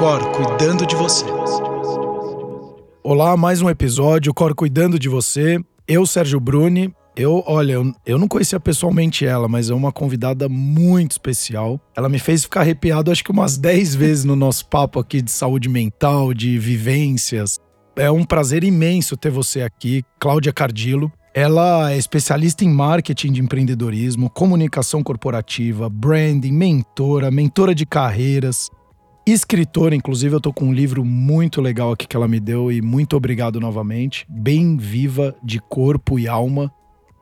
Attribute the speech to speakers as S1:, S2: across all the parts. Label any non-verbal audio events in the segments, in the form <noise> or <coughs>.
S1: Cor cuidando de você.
S2: Olá, mais um episódio, Cor cuidando de você. Eu, Sérgio Bruni. Eu, olha, eu, eu não conhecia pessoalmente ela, mas é uma convidada muito especial. Ela me fez ficar arrepiado acho que umas 10 vezes no nosso papo aqui de saúde mental, de vivências. É um prazer imenso ter você aqui, Cláudia Cardilo. Ela é especialista em marketing de empreendedorismo, comunicação corporativa, branding, mentora, mentora de carreiras, escritora. Inclusive, eu tô com um livro muito legal aqui que ela me deu e muito obrigado novamente. Bem Viva de Corpo e Alma.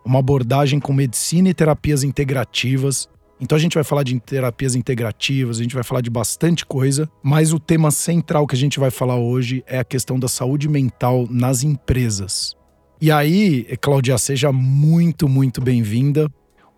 S2: Uma abordagem com medicina e terapias integrativas. Então a gente vai falar de terapias integrativas, a gente vai falar de bastante coisa, mas o tema central que a gente vai falar hoje é a questão da saúde mental nas empresas. E aí, Cláudia, seja muito, muito bem-vinda.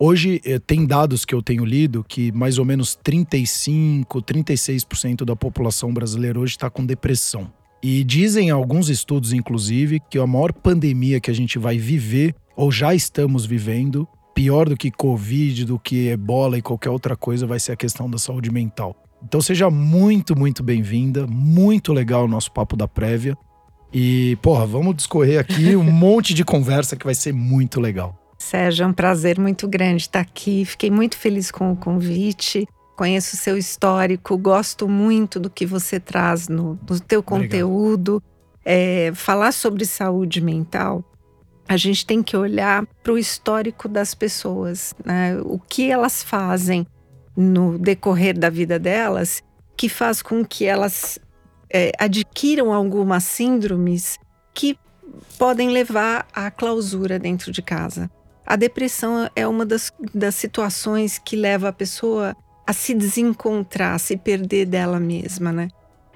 S2: Hoje eh, tem dados que eu tenho lido que mais ou menos 35, 36% da população brasileira hoje está com depressão. E dizem alguns estudos, inclusive, que a maior pandemia que a gente vai viver, ou já estamos vivendo, pior do que Covid, do que ebola e qualquer outra coisa, vai ser a questão da saúde mental. Então seja muito, muito bem-vinda. Muito legal o nosso papo da prévia. E, porra, vamos discorrer aqui um <laughs> monte de conversa que vai ser muito legal.
S3: Sérgio, é um prazer muito grande estar aqui. Fiquei muito feliz com o convite. Conheço o seu histórico, gosto muito do que você traz no, no teu conteúdo. É, falar sobre saúde mental, a gente tem que olhar para o histórico das pessoas, né? o que elas fazem no decorrer da vida delas, que faz com que elas é, adquiram algumas síndromes que podem levar à clausura dentro de casa. A depressão é uma das, das situações que leva a pessoa a se desencontrar, a se perder dela mesma, né?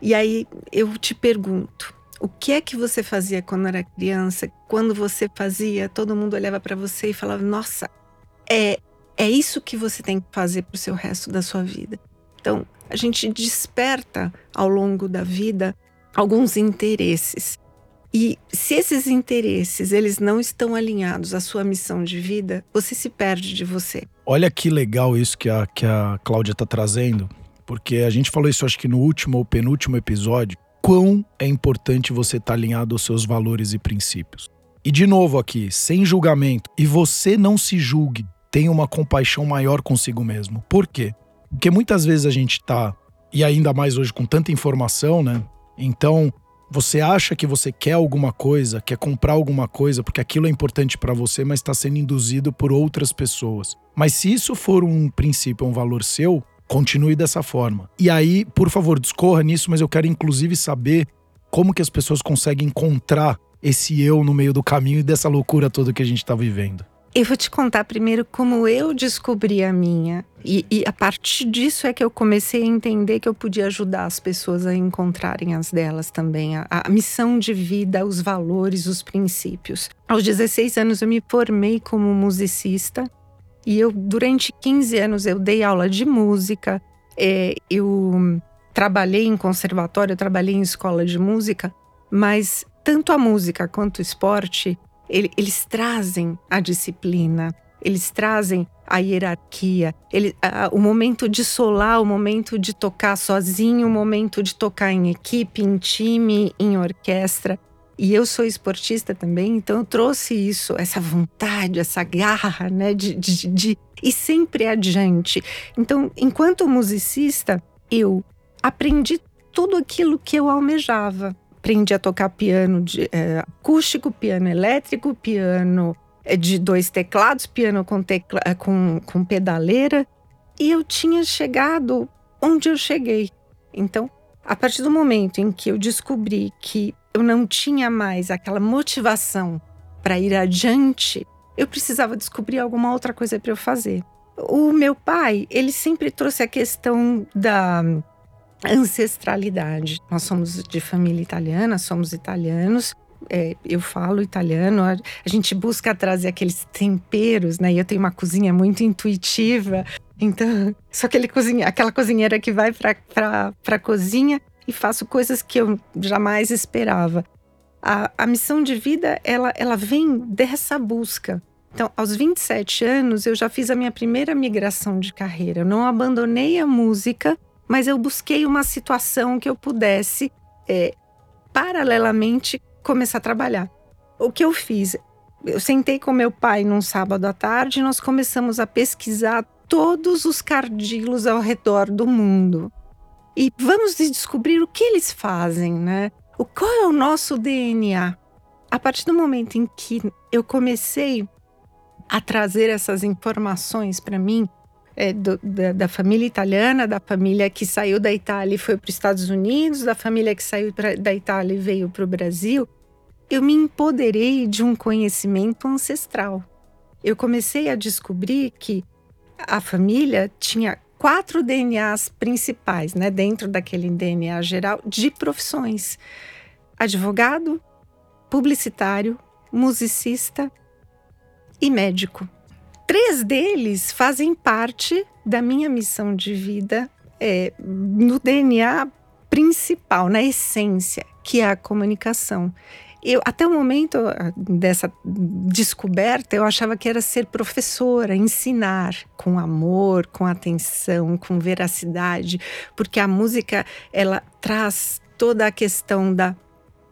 S3: E aí eu te pergunto, o que é que você fazia quando era criança? Quando você fazia, todo mundo olhava para você e falava: "Nossa, é é isso que você tem que fazer para o seu resto da sua vida". Então, a gente desperta ao longo da vida alguns interesses. E se esses interesses eles não estão alinhados à sua missão de vida, você se perde de você.
S2: Olha que legal isso que a, que a Cláudia está trazendo, porque a gente falou isso acho que no último ou penúltimo episódio, quão é importante você estar tá alinhado aos seus valores e princípios. E de novo aqui, sem julgamento, e você não se julgue, tenha uma compaixão maior consigo mesmo. Por quê? Porque muitas vezes a gente tá, e ainda mais hoje com tanta informação, né? Então, você acha que você quer alguma coisa, quer comprar alguma coisa, porque aquilo é importante para você, mas está sendo induzido por outras pessoas. Mas se isso for um princípio, um valor seu, continue dessa forma. E aí, por favor, discorra nisso, mas eu quero inclusive saber como que as pessoas conseguem encontrar esse eu no meio do caminho e dessa loucura toda que a gente está vivendo.
S3: Eu vou te contar primeiro como eu descobri a minha. E, e, a partir disso é que eu comecei a entender que eu podia ajudar as pessoas a encontrarem as delas também. A, a missão de vida, os valores, os princípios. Aos 16 anos eu me formei como musicista. E eu, durante 15 anos, eu dei aula de música. É, eu trabalhei em conservatório, trabalhei em escola de música. Mas tanto a música quanto o esporte ele, eles trazem a disciplina, eles trazem a hierarquia, ele, a, o momento de solar, o momento de tocar sozinho, o momento de tocar em equipe, em time, em orquestra. E eu sou esportista também, então eu trouxe isso, essa vontade, essa garra, né, de, de, de ir sempre adiante. Então, enquanto musicista, eu aprendi tudo aquilo que eu almejava aprendi a tocar piano de, é, acústico, piano elétrico, piano é, de dois teclados, piano com, tecla, é, com, com pedaleira. E eu tinha chegado onde eu cheguei. Então, a partir do momento em que eu descobri que eu não tinha mais aquela motivação para ir adiante, eu precisava descobrir alguma outra coisa para eu fazer. O meu pai, ele sempre trouxe a questão da ancestralidade. Nós somos de família italiana, somos italianos. É, eu falo italiano, a, a, gente busca trazer aqueles temperos, né? E eu tenho uma cozinha muito intuitiva, então <laughs> sou aquele cozinha, aquela cozinheira que vai para a cozinha e faço coisas que eu jamais esperava. A, a missão de vida, ela, ela vem dessa busca. Então, aos 27 anos, eu já fiz a minha primeira migração de carreira. Eu não abandonei a música, mas eu busquei uma situação que eu pudesse, é, paralelamente, começar a trabalhar. O que eu fiz? Eu sentei com meu pai num sábado à tarde e nós começamos a pesquisar todos os cardilos ao redor do mundo. E vamos descobrir o que eles fazem, né? O, qual é o nosso DNA? A partir do momento em que eu comecei a trazer essas informações para mim, é, do, da, da, família italiana, da família que saiu da Itália e foi para os Estados Unidos, da família que saiu pra, da Itália e veio para o Brasil, eu me empoderei de um conhecimento ancestral. Eu comecei a descobrir que a família tinha quatro DNAs principais, né, dentro daquele DNA geral, de profissões: advogado, publicitário, musicista e médico. Três deles fazem parte da minha missão de vida é, no DNA principal, na essência, que é a comunicação. Eu, até o momento ah, dessa descoberta, eu achava que era ser professora, ensinar com amor, com atenção, com veracidade, porque a música ela traz toda a questão da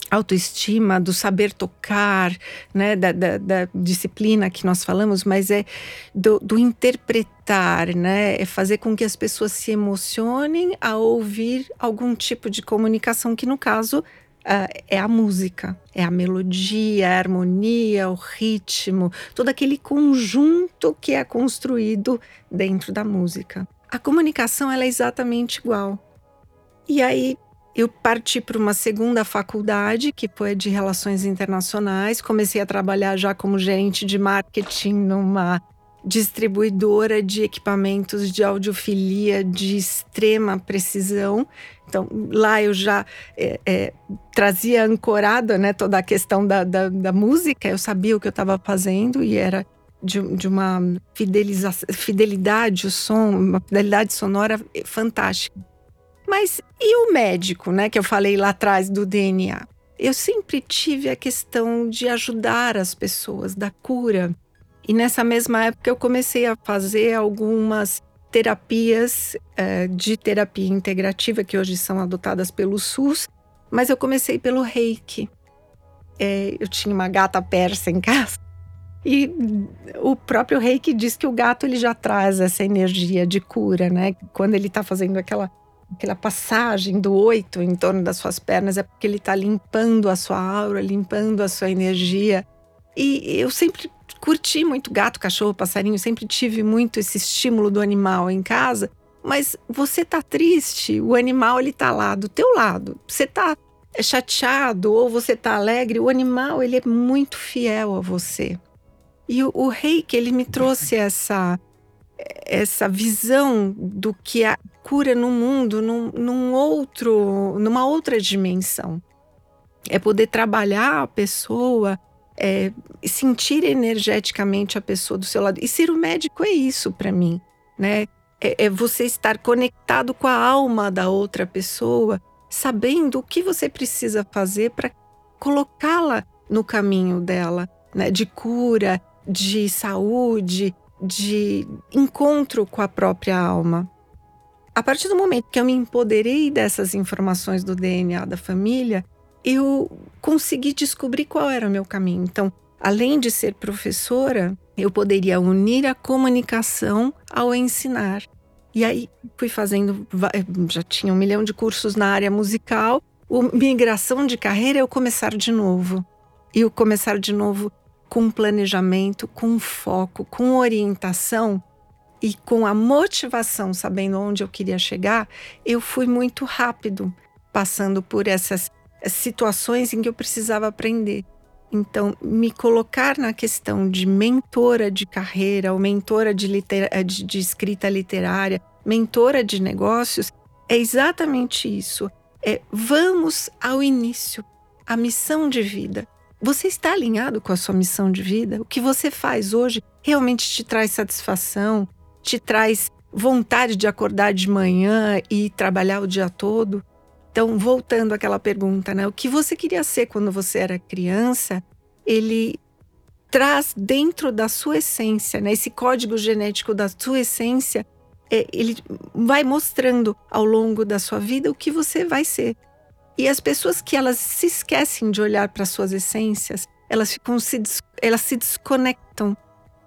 S3: autoestima, do saber tocar, né, da, da, da, disciplina que nós falamos, mas é do, do, interpretar, né, é fazer com que as pessoas se emocionem a ouvir algum tipo de comunicação, que no caso uh, é a música, é a melodia, a harmonia, o ritmo, todo aquele conjunto que é construído dentro da música. A comunicação ela é exatamente igual. E aí eu parti para uma segunda faculdade, que foi de Relações Internacionais. Comecei a trabalhar já como gerente de marketing numa distribuidora de equipamentos de audiofilia de extrema precisão. Então, lá eu já é, é, trazia ancorada né, toda a questão da, da, da música, eu sabia o que eu estava fazendo e era de, de uma fidelidade, o som, uma fidelidade sonora fantástica. Mas e o médico, né, que eu falei lá atrás do DNA? Eu sempre tive a questão de ajudar as pessoas, da cura. E nessa mesma época eu comecei a fazer algumas terapias é, de terapia integrativa que hoje são adotadas pelo SUS, mas eu comecei pelo Reiki. É, eu tinha uma gata persa em casa <laughs> e o próprio Reiki diz que o gato ele já traz essa energia de cura, né? Quando ele está fazendo aquela aquela passagem do oito em torno das suas pernas é porque ele está limpando a sua aura, limpando a sua energia. E eu sempre curti muito gato, cachorro, passarinho, sempre tive muito esse estímulo do animal em casa. Mas você tá triste, o animal ele tá lá do teu lado. Você tá chateado ou você tá alegre, o animal ele é muito fiel a você. E o, o reiki ele me trouxe <laughs> essa essa visão do que a cura no mundo num, num outro, numa outra dimensão. É poder trabalhar a pessoa, é, sentir energeticamente a pessoa do seu lado. E ser o médico é isso para mim, né? É, é, você estar conectado com a alma da outra pessoa, sabendo o que você precisa fazer para colocá-la no caminho dela, né? De cura, de saúde, de encontro com a própria alma. A partir do momento que eu me empoderei dessas informações do DNA da família, eu consegui descobrir qual era o meu caminho. Então, além de ser professora, eu poderia unir a comunicação ao ensinar. E aí fui fazendo, já tinha um milhão de cursos na área musical. O migração de carreira é o começar de novo. E o começar de novo com planejamento, com foco, com orientação e com a motivação, sabendo onde eu queria chegar, eu fui muito rápido passando por essas situações em que eu precisava aprender. Então, me colocar na questão de mentora de carreira ou mentora de, litera de, de escrita literária, mentora de negócios, é exatamente isso. É vamos ao início, a missão de vida. Você está alinhado com a sua missão de vida? O que você faz hoje realmente te traz satisfação? Te traz vontade de acordar de manhã e trabalhar o dia todo? Então, voltando àquela pergunta, né? O que você queria ser quando você era criança? Ele traz dentro da sua essência, né? Esse código genético da sua essência é, ele vai mostrando ao longo da sua vida o que você vai ser. E as pessoas que elas se esquecem de olhar para suas essências, elas ficam se elas se desconectam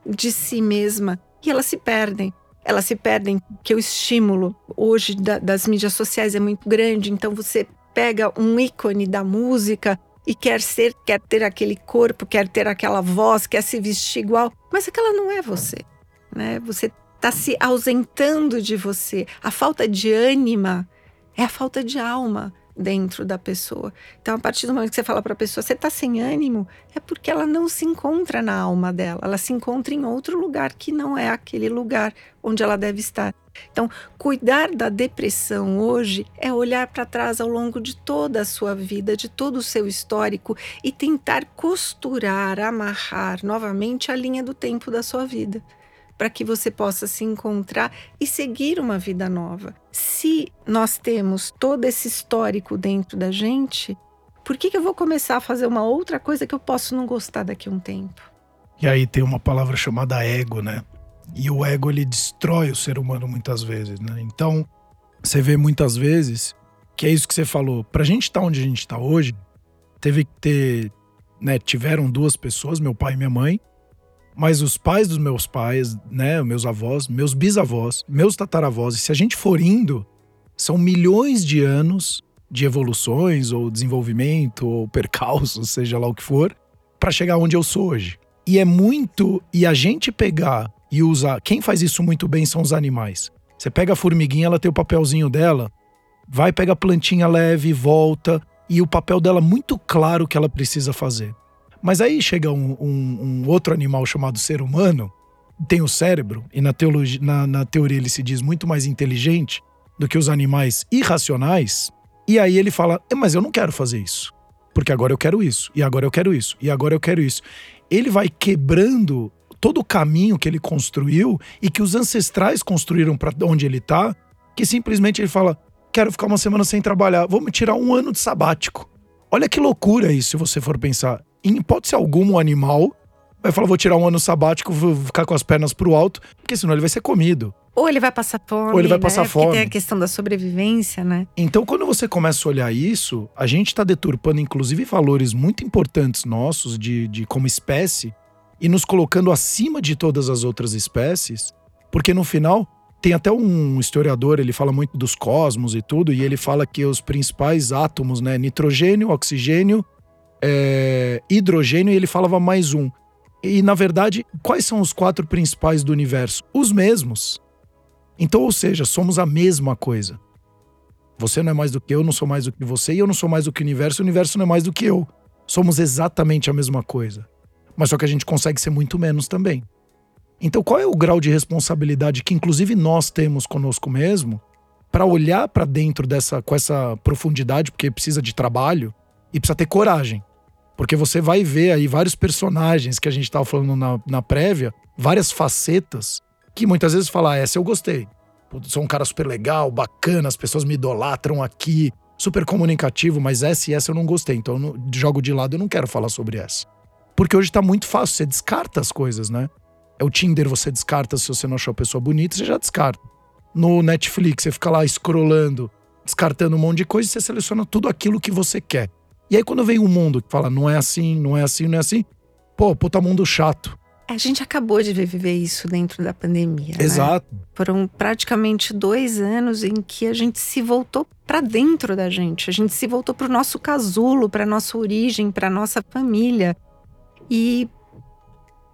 S3: de si mesma e elas se perdem. Elas se perdem porque o estímulo hoje da, das mídias sociais é muito grande, então você pega um ícone da música e quer ser, quer ter aquele corpo, quer ter aquela voz, quer se vestir igual, mas aquela não é você, né? Você está se ausentando de você. A falta de ânima é a falta de alma dentro da pessoa. Então, a partir do momento que você fala para a pessoa, você está sem ânimo, é porque ela não se encontra na alma dela, ela se encontra em outro lugar que não é aquele lugar onde ela deve estar. Então, cuidar da depressão hoje é olhar para trás ao longo de toda a sua vida, de todo o seu histórico e tentar costurar, amarrar novamente a linha do tempo da sua vida para que você possa se encontrar e seguir uma vida nova. Se nós temos todo esse histórico dentro da gente, por que, que eu vou começar a fazer uma outra coisa que eu posso não gostar daqui a um tempo?
S2: E aí tem uma palavra chamada ego, né? E o ego ele destrói o ser humano muitas vezes, né? Então, você vê muitas vezes que é isso que você falou. Pra gente estar tá onde a gente está hoje, teve que ter, né, tiveram duas pessoas, meu pai e minha mãe, mas os pais dos meus pais, né, meus avós, meus bisavós, meus tataravós, e se a gente for indo, são milhões de anos de evoluções ou desenvolvimento ou percalços, <laughs> seja lá o que for, para chegar onde eu sou hoje. E é muito e a gente pegar e usar, quem faz isso muito bem são os animais. Você pega a formiguinha, ela tem o papelzinho dela, vai pega a plantinha leve, volta e o papel dela muito claro que ela precisa fazer. Mas aí chega um, um, um outro animal chamado ser humano, tem o cérebro, e na, teologia, na, na teoria ele se diz muito mais inteligente do que os animais irracionais, e aí ele fala: é, Mas eu não quero fazer isso. Porque agora eu quero isso, e agora eu quero isso, e agora eu quero isso. Ele vai quebrando todo o caminho que ele construiu e que os ancestrais construíram para onde ele está, que simplesmente ele fala: quero ficar uma semana sem trabalhar, vou me tirar um ano de sabático. Olha que loucura isso, se você for pensar em hipótese alguma, o animal vai falar: vou tirar um ano sabático, vou ficar com as pernas pro alto, porque senão ele vai ser comido.
S3: Ou ele vai passar fome.
S2: Ou ele vai passar
S3: né?
S2: fome.
S3: Porque tem a questão da sobrevivência, né?
S2: Então, quando você começa a olhar isso, a gente está deturpando, inclusive, valores muito importantes nossos de, de como espécie e nos colocando acima de todas as outras espécies, porque no final. Tem até um historiador, ele fala muito dos cosmos e tudo, e ele fala que os principais átomos, né, nitrogênio, oxigênio é, hidrogênio e ele falava mais um. E, na verdade, quais são os quatro principais do universo? Os mesmos. Então, ou seja, somos a mesma coisa. Você não é mais do que eu, não sou mais do que você, e eu não sou mais do que o universo, o universo não é mais do que eu. Somos exatamente a mesma coisa. Mas só que a gente consegue ser muito menos também. Então, qual é o grau de responsabilidade que, inclusive, nós temos conosco mesmo para olhar para dentro dessa, com essa profundidade, porque precisa de trabalho, e precisa ter coragem. Porque você vai ver aí vários personagens que a gente estava falando na, na prévia, várias facetas, que muitas vezes fala, ah, essa eu gostei. sou um cara super legal, bacana, as pessoas me idolatram aqui, super comunicativo, mas essa e essa eu não gostei. Então, eu jogo de lado, eu não quero falar sobre essa. Porque hoje tá muito fácil, você descarta as coisas, né? É o Tinder, você descarta se você não achou a pessoa bonita, você já descarta. No Netflix, você fica lá scrollando, descartando um monte de coisa e você seleciona tudo aquilo que você quer. E aí, quando vem um mundo que fala, não é assim, não é assim, não é assim, pô, puta mundo chato.
S3: A gente acabou de viver isso dentro da pandemia.
S2: Né? Exato.
S3: Né? Foram praticamente dois anos em que a gente se voltou para dentro da gente. A gente se voltou para o nosso casulo, para nossa origem, para nossa família. E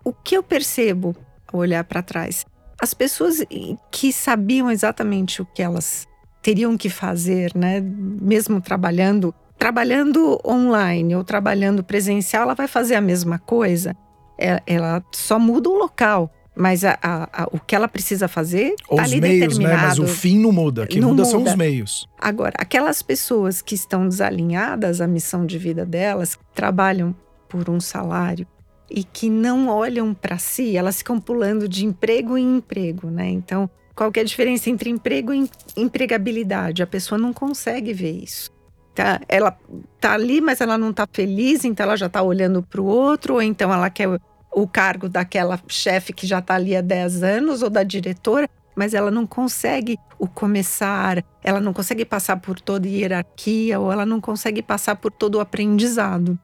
S3: o que eu percebo ao olhar para trás? As pessoas que sabiam exatamente o que elas teriam que fazer, né? Mesmo trabalhando trabalhando online ou trabalhando presencial, ela vai fazer a mesma coisa. Ela, é, ela só muda o local. Mas a, a, a, o que ela precisa fazer está ali
S2: meios,
S3: determinado.
S2: Né? Mas o fim não muda. O que muda, muda são os meios.
S3: Agora, aquelas pessoas que estão desalinhadas à missão de vida delas, que trabalham por um salário e que não olham para si, elas ficam pulando de emprego em emprego, né? Então, qual é a diferença entre emprego e empregabilidade? A pessoa não consegue ver isso. Tá, ela tá ali, mas ela não tá feliz, então ela já tá olhando para o outro, ou então ela quer o cargo daquela chefe que já tá ali há 10 anos, ou da diretora. mas ela não consegue o começar, ela não consegue passar por toda a hierarquia ou ela não consegue passar por todo o aprendizado.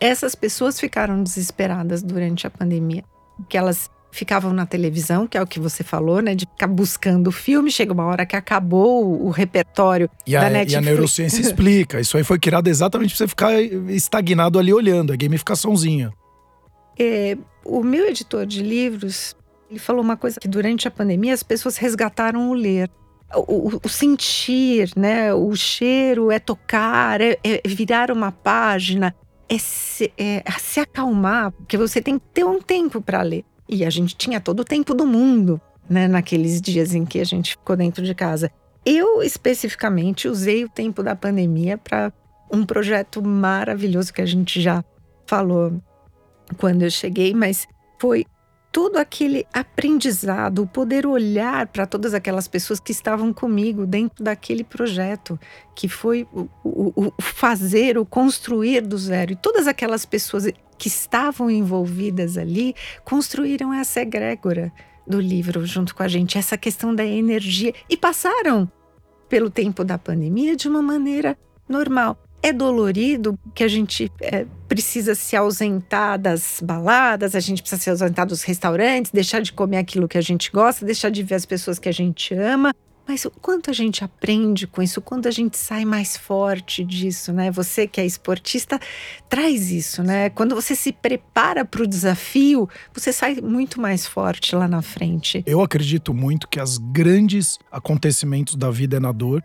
S3: Essas pessoas ficaram desesperadas durante a pandemia, que elas ficavam na televisão, que é o que você falou, né? De ficar buscando o filme. Chega uma hora que acabou o repertório
S2: e
S3: da
S2: a,
S3: Netflix.
S2: E a neurociência <laughs> explica. Isso aí foi criado exatamente para você ficar estagnado ali olhando. É gamificaçãozinha.
S3: É, o meu editor de livros, ele falou uma coisa que durante a pandemia as pessoas resgataram o ler. O, o, o sentir, né? O cheiro, é tocar, é, é virar uma página, é se, é se acalmar, porque você tem que ter um tempo para ler. E a gente tinha todo o tempo do mundo, né, naqueles dias em que a gente ficou dentro de casa. Eu especificamente usei o tempo da pandemia para um projeto maravilhoso que a gente já falou quando eu cheguei, mas foi todo aquele aprendizado, poder olhar para todas aquelas pessoas que estavam comigo dentro daquele projeto, que foi o, o, o, fazer, o construir do zero. E todas aquelas pessoas que estavam envolvidas ali construíram essa egrégora do livro junto com a gente, essa questão da energia. E passaram pelo tempo da pandemia de uma maneira normal. É dolorido que a gente é, precisa se ausentar das baladas, a gente precisa se ausentar dos restaurantes, deixar de comer aquilo que a gente gosta, deixar de ver as pessoas que a gente ama. Mas o quanto a gente aprende com isso, o quanto a gente sai mais forte disso, né? Você que é esportista traz isso, né? Quando você se prepara para o desafio, você sai muito mais forte lá na frente.
S2: Eu acredito muito que as grandes acontecimentos da vida é na dor.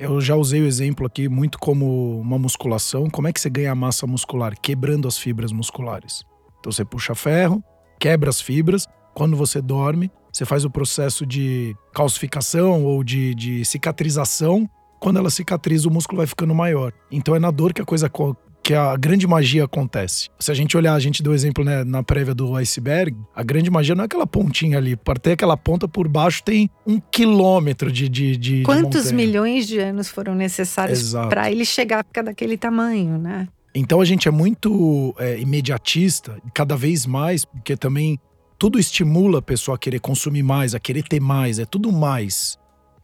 S2: Eu já usei o exemplo aqui muito como uma musculação. Como é que você ganha massa muscular? Quebrando as fibras musculares. Então você puxa ferro, quebra as fibras. Quando você dorme, você faz o processo de calcificação ou de, de cicatrização. Quando ela cicatriza, o músculo vai ficando maior. Então é na dor que a coisa que a grande magia acontece. Se a gente olhar, a gente deu exemplo né, na prévia do iceberg, a grande magia não é aquela pontinha ali. Para ter aquela ponta por baixo tem um quilômetro de. de, de
S3: Quantos
S2: de
S3: milhões de anos foram necessários para ele chegar daquele tamanho, né?
S2: Então a gente é muito é, imediatista, cada vez mais, porque também tudo estimula a pessoa a querer consumir mais, a querer ter mais, é tudo mais.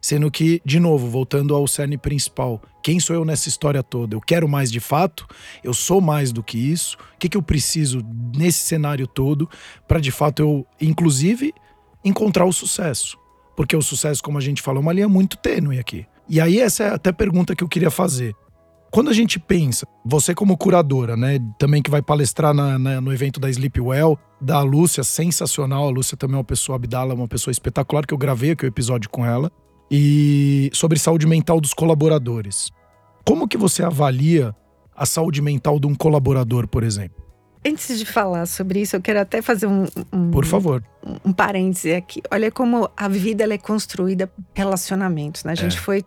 S2: Sendo que, de novo, voltando ao cerne principal, quem sou eu nessa história toda? Eu quero mais de fato? Eu sou mais do que isso? O que, que eu preciso nesse cenário todo para de fato eu, inclusive, encontrar o sucesso? Porque o sucesso, como a gente falou, é uma linha muito tênue aqui. E aí, essa é até a pergunta que eu queria fazer. Quando a gente pensa, você como curadora, né, também que vai palestrar na, na, no evento da Sleepwell, da Lúcia, sensacional. A Lúcia também é uma pessoa, Abdala, uma pessoa espetacular, que eu gravei aqui o episódio com ela. E sobre saúde mental dos colaboradores. Como que você avalia a saúde mental de um colaborador, por exemplo?
S3: Antes de falar sobre isso, eu quero até fazer um, um
S2: por favor,
S3: um, um parêntese aqui. Olha como a vida é construída por relacionamentos, né? A gente é. foi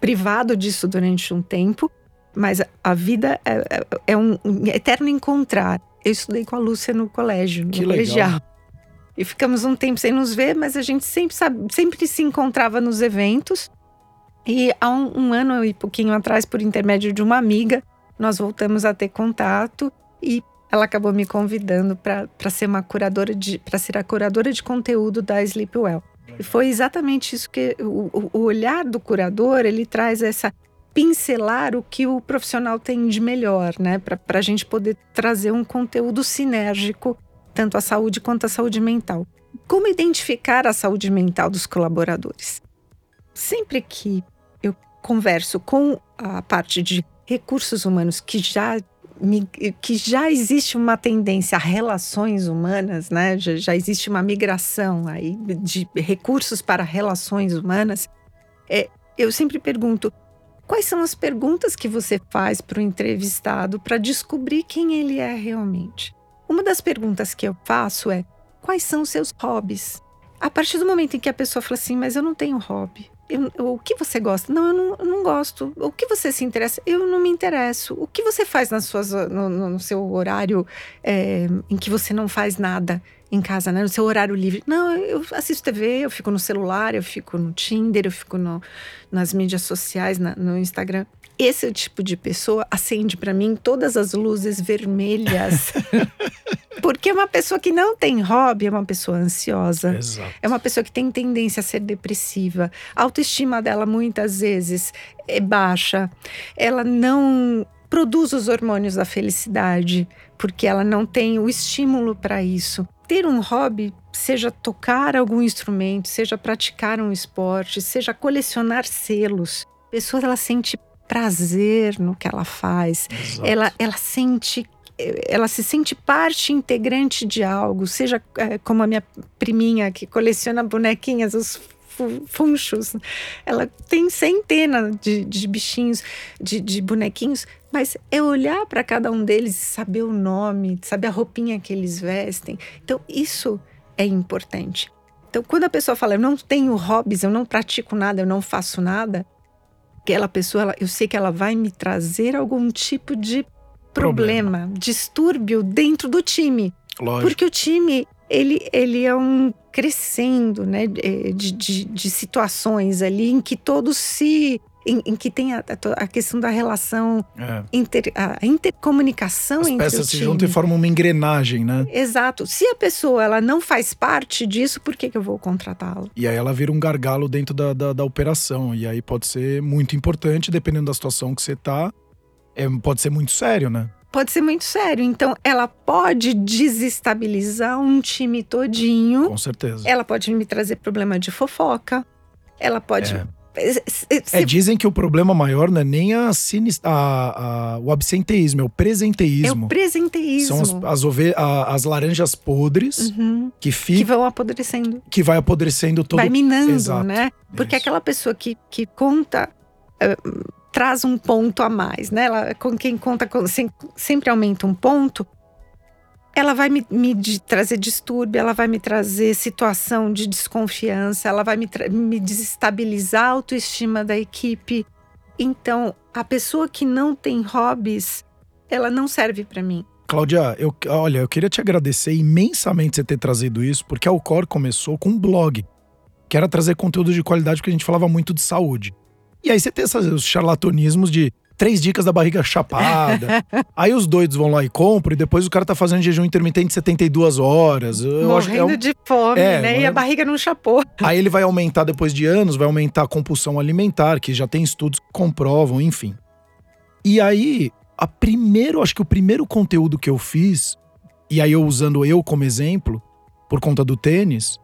S3: privado disso durante um tempo mas a vida é, é, é um eterno encontrar. Eu estudei com a Lúcia no colégio, no
S2: que
S3: colegial. E ficamos um tempo sem nos ver, mas a gente sempre, sabe, sempre se encontrava nos eventos. E há um, um ano e pouquinho atrás, por intermédio de uma amiga, nós voltamos a ter contato e ela acabou me convidando para ser uma curadora de para ser a curadora de conteúdo da Sleepwell. E foi exatamente isso que o, o olhar do curador ele traz essa pincelar o que o profissional tem de melhor, né? Para a gente poder trazer um conteúdo sinérgico, tanto à saúde quanto à saúde mental. Como identificar a saúde mental dos colaboradores? Sempre que eu converso com a parte de recursos humanos que já que já existe uma tendência a relações humanas, né? Já, já, existe uma migração aí de recursos para relações humanas. É, eu sempre pergunto Quais são as perguntas que você faz para o entrevistado para descobrir quem ele é realmente? Uma das perguntas que eu faço é: quais são os seus hobbies? A partir do momento em que a pessoa fala assim, mas eu não tenho hobby, Eu, o que você gosta? Não eu, não, eu não gosto. O que você se interessa? Eu não me interesso. O que você faz nas suas, no, no seu horário é, em que você não faz nada em casa, né? No seu horário livre? Não, eu assisto TV, eu fico no celular, eu fico no Tinder, eu fico no, nas mídias sociais, na, no Instagram. Esse tipo de pessoa acende para mim todas as luzes vermelhas. <laughs> Porque é uma pessoa que não tem hobby, é uma pessoa ansiosa.
S2: Exato.
S3: É uma pessoa que tem tendência a ser depressiva. A autoestima dela muitas vezes é baixa. Ela não produz os hormônios da felicidade, porque ela não tem o estímulo para isso. Ter um hobby, seja tocar algum instrumento, seja praticar um esporte, seja colecionar selos. A pessoa ela sente prazer no que ela faz. Ela, ela sente ela se sente parte integrante de algo, seja é, como a minha priminha que coleciona bonequinhas, os funchos. Ela tem centenas de, de bichinhos, de, de bonequinhos, mas é olhar para cada um deles e saber o nome, saber a roupinha que eles vestem. Então, isso é importante. Então, quando a pessoa fala, eu não tenho hobbies, eu não pratico nada, eu não faço nada, aquela pessoa, ela, eu sei que ela vai me trazer algum tipo de problema, problema, distúrbio dentro do time.
S2: Lógico.
S3: Porque o time, ele, ele é um crescendo, né, de, de, de situações ali em que todos se em, em, que tem a, a, questão da relação, é. inter, a intercomunicação
S2: As
S3: entre
S2: peças se juntam e formam uma engrenagem, né?
S3: Exato. Se a pessoa ela não faz parte disso, por que, que eu vou contratá-la?
S2: E aí ela vira um gargalo dentro da, da, da, operação. E aí pode ser muito importante, dependendo da situação que você tá. É, pode ser muito sério, né?
S3: Pode ser muito sério. Então, ela pode desestabilizar um time todinho.
S2: Com certeza.
S3: Ela pode me trazer problema de fofoca. Ela pode. É
S2: é, dizem que o problema maior não é nem a, a, a, o absenteísmo, é o presenteísmo.
S3: É o presenteísmo.
S2: São as, as, ove, a, as laranjas podres
S3: uhum.
S2: que ficam.
S3: Que vão apodrecendo.
S2: Que vai apodrecendo todo.
S3: Vai minando, Exato. né? Porque Isso. aquela pessoa que, que conta. Uh, traz um ponto a mais, né? Ela, com quem conta sempre aumenta um ponto ela vai me, me trazer distúrbio, ela vai me trazer situação de desconfiança, ela vai me, me desestabilizar a autoestima da equipe. Então, a pessoa que não tem hobbies, ela não serve para mim.
S2: Cláudia, eu, olha, eu queria te agradecer imensamente você ter trazido isso, porque a Alcor começou com um blog, que era trazer conteúdo de qualidade, porque a gente falava muito de saúde. E aí você tem esses charlatanismos de três dicas da barriga chapada. <laughs> Aí os doidos vão lá e compram, e depois o cara tá fazendo jejum intermitente de 72 horas.
S3: Eu Morrendo é um... de fome, é, né? E a barriga não chapou.
S2: Aí ele vai aumentar depois de anos, vai aumentar a compulsão alimentar, que já tem estudos que comprovam, enfim. E aí, a primeiro, acho que o primeiro conteúdo que eu fiz, e aí eu usando eu como exemplo, por conta do tênis,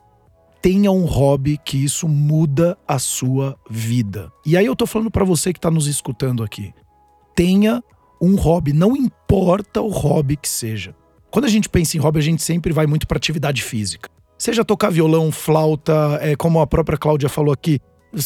S2: tenha um hobby que isso muda a sua vida. E aí eu tô falando para você que tá nos escutando aqui tenha um hobby, não importa o hobby que seja. Quando a gente pensa em hobby, a gente sempre vai muito para atividade física. Seja tocar violão, flauta, é, como a própria Cláudia falou aqui,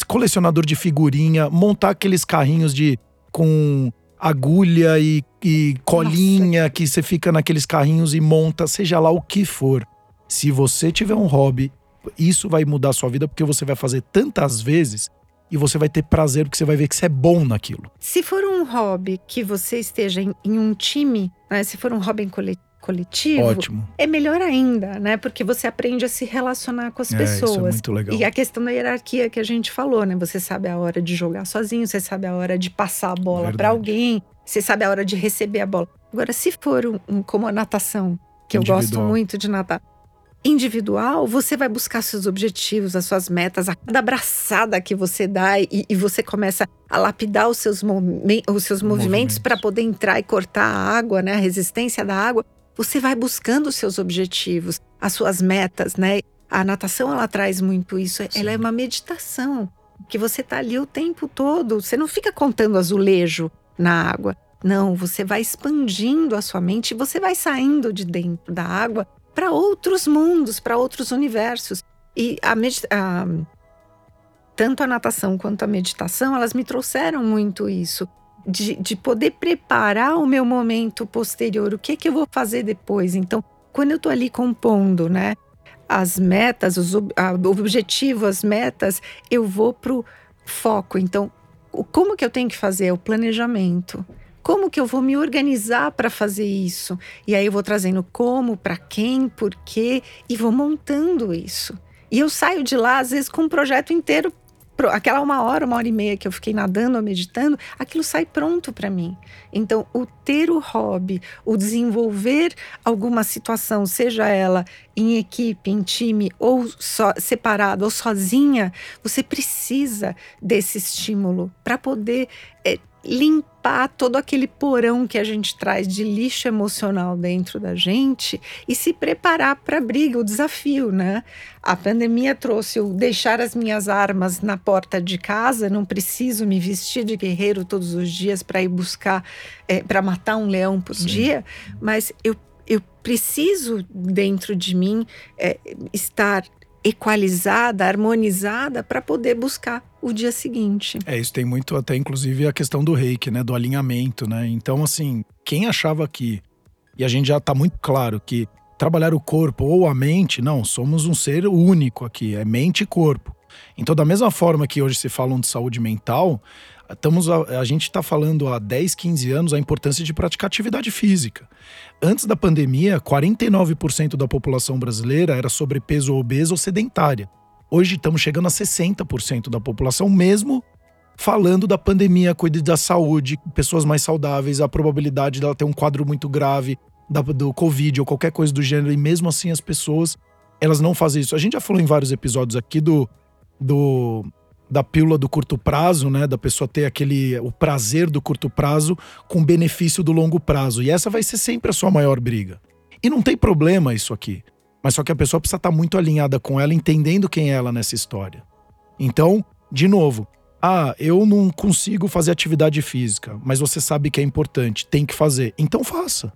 S2: colecionador de figurinha, montar aqueles carrinhos de com agulha e, e colinha Nossa. que você fica naqueles carrinhos e monta, seja lá o que for. Se você tiver um hobby, isso vai mudar a sua vida porque você vai fazer tantas vezes e você vai ter prazer porque você vai ver que você é bom naquilo.
S3: Se for um hobby que você esteja em, em um time, né, se for um hobby coletivo,
S2: Ótimo.
S3: é melhor ainda, né? Porque você aprende a se relacionar com as
S2: é,
S3: pessoas.
S2: Isso é muito legal.
S3: E a questão da hierarquia que a gente falou, né? Você sabe a hora de jogar sozinho, você sabe a hora de passar a bola para alguém, você sabe a hora de receber a bola. Agora, se for um, um como a natação, que eu gosto muito de nadar, individual, você vai buscar seus objetivos, as suas metas, a cada abraçada que você dá e, e você começa a lapidar os seus, movimentos, os seus movimentos para poder entrar e cortar a água, né, a resistência da água. Você vai buscando os seus objetivos, as suas metas, né? A natação ela traz muito isso. Sim. Ela é uma meditação que você tá ali o tempo todo. Você não fica contando azulejo na água. Não, você vai expandindo a sua mente você vai saindo de dentro da água para outros mundos, para outros universos. E a, a, tanto a natação quanto a meditação, elas me trouxeram muito isso. De, de poder preparar o meu momento posterior, o que é que eu vou fazer depois. Então, quando eu estou ali compondo, né, as metas, os, a, o objetivo, as metas, eu vou pro foco. Então, como que eu tenho que fazer? O planejamento. Como que eu vou me organizar para fazer isso? E aí eu vou trazendo como, para quem, por quê e vou montando isso. E eu saio de lá, às vezes, com um projeto inteiro aquela uma hora, uma hora e meia que eu fiquei nadando ou meditando, aquilo sai pronto para mim. Então, o ter o hobby, o desenvolver alguma situação, seja ela em equipe, em time, ou só, separado, ou sozinha, você precisa desse estímulo para poder é, limpar todo aquele porão que a gente traz de lixo emocional dentro da gente e se preparar para a briga, o desafio, né? A pandemia trouxe o deixar as minhas armas na porta de casa, não preciso me vestir de guerreiro todos os dias para ir buscar, é, para matar um leão por Sim. dia, mas eu eu preciso dentro de mim é, estar equalizada, harmonizada para poder buscar o dia seguinte.
S2: É, isso tem muito até inclusive a questão do reiki, né, do alinhamento, né? Então assim, quem achava que e a gente já está muito claro que trabalhar o corpo ou a mente, não, somos um ser único aqui, é mente e corpo. Então, da mesma forma que hoje se falam de saúde mental, estamos a, a gente está falando há 10, 15 anos a importância de praticar atividade física. Antes da pandemia, 49% da população brasileira era sobrepeso, obesa ou sedentária. Hoje estamos chegando a 60% da população, mesmo falando da pandemia, cuide da saúde, pessoas mais saudáveis, a probabilidade dela ter um quadro muito grave da, do Covid ou qualquer coisa do gênero, e mesmo assim as pessoas elas não fazem isso. A gente já falou em vários episódios aqui do, do da pílula do curto prazo, né, da pessoa ter aquele o prazer do curto prazo com benefício do longo prazo. E essa vai ser sempre a sua maior briga. E não tem problema isso aqui. Mas só que a pessoa precisa estar muito alinhada com ela, entendendo quem é ela nessa história. Então, de novo, ah, eu não consigo fazer atividade física, mas você sabe que é importante, tem que fazer. Então faça.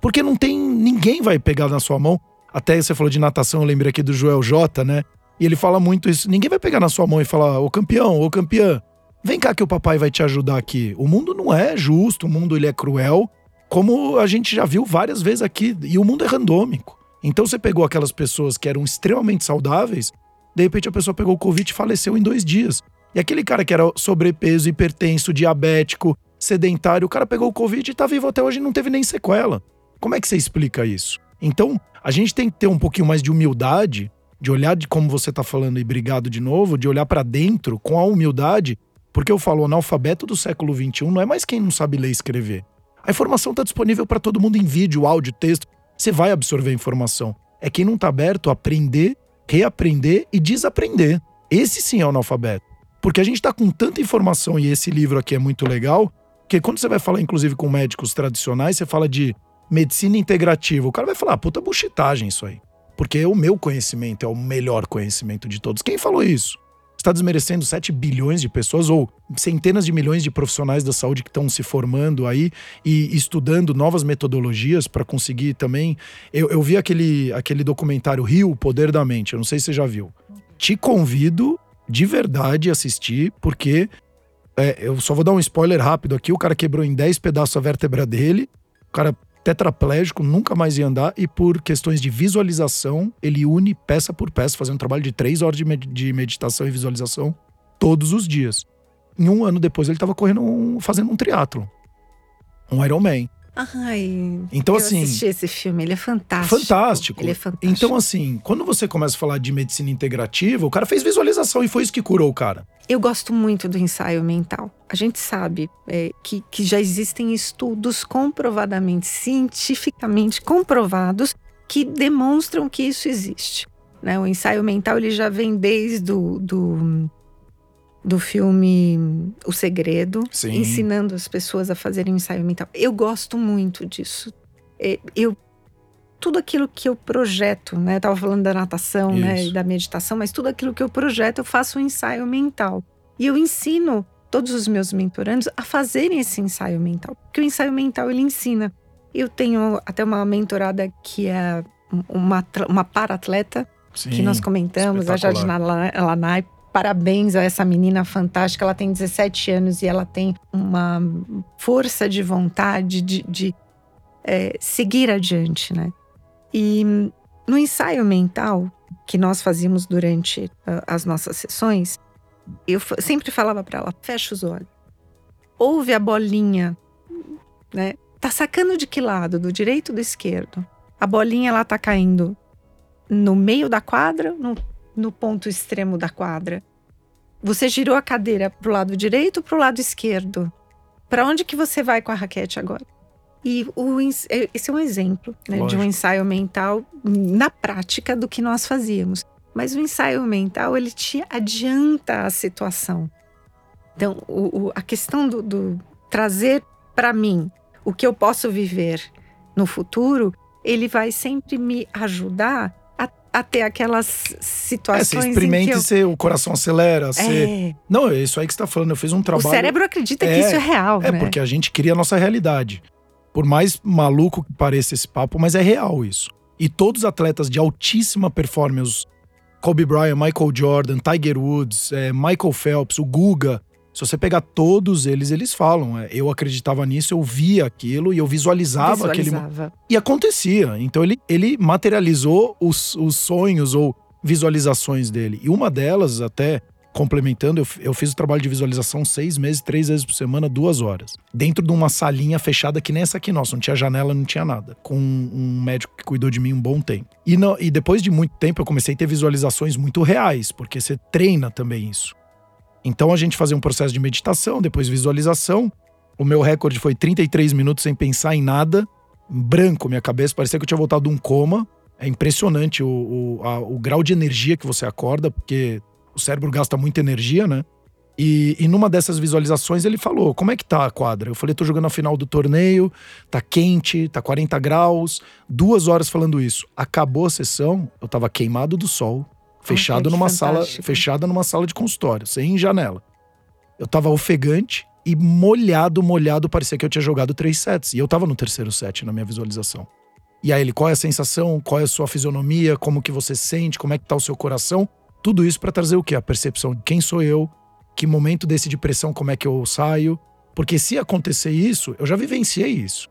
S2: Porque não tem ninguém vai pegar na sua mão. Até você falou de natação, eu lembrei aqui do Joel J, né? E ele fala muito isso. Ninguém vai pegar na sua mão e falar: "Ô campeão, ô campeã, vem cá que o papai vai te ajudar aqui". O mundo não é justo, o mundo ele é cruel, como a gente já viu várias vezes aqui, e o mundo é randômico. Então você pegou aquelas pessoas que eram extremamente saudáveis, de repente a pessoa pegou o Covid e faleceu em dois dias. E aquele cara que era sobrepeso, hipertenso, diabético, sedentário, o cara pegou o Covid e tá vivo até hoje e não teve nem sequela. Como é que você explica isso? Então, a gente tem que ter um pouquinho mais de humildade, de olhar de como você tá falando e obrigado de novo, de olhar para dentro com a humildade, porque eu falo, o analfabeto do século XXI não é mais quem não sabe ler e escrever. A informação está disponível para todo mundo em vídeo, áudio, texto. Você vai absorver a informação. É quem não está aberto a aprender, reaprender e desaprender. Esse sim é o analfabeto. Porque a gente está com tanta informação e esse livro aqui é muito legal, que quando você vai falar, inclusive, com médicos tradicionais, você fala de medicina integrativa. O cara vai falar, ah, puta buchitagem isso aí. Porque o meu conhecimento é o melhor conhecimento de todos. Quem falou isso? está desmerecendo 7 bilhões de pessoas ou centenas de milhões de profissionais da saúde que estão se formando aí e estudando novas metodologias para conseguir também. Eu, eu, vi aquele, aquele documentário Rio, o Poder da Mente, eu não sei se você já viu. Te convido de verdade a assistir, porque é, eu só vou dar um spoiler rápido aqui: o cara quebrou em 10 pedaços a vértebra dele, o cara tetraplégico, nunca mais ia andar, e por questões de visualização, ele une peça por peça, fazendo um trabalho de três horas de, med de meditação e visualização todos os dias. Em um ano depois, ele estava correndo, um, fazendo um triatlo, um Ironman.
S3: Ai, então, eu assim, assisti esse filme, ele é fantástico.
S2: Fantástico.
S3: Ele é fantástico.
S2: Então, assim, quando você começa a falar de medicina integrativa, o cara fez visualização e foi isso que curou o cara.
S3: Eu gosto muito do ensaio mental. A gente sabe é, que, que já existem estudos comprovadamente, cientificamente comprovados, que demonstram que isso existe. Né? O ensaio mental ele já vem desde do, do do filme O Segredo, Sim. ensinando as pessoas a fazerem ensaio mental. Eu gosto muito disso. É, eu tudo aquilo que eu projeto, né? Eu tava falando da natação, Isso. né, e da meditação, mas tudo aquilo que eu projeto, eu faço um ensaio mental. E eu ensino todos os meus mentorandos a fazerem esse ensaio mental, porque o ensaio mental ele ensina. Eu tenho até uma mentorada que é uma, uma para-atleta, que nós comentamos, a Jardina Lanai, Parabéns a essa menina fantástica. Ela tem 17 anos e ela tem uma força de vontade de, de é, seguir adiante, né? E no ensaio mental que nós fazíamos durante uh, as nossas sessões, eu sempre falava para ela: fecha os olhos. Ouve a bolinha, né? Tá sacando de que lado? Do direito ou do esquerdo? A bolinha ela tá caindo no meio da quadra, no, no ponto extremo da quadra. Você girou a cadeira pro lado direito ou pro lado esquerdo? Para onde que você vai com a raquete agora? E o, é, esse é um exemplo né, de um ensaio mental na prática do que nós fazíamos. Mas o ensaio mental ele te adianta a situação. Então, o, o, a questão do, do trazer para mim o que eu posso viver no futuro, ele vai sempre me ajudar a, a ter aquelas situações.
S2: É, você experimenta
S3: eu...
S2: você, o coração acelera. É. Você... Não, é isso aí que você está falando. Eu fiz um trabalho. O
S3: cérebro acredita é, que isso é real.
S2: É,
S3: né?
S2: porque a gente cria a nossa realidade. Por mais maluco que pareça esse papo, mas é real isso. E todos os atletas de altíssima performance, Kobe Bryant, Michael Jordan, Tiger Woods, é, Michael Phelps, o Guga, se você pegar todos eles, eles falam. É, eu acreditava nisso, eu via aquilo e eu visualizava, visualizava. aquele. E acontecia. Então ele, ele materializou os, os sonhos ou visualizações dele. E uma delas, até complementando, eu, eu fiz o trabalho de visualização seis meses, três vezes por semana, duas horas. Dentro de uma salinha fechada que nem essa aqui nossa, não tinha janela, não tinha nada. Com um médico que cuidou de mim um bom tempo. E, não, e depois de muito tempo eu comecei a ter visualizações muito reais, porque você treina também isso. Então a gente fazia um processo de meditação, depois visualização. O meu recorde foi 33 minutos sem pensar em nada, branco minha cabeça, parecia que eu tinha voltado de um coma. É impressionante o, o, a, o grau de energia que você acorda, porque o cérebro gasta muita energia, né? E, e, numa dessas visualizações ele falou: Como é que tá a quadra? Eu falei: Tô jogando a final do torneio, tá quente, tá 40 graus. Duas horas falando isso. Acabou a sessão, eu tava queimado do sol, fechado numa sala, fechada numa sala de consultório, sem janela. Eu tava ofegante e molhado, molhado, parecia que eu tinha jogado três sets. E eu tava no terceiro set na minha visualização. E aí ele, qual é a sensação? Qual é a sua fisionomia? Como que você sente? Como é que tá o seu coração? Tudo isso para trazer o quê? A percepção de quem sou eu, que momento desse de pressão, como é que eu saio. Porque se acontecer isso, eu já vivenciei isso.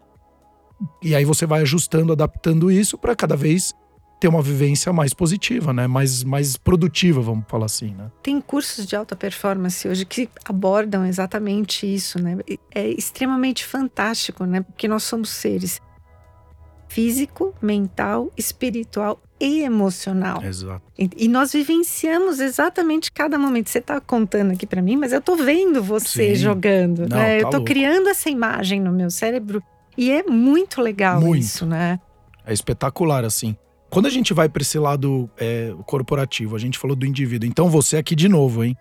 S2: E aí você vai ajustando, adaptando isso para cada vez ter uma vivência mais positiva, né? Mais, mais produtiva, vamos falar assim, né?
S3: Tem cursos de alta performance hoje que abordam exatamente isso, né? É extremamente fantástico, né? Porque nós somos seres físico, mental, espiritual e emocional.
S2: Exato.
S3: E, e nós vivenciamos exatamente cada momento. Você está contando aqui para mim, mas eu estou vendo você Sim. jogando, Não, né? Tá eu estou criando essa imagem no meu cérebro e é muito legal muito. isso, né?
S2: É espetacular assim. Quando a gente vai para esse lado é, corporativo, a gente falou do indivíduo. Então você aqui de novo, hein?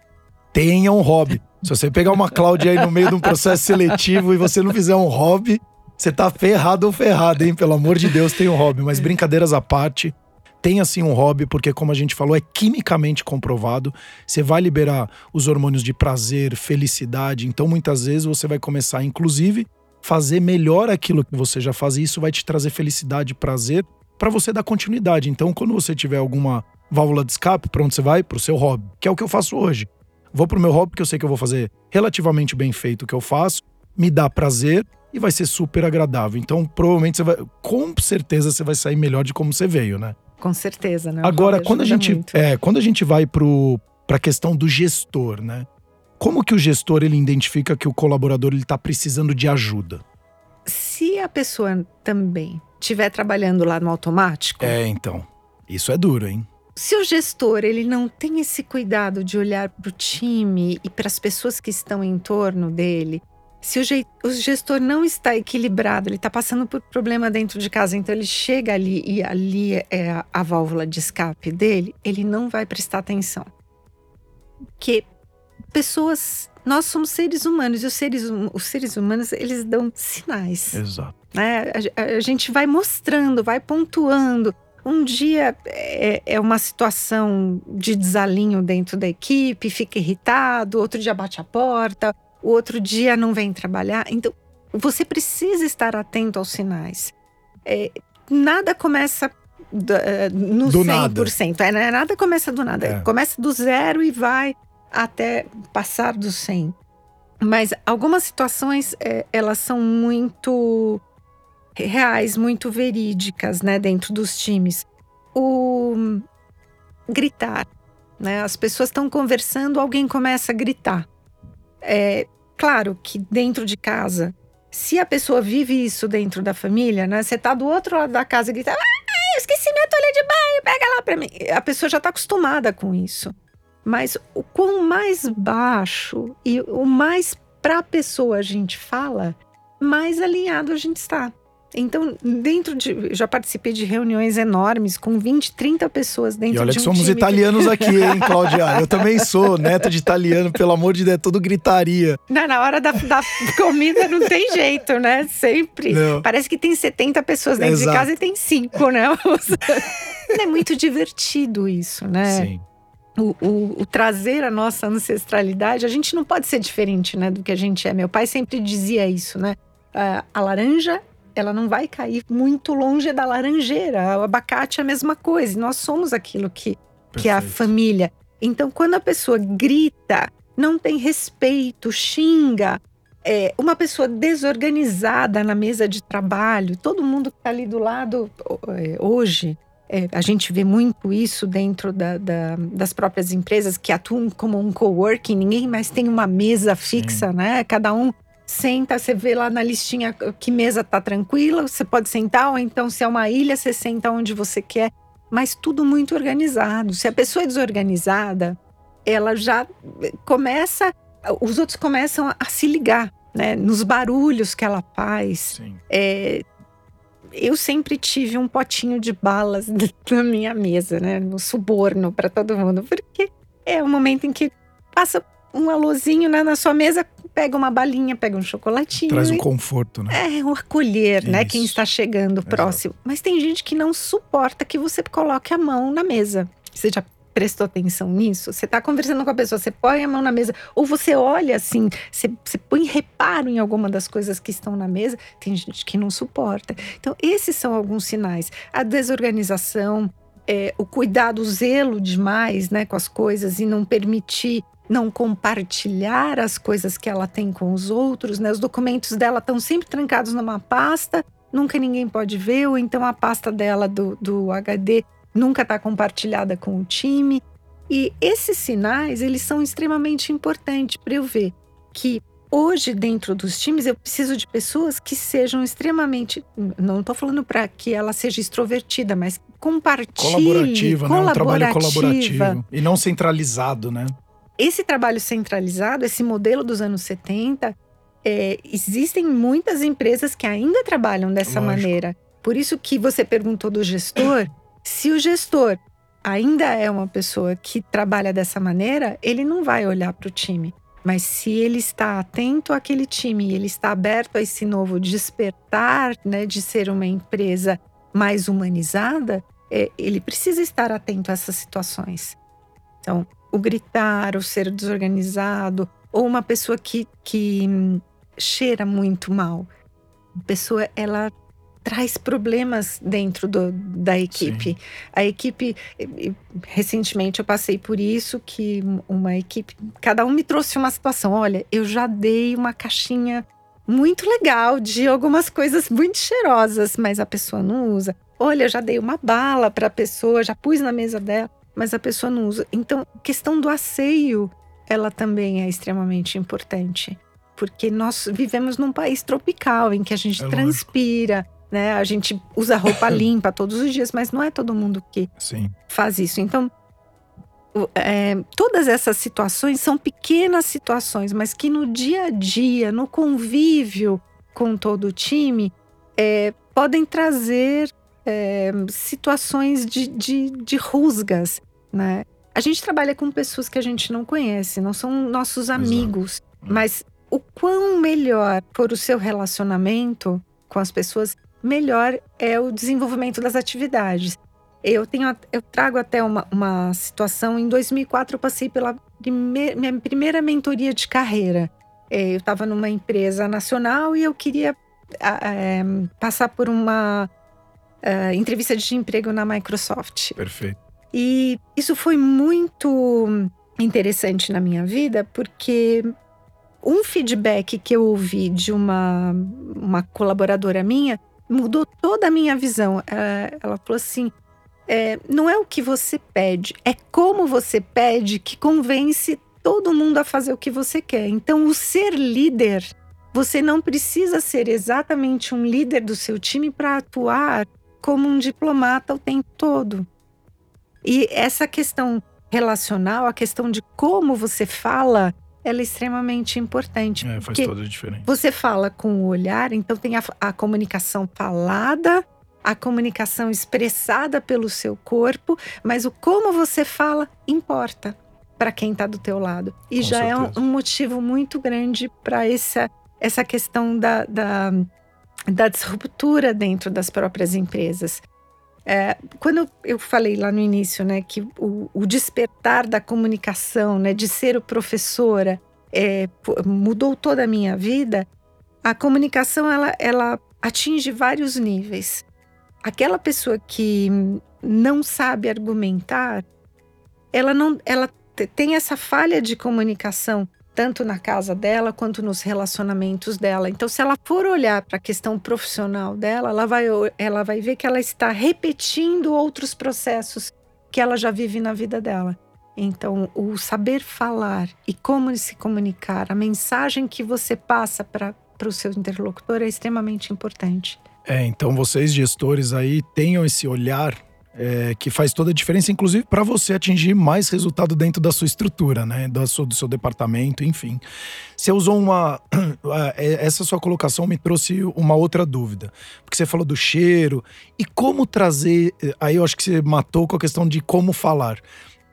S2: Tenha um hobby. Se você pegar uma Cláudia aí no meio de um processo seletivo e você não fizer um hobby, você tá ferrado ou ferrado, hein? Pelo amor de Deus, tem um hobby. Mas brincadeiras à parte, tem assim um hobby, porque como a gente falou, é quimicamente comprovado. Você vai liberar os hormônios de prazer, felicidade. Então, muitas vezes você vai começar, inclusive, fazer melhor aquilo que você já faz. E isso vai te trazer felicidade, prazer, para você dar continuidade. Então, quando você tiver alguma válvula de escape, para onde você vai? Para o seu hobby, que é o que eu faço hoje. Vou pro meu hobby, porque eu sei que eu vou fazer relativamente bem feito o que eu faço, me dá prazer e vai ser super agradável. Então, provavelmente você vai, com certeza você vai sair melhor de como você veio, né?
S3: Com certeza, né?
S2: Agora, quando a gente muito. é, quando a gente vai para a questão do gestor, né? Como que o gestor ele identifica que o colaborador ele está precisando de ajuda?
S3: Se a pessoa também estiver trabalhando lá no automático.
S2: É, então. Isso é duro, hein?
S3: Se o gestor ele não tem esse cuidado de olhar para o time e para as pessoas que estão em torno dele, se o, o, gestor não está equilibrado, ele está passando por problema dentro de casa, então ele chega ali e ali é a, a válvula de escape dele, ele não vai prestar atenção. Porque pessoas, nós somos seres humanos e os seres, hum, os seres humanos eles dão sinais.
S2: Exato.
S3: Né? A, a gente vai mostrando, vai pontuando. Um dia é, é, uma situação de desalinho dentro da equipe, fica irritado, outro dia bate a porta, o outro dia não vem trabalhar. Então, você precisa estar atento aos sinais. É, nada começa do, uh, no do 100%. Nada. É, né? nada começa do nada. É. Começa do zero e vai até passar do 100. Mas algumas situações, é, elas são muito reais, muito verídicas, né, dentro dos times. O gritar, Né? As pessoas estão conversando, alguém começa a gritar. É claro que dentro de casa, se a pessoa vive isso dentro da família, né? Você tá do outro lado da casa e grita: Ah, esqueci minha toalha de banho, pega lá para mim. A pessoa já está acostumada com isso. Mas o quão mais baixo e o mais para a pessoa a gente fala, mais alinhado a gente está. Então, dentro de. Já participei de reuniões enormes com 20, 30 pessoas dentro de
S2: E olha
S3: de
S2: que
S3: um
S2: somos
S3: time
S2: italianos aqui, hein, <laughs> Cláudia? Eu também sou neto de italiano, pelo amor de Deus, é tudo gritaria.
S3: Não, na hora da, da comida não tem jeito, né? Sempre.
S2: Não.
S3: Parece que tem 70 pessoas dentro
S2: Exato.
S3: de casa e tem 5, né? <laughs> é muito divertido isso, né?
S2: Sim.
S3: O, o- o trazer a nossa ancestralidade, a gente não pode ser diferente, né, do que a gente é. Meu pai sempre dizia isso, né? Ah, a laranja, ela não vai cair muito longe da laranjeira. O abacate é a mesma coisa. E nós somos aquilo que, que é a família. Então, quando a pessoa grita, não tem respeito, xinga, é, uma pessoa desorganizada na mesa de trabalho, todo mundo que está ali do lado é, hoje, é, a gente vê muito isso dentro da- da- das próprias empresas que atuam como um coworking, ninguém mais tem uma mesa fixa, né? Cada um senta, você vê lá na listinha que mesa tá tranquila, você pode sentar, ou então se é uma ilha, você senta onde você quer, mas tudo muito organizado. Se a pessoa é desorganizada, ela já começa, os outros começam a se ligar, né? Nos barulhos que ela faz,
S2: Sim.
S3: é, eu sempre tive um potinho de balas <laughs> na minha mesa, né? No suborno para todo mundo, porque é o momento em que passa um alôzinho né, na sua mesa, pega uma balinha, pega um chocolatinho.
S2: Traz um
S3: e-
S2: conforto, né?
S3: é, um acolher, né?
S2: Isso.
S3: Quem está chegando próximo. Mas tem gente que não suporta que você coloque a mão na mesa. Você já prestou atenção nisso? Você está conversando com a pessoa, você põe a mão na mesa, ou você olha assim, você, você põe reparo em alguma das coisas que estão na mesa. Tem gente que não suporta. Então, esses são alguns sinais. A desorganização, é, o cuidado, o zelo demais né, com as coisas e não permitir não compartilhar as coisas que ela tem com os outros, né? Os documentos dela estão sempre trancados numa pasta, nunca ninguém pode ver, ou então a pasta dela do, do HD nunca está compartilhada com o time. E esses sinais, eles são extremamente importantes para eu ver que hoje dentro dos times eu preciso de pessoas que sejam extremamente, não estou falando para que ela seja extrovertida, mas compartilhe,
S2: Colaborativa, né? Um trabalho colaborativo. E não centralizado, né?
S3: esse trabalho centralizado, esse modelo dos anos 70, é, existem muitas empresas que ainda trabalham dessa
S2: Lógico.
S3: maneira. Por isso que você perguntou do gestor. Se o gestor ainda é uma pessoa que trabalha dessa maneira, ele não vai olhar para o time. Mas se ele está atento àquele time ele está aberto a esse novo despertar, né, de ser uma empresa mais humanizada, é, ele precisa estar atento a essas situações. Então, o gritar, o ser desorganizado, ou uma pessoa que, que cheira muito mal. A pessoa, ela traz problemas dentro do- da equipe. A equipe, recentemente eu passei por isso, que uma equipe, cada um me trouxe uma situação. Olha, eu já dei uma caixinha muito legal de algumas coisas muito cheirosas, mas a pessoa não usa. Olha, eu já dei uma bala para a pessoa, já pus na mesa dela, mas a pessoa não usa. Então, a questão do asseio, ela também é extremamente importante. Porque nós vivemos num país tropical, em que a gente
S2: É lógico.
S3: Né? A gente usa roupa <laughs> limpa todos os dias, mas não é todo mundo que
S2: Sim.
S3: faz isso. Então, é, todas essas situações são pequenas situações, mas que no dia a dia, no convívio com todo o time, é, podem trazer é, situações de, de, de rusgas, né? A gente trabalha com pessoas que a gente não conhece, não são nossos amigos, mas o quão melhor for o seu relacionamento com as pessoas, melhor é o desenvolvimento das atividades. Eu tenho, eu trago até uma, uma situação. Em 2004 eu passei pela prime- minha primeira mentoria de carreira. Eh, Eu estava numa empresa nacional e eu queria eh, passar por uma ah, entrevista de emprego na Microsoft.
S2: Perfeito.
S3: E isso foi muito interessante na minha vida, porque um feedback que eu ouvi de uma, uma colaboradora minha mudou toda a minha visão. Eh, Ela falou assim: é, não é o que você pede, é como você pede que convence todo mundo a fazer o que você quer. Então, o ser líder, você não precisa ser exatamente um líder do seu time para atuar como um diplomata o tempo todo. E essa questão relacional, a questão de como você fala, ela é extremamente importante.
S2: É, faz toda a diferença.
S3: Você fala com o olhar, então tem a, a comunicação falada, a comunicação expressada pelo seu corpo, mas o como você fala importa para quem está do teu lado. E com já certeza. é um, um, motivo muito grande para essa, essa questão da, da, da disruptura dentro das próprias empresas. É, quando eu falei lá no início, né, que o, o despertar da comunicação, né, de ser professora, é, mudou toda a minha vida, a comunicação ela, ela atinge vários níveis. Aquela pessoa que não sabe argumentar, ela não, ela tem essa falha de comunicação tanto na casa dela quanto nos relacionamentos dela. Então, se ela for olhar para a questão profissional dela, ela vai, ela vai ver que ela está repetindo outros processos que ela já vive na vida dela. Então, o saber falar e como se comunicar, a mensagem que você passa para o seu interlocutor é extremamente importante.
S2: É, então vocês gestores aí tenham esse olhar é, que faz toda a diferença, inclusive para você atingir mais resultado dentro da sua estrutura, né? Do seu, do seu departamento, enfim. Você usou uma. <clears throat> É, essa sua colocação me trouxe uma outra dúvida. Porque você falou do cheiro e como trazer. Aí eu acho que você matou com a questão de como falar.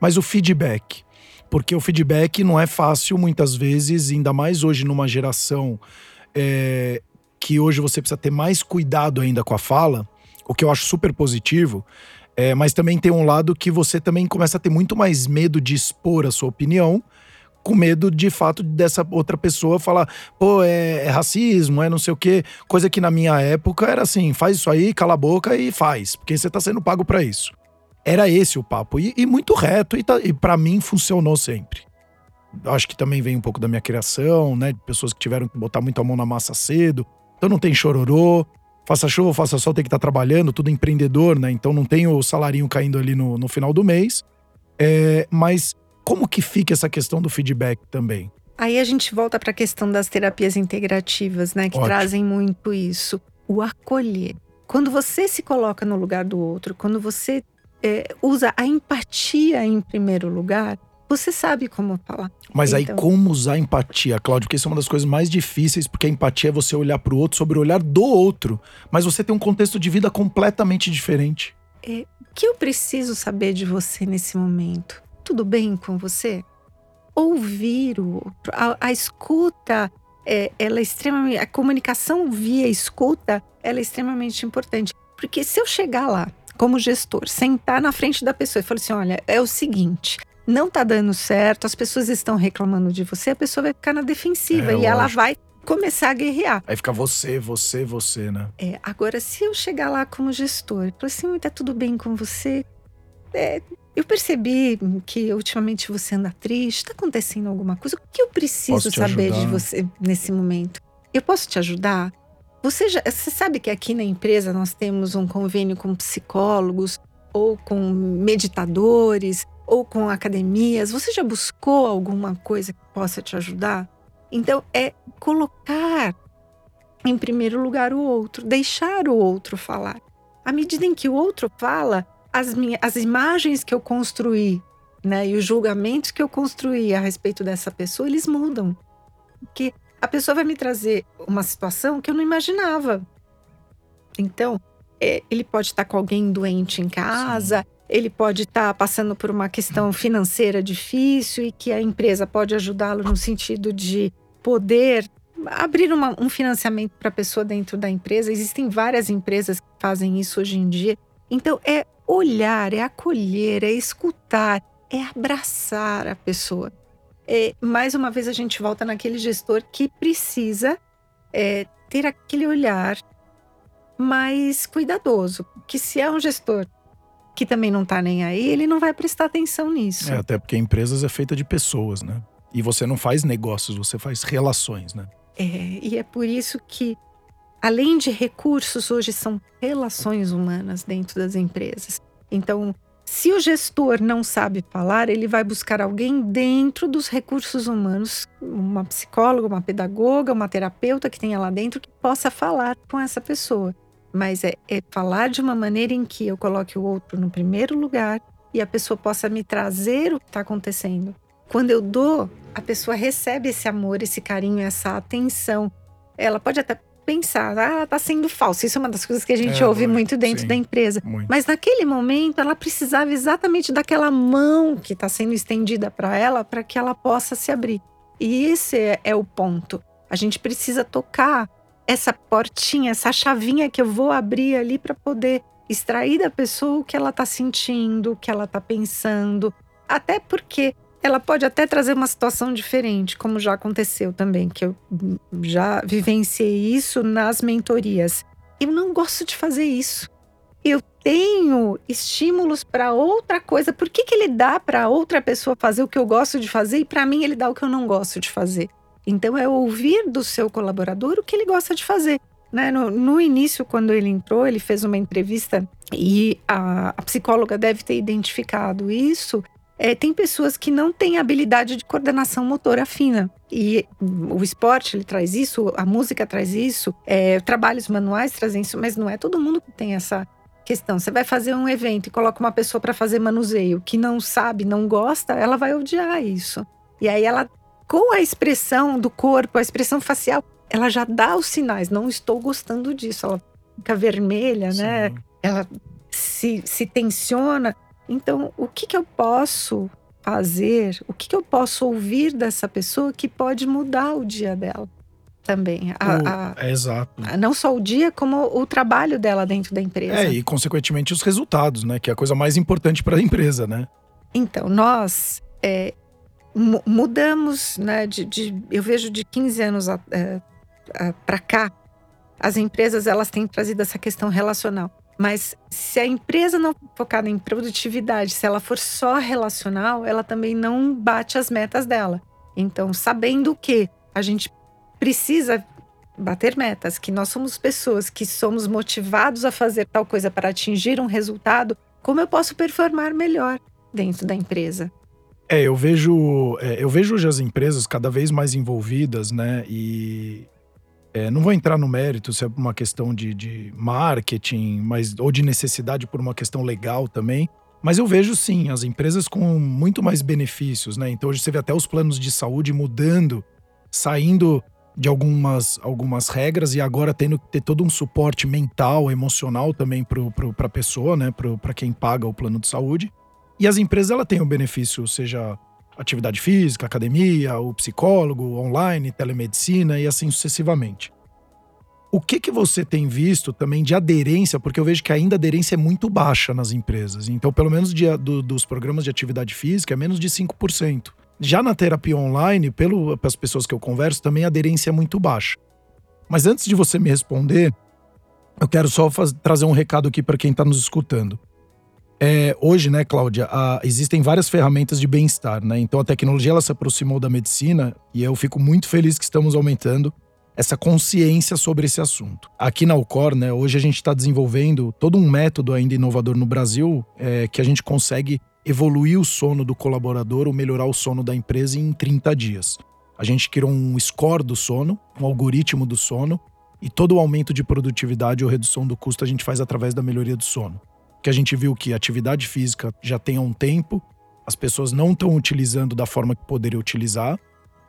S2: Mas o feedback. Porque o feedback não é fácil muitas vezes, ainda mais hoje numa geração é, que hoje você precisa ter mais cuidado ainda com a fala, o que eu acho super positivo. É, mas também tem um lado que você também começa a ter muito mais medo de expor a sua opinião, com medo de fato dessa outra pessoa falar, pô, é, é, racismo, é não sei o quê. Coisa que na minha época era assim: faz isso aí, cala a boca e faz, porque você tá sendo pago para isso. Era esse o papo. E, e muito reto, e, tá, e para mim funcionou sempre. Acho que também vem um pouco da minha criação, né? De pessoas que tiveram que botar muito a mão na massa cedo. Então não tem chororô faça chuva, faça sol, tem que estar tá trabalhando, tudo empreendedor, né? Então não tem o salarinho caindo ali no, no final do mês. É, mas como que fica essa questão do feedback também?
S3: Aí a gente volta para a questão das terapias integrativas, né? Que Ótimo. trazem muito isso. O acolher. Quando você se coloca no lugar do outro, quando você é, usa a empatia em primeiro lugar, você sabe como falar.
S2: Mas então... aí, como usar empatia, Cláudio? Porque isso é uma das coisas mais difíceis, porque a empatia é você olhar para o outro sobre o olhar do outro. Mas você tem um contexto de vida completamente diferente.
S3: É, o que eu preciso saber de você nesse momento? Tudo bem com você? Ouvir o outro. A, a escuta, é, ela é extremamente. A comunicação via escuta, ela é extremamente importante. Porque se eu chegar lá como gestor, sentar na frente da pessoa e falar assim: olha, é o seguinte, não tá dando certo, as pessoas estão reclamando de você, a pessoa vai ficar na defensiva é, e lógico. ela vai começar a guerrear.
S2: Aí fica você, você, você, né?
S3: É, agora se eu chegar lá como gestor e falar assim, tá tudo bem com você, é, eu percebi que ultimamente você anda triste, tá acontecendo alguma coisa, o que eu preciso saber ajudar? de você nesse momento? Eu posso te ajudar? Você, já, você sabe que aqui na empresa nós temos um convênio com psicólogos ou com meditadores ou com academias? Você já buscou alguma coisa que possa te ajudar? Então, é colocar em primeiro lugar o outro, deixar o outro falar. À medida em que o outro fala, as, minhas, as imagens que eu construí né, e os julgamentos que eu construí a respeito dessa pessoa, eles mudam. Porque a pessoa vai me trazer uma situação que eu não imaginava. Então, é, ele pode estar com alguém doente em casa, Sim ele pode estar tá passando por uma questão financeira difícil e que a empresa pode ajudá-lo no sentido de poder abrir uma, um financiamento para a pessoa dentro da empresa. Existem várias empresas que fazem isso hoje em dia. Então, é olhar, é acolher, é escutar, é abraçar a pessoa. É, mais uma vez, a gente volta naquele gestor que precisa é, ter aquele olhar mais cuidadoso. Que se é um gestor que também não tá nem aí, ele não vai prestar atenção nisso.
S2: É, até porque empresas é feita de pessoas, né? E você não faz negócios, você faz relações, né?
S3: É, e é por isso que, além de recursos, hoje são relações humanas dentro das empresas. Então, se o gestor não sabe falar, ele vai buscar alguém dentro dos recursos humanos, uma psicóloga, uma pedagoga, uma terapeuta que tenha lá dentro que possa falar com essa pessoa. Mas é, é falar de uma maneira em que eu coloque o outro no primeiro lugar e a pessoa possa me trazer o que está acontecendo. Quando eu dou, a pessoa recebe esse amor, esse carinho, essa atenção. Ela pode até pensar, ah, tá sendo falso. Isso é uma das coisas que a gente é, ouve muito dentro sim, da empresa. Muito. Mas naquele momento, ela precisava exatamente daquela mão que está sendo estendida para ela, para que ela possa se abrir. E esse é, é o ponto. A gente precisa tocar essa portinha, essa chavinha que eu vou abrir ali para poder extrair da pessoa o que ela está sentindo, o que ela está pensando. Até porque ela pode até trazer uma situação diferente, como já aconteceu também, que eu já vivenciei isso nas mentorias. Eu não gosto de fazer isso. Eu tenho estímulos para outra coisa. Por que, que ele dá para outra pessoa fazer o que eu gosto de fazer e para mim ele dá o que eu não gosto de fazer? Então é ouvir do seu colaborador o que ele gosta de fazer. Né? No, no, início, quando ele entrou, ele fez uma entrevista e a, a psicóloga deve ter identificado isso. É, tem pessoas que não têm habilidade de coordenação motora fina. E o esporte ele traz isso, a música traz isso, é, trabalhos manuais trazem isso, mas não é todo mundo que tem essa questão. Você vai fazer um evento e coloca uma pessoa para fazer manuseio que não sabe, não gosta, ela vai odiar isso. E aí ela, com a expressão do corpo, a expressão facial, ela já dá os sinais, não estou gostando disso. Ela fica vermelha, né? Sim. né? Ela se, se tensiona. Então, o que, que eu posso fazer? O que, que eu posso ouvir dessa pessoa que pode mudar o dia dela? Também.
S2: A, a, é exato.
S3: A, não só o dia, como o trabalho dela dentro da empresa.
S2: É, e consequentemente os resultados, né? Que é a coisa mais importante para a empresa, né?
S3: Então, nós é, mudamos, né? De, de, eu vejo de 15 anos é, para cá, as empresas elas têm trazido essa questão relacional. Mas se a empresa não focada em produtividade, se ela for só relacional, ela também não bate as metas dela. Então, sabendo que a gente precisa bater metas, que nós somos pessoas que somos motivados a fazer tal coisa para atingir um resultado, como eu posso performar melhor dentro da empresa?
S2: É, eu vejo, é, eu vejo hoje as empresas cada vez mais envolvidas, né? E é, não vou entrar no mérito se é uma questão de, de marketing, mas, ou de necessidade por uma questão legal também. Mas eu vejo sim, as empresas com muito mais benefícios, né? Então hoje você vê até os planos de saúde mudando, saindo de algumas, algumas regras e agora tendo que ter todo um suporte mental, emocional também para a pessoa, né? Para quem paga o plano de saúde. E as empresas ela têm o benefício, seja atividade física, academia, o psicólogo, online, telemedicina e assim sucessivamente. O que, que você tem visto também de aderência? Porque eu vejo que ainda a aderência é muito baixa nas empresas. Então, pelo menos de, do, dos programas de atividade física, é menos de 5%. Já na terapia online, pelo, pelas pessoas que eu converso, também a aderência é muito baixa. Mas antes de você me responder, eu quero só faz, trazer um recado aqui para quem está nos escutando. É, hoje, né, Cláudia, a, existem várias ferramentas de bem-estar, né? Então a tecnologia ela se aproximou da medicina e eu fico muito feliz que estamos aumentando essa consciência sobre esse assunto. Aqui na Alcor, né, hoje a gente está desenvolvendo todo um método ainda inovador no Brasil é, que a gente consegue evoluir o sono do colaborador ou melhorar o sono da empresa em 30 dias. A gente criou um score do sono, um algoritmo do sono, e todo o aumento de produtividade ou redução do custo a gente faz através da melhoria do sono que a gente viu que atividade física já tem há um tempo, as pessoas não estão utilizando da forma que poderiam utilizar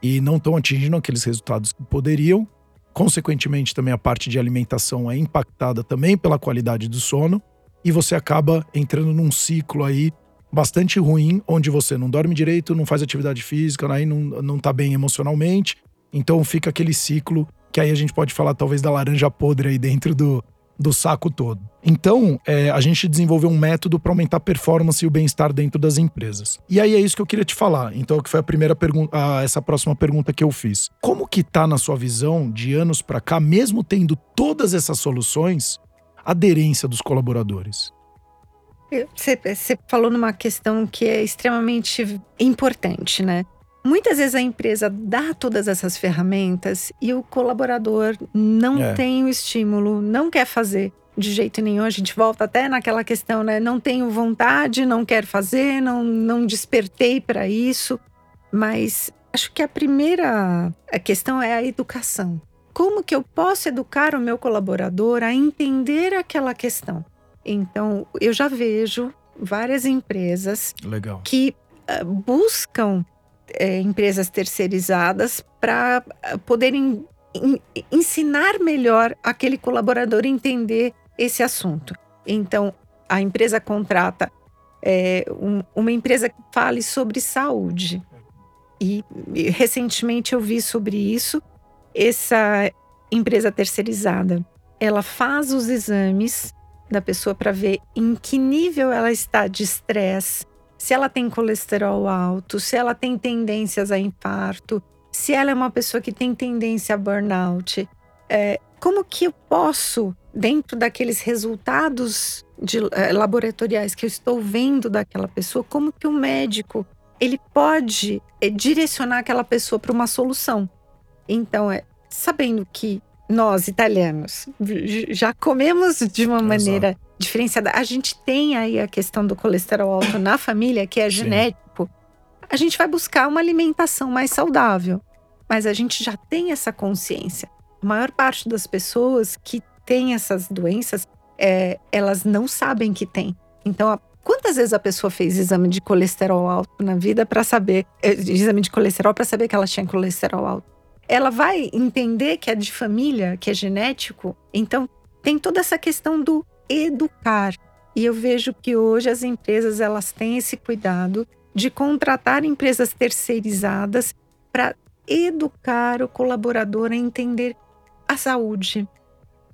S2: e não estão atingindo aqueles resultados que poderiam. Consequentemente, também a parte de alimentação é impactada também pela qualidade do sono e você acaba entrando num ciclo aí bastante ruim, onde você não dorme direito, não faz atividade física, aí não, não tá bem emocionalmente. Então fica aquele ciclo que aí a gente pode falar talvez da laranja podre aí dentro do, do saco todo. Então, é, a gente desenvolveu um método para aumentar a performance e o bem-estar dentro das empresas. E aí é isso que eu queria te falar. Então, que foi a primeira pergunta, essa próxima pergunta que eu fiz. Como que tá na sua visão de anos para cá, mesmo tendo todas essas soluções, a aderência dos colaboradores?
S3: Você, você falou numa questão que é extremamente importante, né? Muitas vezes a empresa dá todas essas ferramentas e o colaborador não é. tem o estímulo, não quer fazer. de jeito nenhum. A gente volta até naquela questão, né? Não tenho vontade, não quero fazer, não, não despertei para isso. Mas acho que a primeira questão é a educação. Como que eu posso educar o meu colaborador a entender aquela questão? Então, eu já vejo várias empresas
S2: Legal.
S3: que uh, buscam é, empresas terceirizadas para uh, poderem in, ensinar melhor aquele colaborador a entender esse assunto. Então, a empresa contrata é, um, uma empresa que fale sobre saúde. E recentemente eu vi sobre isso. Essa empresa terceirizada, ela faz os exames da pessoa para ver em que nível ela está de estresse, se ela tem colesterol alto, se ela tem tendências a infarto, se ela é uma pessoa que tem tendência a burnout. É, como que eu posso, dentro daqueles resultados de, é, laboratoriais que eu estou vendo daquela pessoa, como que o médico ele pode é, direcionar aquela pessoa para uma solução? Então, é, sabendo que nós italianos já comemos de uma maneira Exato. diferenciada. A gente tem aí a questão do colesterol alto na família, que é genético. A gente vai buscar uma alimentação mais saudável, mas a gente já tem essa consciência. A maior parte das pessoas que têm essas doenças, é, elas não sabem que tem. Então, a, quantas vezes a pessoa fez exame de colesterol alto na vida para saber, é, exame de colesterol para saber que ela tinha colesterol alto? Ela vai entender que é de família, que é genético. Então, tem toda essa questão do educar. E eu vejo que hoje as empresas elas têm esse cuidado de contratar empresas terceirizadas para educar o colaborador a entender a saúde,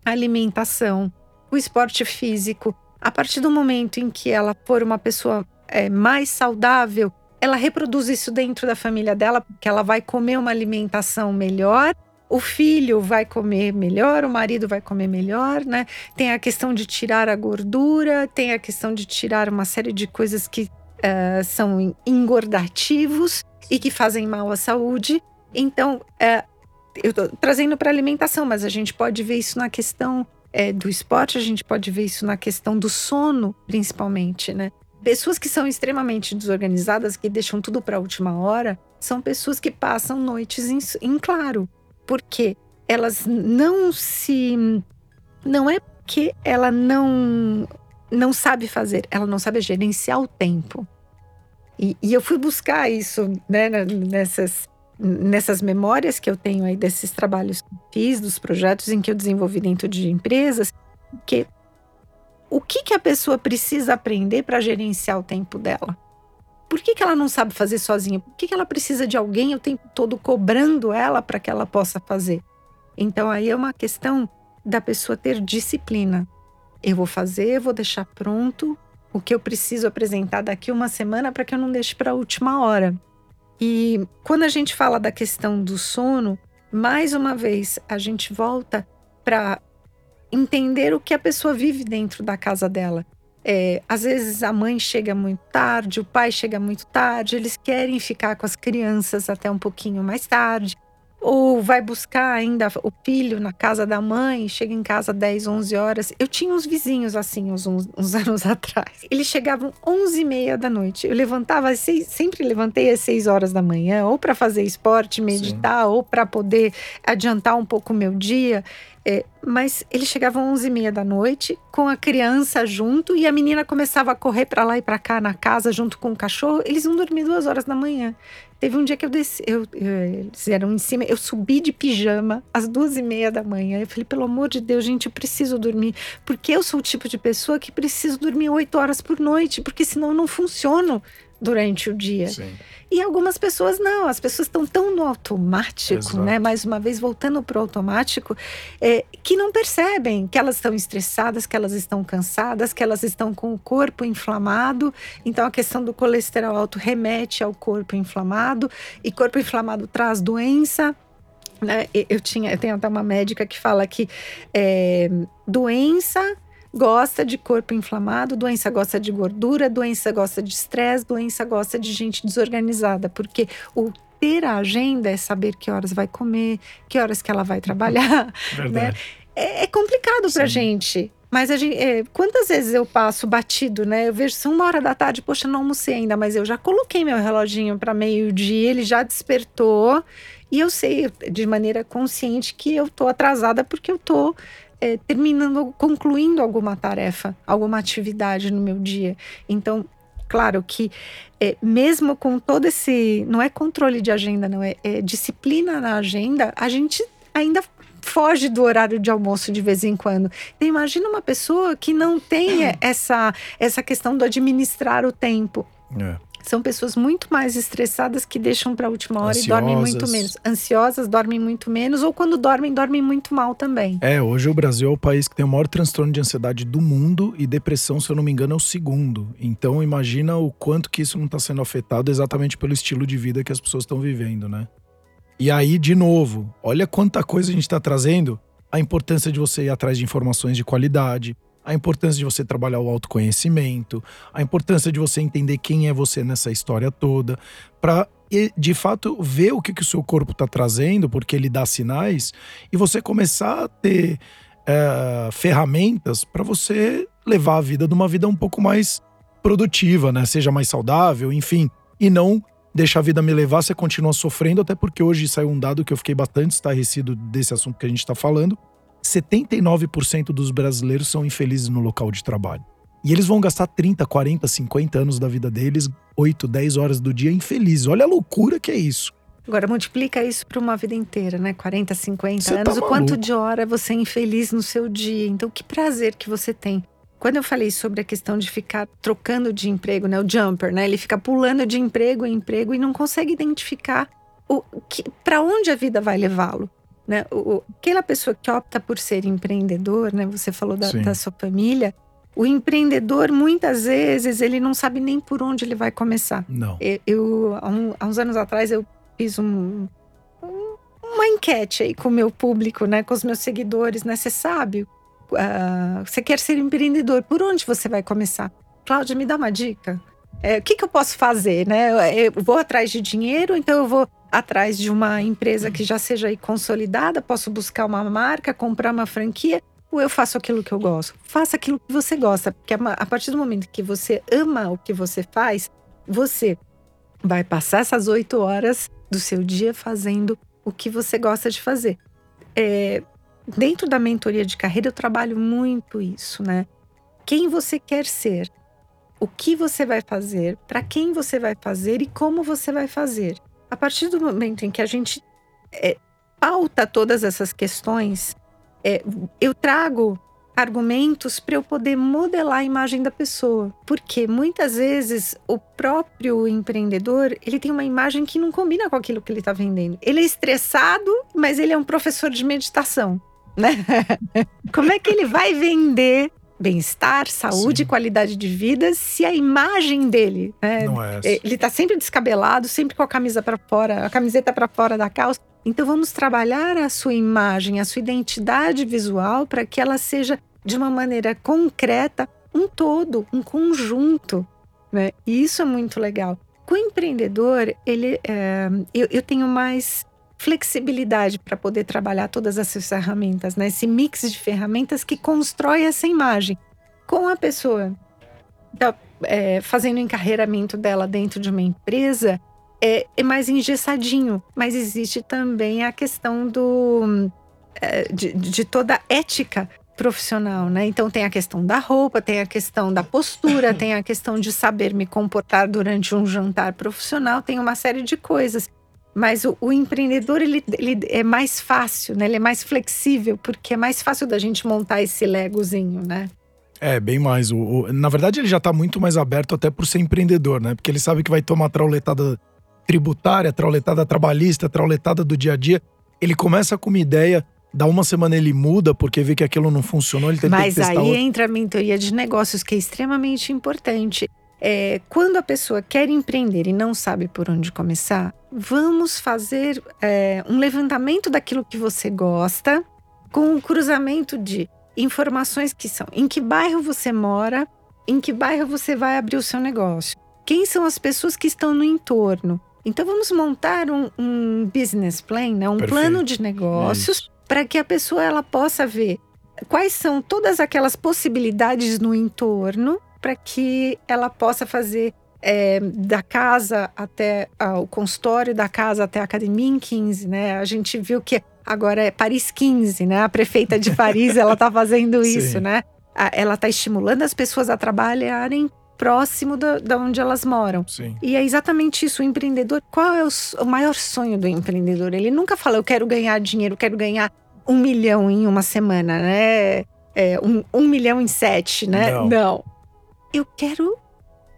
S3: a alimentação, o esporte físico. A partir do momento em que ela for uma pessoa é, mais saudável, ela reproduz isso dentro da família dela, porque ela vai comer uma alimentação melhor, o filho vai comer melhor, o marido vai comer melhor, né? Tem a questão de tirar a gordura, tem a questão de tirar uma série de coisas que uh, são engordativos e que fazem mal à saúde. Então, uh, eu tô trazendo para alimentação, mas a gente pode ver isso na questão é, do esporte, a gente pode ver isso na questão do sono, principalmente, né? Pessoas que são extremamente desorganizadas, que deixam tudo para a última hora, são pessoas que passam noites em, em claro. Porque elas não se. Não é que ela não, não sabe fazer, ela não sabe gerenciar o tempo. E, e eu fui buscar isso né, nessas, nessas memórias que eu tenho aí desses trabalhos que fiz, dos projetos em que eu desenvolvi dentro de empresas, que o que, que a pessoa precisa aprender para gerenciar o tempo dela? Por que, que ela não sabe fazer sozinha? Por que, que ela precisa de alguém o tempo todo cobrando ela para que ela possa fazer? Então aí é uma questão da pessoa ter disciplina. Eu vou fazer, vou deixar pronto o que eu preciso apresentar daqui uma semana para que eu não deixe para a última hora. E quando a gente fala da questão do sono, mais uma vez a gente volta para entender o que a pessoa vive dentro da casa dela. É, às vezes a mãe chega muito tarde, o pai chega muito tarde, eles querem ficar com as crianças até um pouquinho mais tarde ou vai buscar ainda o filho na casa da mãe, chega em casa 10, 11 horas. Eu tinha uns vizinhos assim, uns, uns <laughs> anos atrás. Eles chegavam 11 e meia da noite. Eu levantava às seis, sempre levantei às 6 horas da manhã, ou para fazer esporte, meditar, Sim. ou para poder adiantar um pouco o meu dia. É, mas eles chegavam 11 e meia da noite com a criança junto e a menina começava a correr para lá e para cá na casa junto com o cachorro. Eles iam dormir duas horas da manhã. Teve um dia que eu desci, eu, eles eram em cima, eu subi de pijama às duas e meia da manhã. Eu falei, pelo amor de Deus, gente, eu preciso dormir. Porque eu sou o tipo de pessoa que preciso dormir oito horas por noite, porque senão eu não funciono durante o dia. Sim. E algumas pessoas não, as pessoas estão tão no automático, Exato. né? Mais uma vez, voltando para o automático, é, que não percebem que elas estão estressadas, que elas estão cansadas, que elas estão com o corpo inflamado. Então, a questão do colesterol alto remete ao corpo inflamado, e corpo inflamado traz doença. Né? Eu tinha, eu tenho até uma médica que fala que é, doença gosta de corpo inflamado, doença gosta de gordura, doença gosta de estresse, doença gosta de gente desorganizada, porque o ter a agenda é saber que horas vai comer, que horas que ela vai trabalhar, <laughs> né? É, é complicado pra gente, Mas a gente, é, quantas vezes eu passo batido, né? Eu vejo são uma hora da tarde, poxa, não almocei ainda, mas eu já coloquei meu reloginho para meio-dia, ele já despertou. E eu sei de maneira consciente que eu tô atrasada porque eu tô é, terminando, concluindo alguma tarefa, alguma atividade no meu dia. Então, claro que é, mesmo com todo esse, não é controle de agenda, não é, é disciplina na agenda, a gente ainda foge do horário de almoço de vez em quando. Então, imagina uma pessoa que não tenha <coughs> essa, essa questão do administrar o tempo. É. São pessoas muito mais estressadas que deixam para a última hora Ansiosas. e dormem muito menos. Ansiosas, dormem muito menos, ou quando dormem, dormem muito mal também.
S2: É, hoje o Brasil é o país que tem o maior transtorno de ansiedade do mundo e depressão, se eu não me engano, é o segundo. Então imagina o quanto que isso não está sendo afetado exatamente pelo estilo de vida que as pessoas estão vivendo, né? E aí, de novo, olha quanta coisa a gente está trazendo. A importância de você ir atrás de informações de qualidade, a importância de você trabalhar o autoconhecimento, a importância de você entender quem é você nessa história toda, para de fato ver o que, que o seu corpo está trazendo, porque ele dá sinais, e você começar a ter é, ferramentas para você levar a vida de uma vida um pouco mais produtiva, né? Seja mais saudável, enfim, e não deixar a vida me levar, você continua sofrendo, até porque hoje saiu um dado que eu fiquei bastante estarrecido desse assunto que a gente está falando. 79% dos brasileiros são infelizes no local de trabalho. E eles vão gastar 30, 40, 50 anos da vida deles, 8, 10 horas do dia infelizes. Olha a loucura que é isso.
S3: Agora, multiplica isso para uma vida inteira, né? 40, 50 você anos. Tá o quanto de hora você é infeliz no seu dia. Então, que prazer que você tem quando eu falei sobre a questão de ficar trocando de emprego, né, o jumper, né, ele fica pulando de emprego em emprego e não consegue identificar o que, para onde a vida vai levá-lo. Né? O, aquela pessoa que opta por ser empreendedor, né? Você falou da, da, sua família. O empreendedor, muitas vezes, ele não sabe nem por onde ele vai começar.
S2: Não.
S3: Eu, eu há, um, há uns anos atrás, eu fiz um, um, uma enquete aí com o meu público, né? Com os meus seguidores, né? Você sabe uh, você quer ser empreendedor, por onde você vai começar? Cláudia, me dá uma dica. É, o que, que eu posso fazer, né? Eu vou atrás de dinheiro, então eu vou atrás de uma empresa que já seja aí consolidada, posso buscar uma marca, comprar uma franquia, ou eu faço aquilo que eu gosto? Faça aquilo que você gosta, porque a partir do momento que você ama o que você faz, você vai passar essas oito horas do seu dia fazendo o que você gosta de fazer. É, dentro da mentoria de carreira eu trabalho muito isso, né? Quem você quer ser, o que você vai fazer, para quem você vai fazer e como você vai fazer. A partir do momento em que a gente é, pauta todas essas questões, é, eu trago argumentos para eu poder modelar a imagem da pessoa. Porque muitas vezes o próprio empreendedor, ele tem uma imagem que não combina com aquilo que ele está vendendo. Ele é estressado, mas ele é um professor de meditação né? <laughs> Como é que ele vai vender bem-estar, saúde, Sim. qualidade de vida, se a imagem dele, né?
S2: Não é essa.
S3: Ele tá sempre descabelado, sempre com a camisa para fora, a camiseta para fora da calça. Então vamos trabalhar a sua imagem, a sua identidade visual para que ela seja de uma maneira concreta um todo, um conjunto, né? E isso é muito legal. Com o empreendedor, ele, é, eu, eu tenho mais flexibilidade para poder trabalhar todas essas ferramentas, né? Esse mix de ferramentas que constrói essa imagem. Com a pessoa tá, é, fazendo o encarreiramento dela dentro de uma empresa, é, é, mais engessadinho. Mas existe também a questão do, é, de, de toda a ética profissional, né? Então tem a questão da roupa, tem a questão da postura, <coughs> tem a questão de saber me comportar durante um jantar profissional, tem uma série de coisas. Mas o, o, empreendedor ele, ele é mais fácil, né? Ele é mais flexível, porque é mais fácil da gente montar esse legozinho, né?
S2: É, bem mais. O, o, na verdade, ele já está muito mais aberto até por ser empreendedor, né? Porque ele sabe que vai tomar trauletada tributária, trauletada trabalhista, trauletada do dia a dia. Ele começa com uma ideia, dá uma semana ele muda porque vê que aquilo não funcionou, ele tem
S3: Mas
S2: que testar
S3: aí
S2: outro.
S3: entra a mentoria de negócios, que é extremamente importante. É, quando a pessoa quer empreender e não sabe por onde começar, vamos fazer é, um levantamento daquilo que você gosta, com um cruzamento de informações que são em que bairro você mora, em que bairro você vai abrir o seu negócio, quem são as pessoas que estão no entorno. Então vamos montar um, um business plan, né? um Perfeito. plano de negócios para que a pessoa ela possa ver quais são todas aquelas possibilidades no entorno para que ela possa fazer é, da casa até ah, o consultório, da casa até a academia em 15, né? A gente viu que agora é Paris 15, né? A prefeita de Paris, <laughs> ela está fazendo isso, né? Ela está estimulando as pessoas a trabalharem próximo da, da onde elas moram.
S2: Sim.
S3: E é exatamente isso. O empreendedor, qual é o, o, maior sonho do empreendedor? Ele nunca fala, eu quero ganhar dinheiro, quero ganhar um milhão em uma semana, né? É, um, um milhão em sete, né?
S2: Não.
S3: Não. Eu quero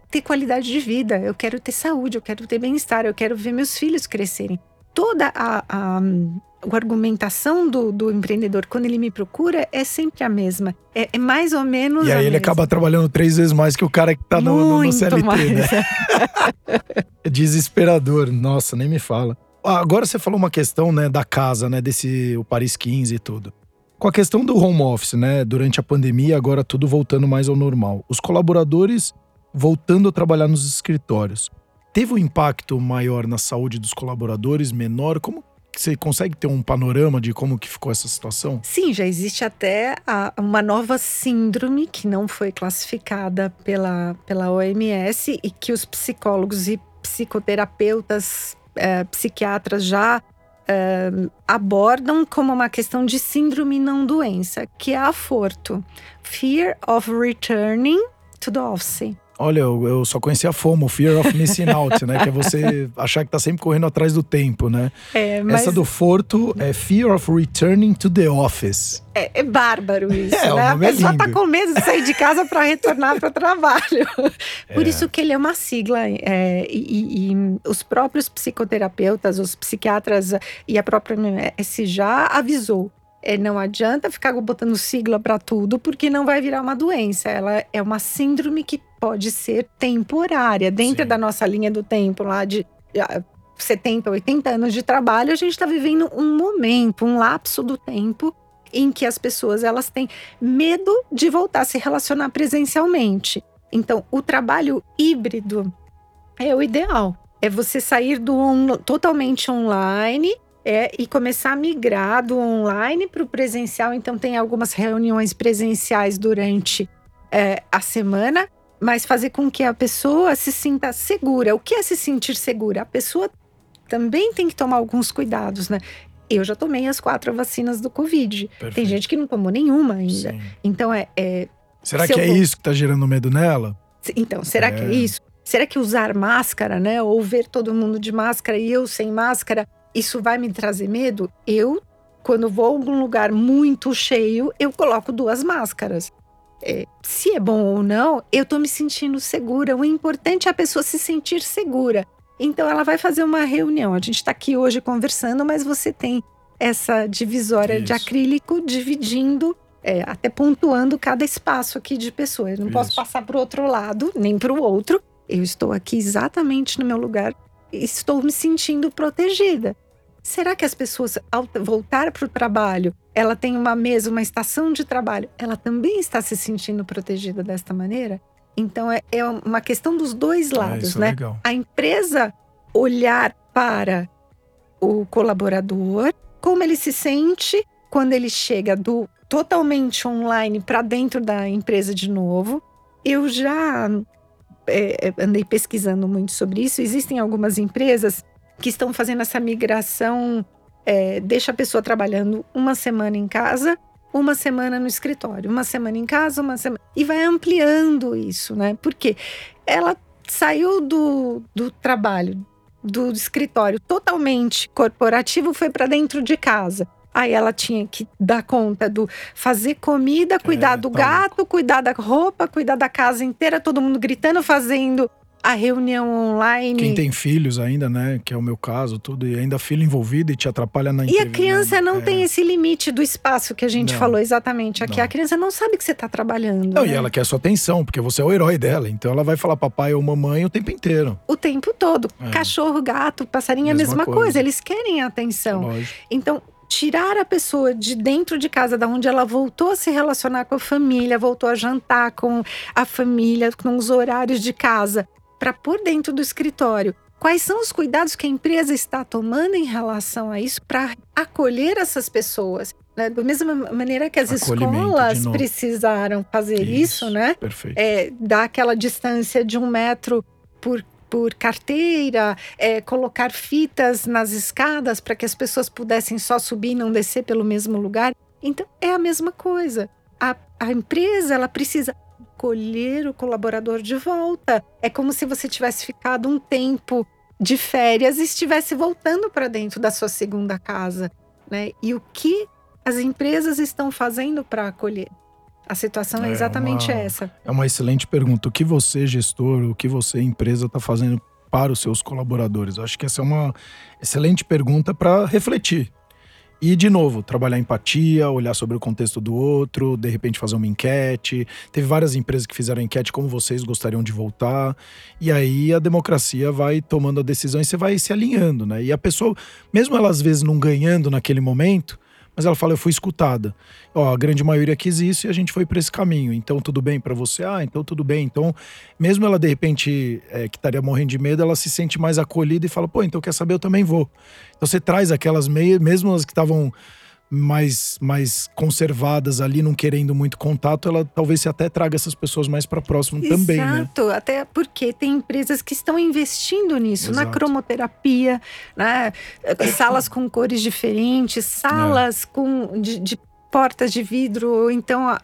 S3: ter qualidade de vida, eu quero ter saúde, eu quero ter bem-estar, eu quero ver meus filhos crescerem. Toda a, a, a argumentação do, do, empreendedor, quando ele me procura, é sempre a mesma. É, é mais ou menos.
S2: E aí ele
S3: mesma.
S2: acaba trabalhando três vezes mais que o cara que tá no, no, no CLT, mais. né? <laughs> é <laughs> desesperador. Nossa, nem me fala. Agora você falou uma questão, né, da casa, né, desse o Paris 15 e tudo. Com a questão do home office, né, durante a pandemia, agora tudo voltando mais ao normal. Os colaboradores voltando a trabalhar nos escritórios. Teve um impacto maior na saúde dos colaboradores, menor? Como você consegue ter um panorama de como que ficou essa situação?
S3: Sim, já existe até a, uma nova síndrome que não foi classificada pela, pela OMS e que os psicólogos e psicoterapeutas, é, psiquiatras já é, abordam como uma questão de síndrome não doença, que é aforto. Fear of returning to the office.
S2: Olha, eu, eu, só conhecia a FOMO, Fear of Missing Out, né? Que é você achar que tá sempre correndo atrás do tempo, né?
S3: É, mas...
S2: Essa do Forto é Fear of Returning to the Office.
S3: É, é bárbaro isso,
S2: é,
S3: né?
S2: A
S3: é pessoa tá com medo de sair de casa para retornar para o trabalho. <laughs> Por
S2: É.
S3: isso que ele é uma sigla. é, e, e os próprios psicoterapeutas, os psiquiatras e a própria MS já avisou. É, não adianta ficar botando sigla para tudo, porque não vai virar uma doença. Ela é uma síndrome que pode ser temporária. Dentro
S2: Sim.
S3: da nossa linha do tempo, lá de ah, 70, 80 anos de trabalho, a gente está vivendo um momento, um lapso do tempo em que as pessoas elas têm medo de voltar a se relacionar presencialmente. Então, o trabalho híbrido é o ideal. É você sair do on totalmente online é, e começar a migrar do online para o presencial. Então, tem algumas reuniões presenciais durante é, a semana, mas fazer com que a pessoa se sinta segura. O que é se sentir segura? A pessoa também tem que tomar alguns cuidados, né? Eu já tomei as quatro vacinas do Covid.
S2: Perfeito.
S3: Tem gente que não tomou nenhuma ainda.
S2: Sim.
S3: Então, é, é
S2: Será
S3: Se
S2: que é
S3: vou-
S2: isso que tá gerando medo nela?
S3: então, será que é
S2: É.
S3: isso? Será que usar máscara, né? Ou ver todo mundo de máscara e eu sem máscara, isso vai me trazer medo? Eu, quando vou a algum lugar muito cheio, eu coloco duas máscaras. É, se é bom ou não, eu tô me sentindo segura. O importante é a pessoa se sentir segura. Então, ela vai fazer uma reunião. A gente tá aqui hoje conversando, mas você tem essa divisória de
S2: Isso.
S3: acrílico dividindo é, até pontuando cada espaço aqui de pessoa. Eu não posso
S2: Isso.
S3: passar para o outro lado, nem para o outro. Eu estou aqui exatamente no meu lugar e estou me sentindo protegida. Será que as pessoas, ao voltar para o trabalho, ela tem uma mesa, uma estação de trabalho, ela também está se sentindo protegida desta maneira? Então é, é uma questão dos dois
S2: é,
S3: lados,
S2: é
S3: né?
S2: legal.
S3: a empresa olhar para o colaborador, como ele se sente quando ele chega do totalmente online para dentro da empresa de novo. Eu já é, andei pesquisando muito sobre isso. Existem algumas empresas que estão fazendo essa migração, é, deixa a pessoa trabalhando uma semana em casa, uma semana no escritório, uma semana em casa, uma semana. E vai ampliando isso, né? Porque ela saiu do, do trabalho, do escritório totalmente corporativo, foi para dentro de casa. Aí ela tinha que dar conta do fazer comida, cuidar do
S2: tá
S3: gato, cuidar da roupa, cuidar da casa inteira, todo mundo gritando, fazendo a reunião online.
S2: Quem tem filhos ainda, né? Que é o meu caso, tudo, e ainda filho envolvido e te atrapalha na
S3: E a criança não
S2: é.
S3: tem esse limite do espaço que a gente
S2: Não.
S3: falou exatamente aqui.
S2: Não.
S3: A criança não sabe que você está trabalhando.
S2: Não,
S3: né?
S2: e ela quer sua atenção, porque você é o herói dela. Então ela vai falar papai ou mamãe o tempo inteiro.
S3: O tempo todo.
S2: É.
S3: Cachorro, gato, passarinho é a
S2: Mesma
S3: mesma coisa.
S2: coisa.
S3: Eles querem a atenção.
S2: Lógico.
S3: Então, tirar a pessoa de dentro de casa, da onde ela voltou a se relacionar com a família, voltou a jantar com a família, com os horários de casa, para pôr dentro do escritório quais são os cuidados que a empresa está tomando em relação a isso para acolher essas pessoas. Né? Da mesma maneira que as escolas precisaram fazer isso, isso né?
S2: Perfeito.
S3: É, dar aquela distância de um metro por por carteira, é, colocar fitas nas escadas para que as pessoas pudessem só subir e não descer pelo mesmo lugar. Então é a mesma coisa. A, a empresa ela precisa colher o colaborador de volta. É como se você tivesse ficado um tempo de férias e estivesse voltando para dentro da sua segunda casa, né? E o que as empresas estão fazendo para acolher? A situação é, é exatamente
S2: uma,
S3: essa.
S2: É uma excelente pergunta. O que você, gestor, o que você, empresa, está fazendo para os seus colaboradores? Eu acho que essa é uma excelente pergunta para refletir. E, de novo, trabalhar empatia, olhar sobre o contexto do outro, de repente fazer uma enquete. Teve várias empresas que fizeram enquete como vocês gostariam de voltar. E aí a democracia vai tomando a decisão e você vai se alinhando, né? E a pessoa, mesmo ela às vezes não ganhando naquele momento, mas ela fala, eu fui escutada. Ó, a grande maioria quis isso e a gente foi para esse caminho. Então tudo bem para você? Ah, então tudo bem. Então, mesmo ela de repente é, que estaria morrendo de medo, ela se sente mais acolhida e fala, pô, então quer saber, eu também vou. Então você traz aquelas meias, mesmo as que estavam mais, mais conservadas ali, não querendo muito contato, ela talvez se até traga essas pessoas mais para próximo
S3: Exato,
S2: também, né?
S3: Exato, até porque tem empresas que estão investindo nisso, Exato. na cromoterapia, né? salas com cores diferentes, salas é. com de, de portas de vidro, ou então a,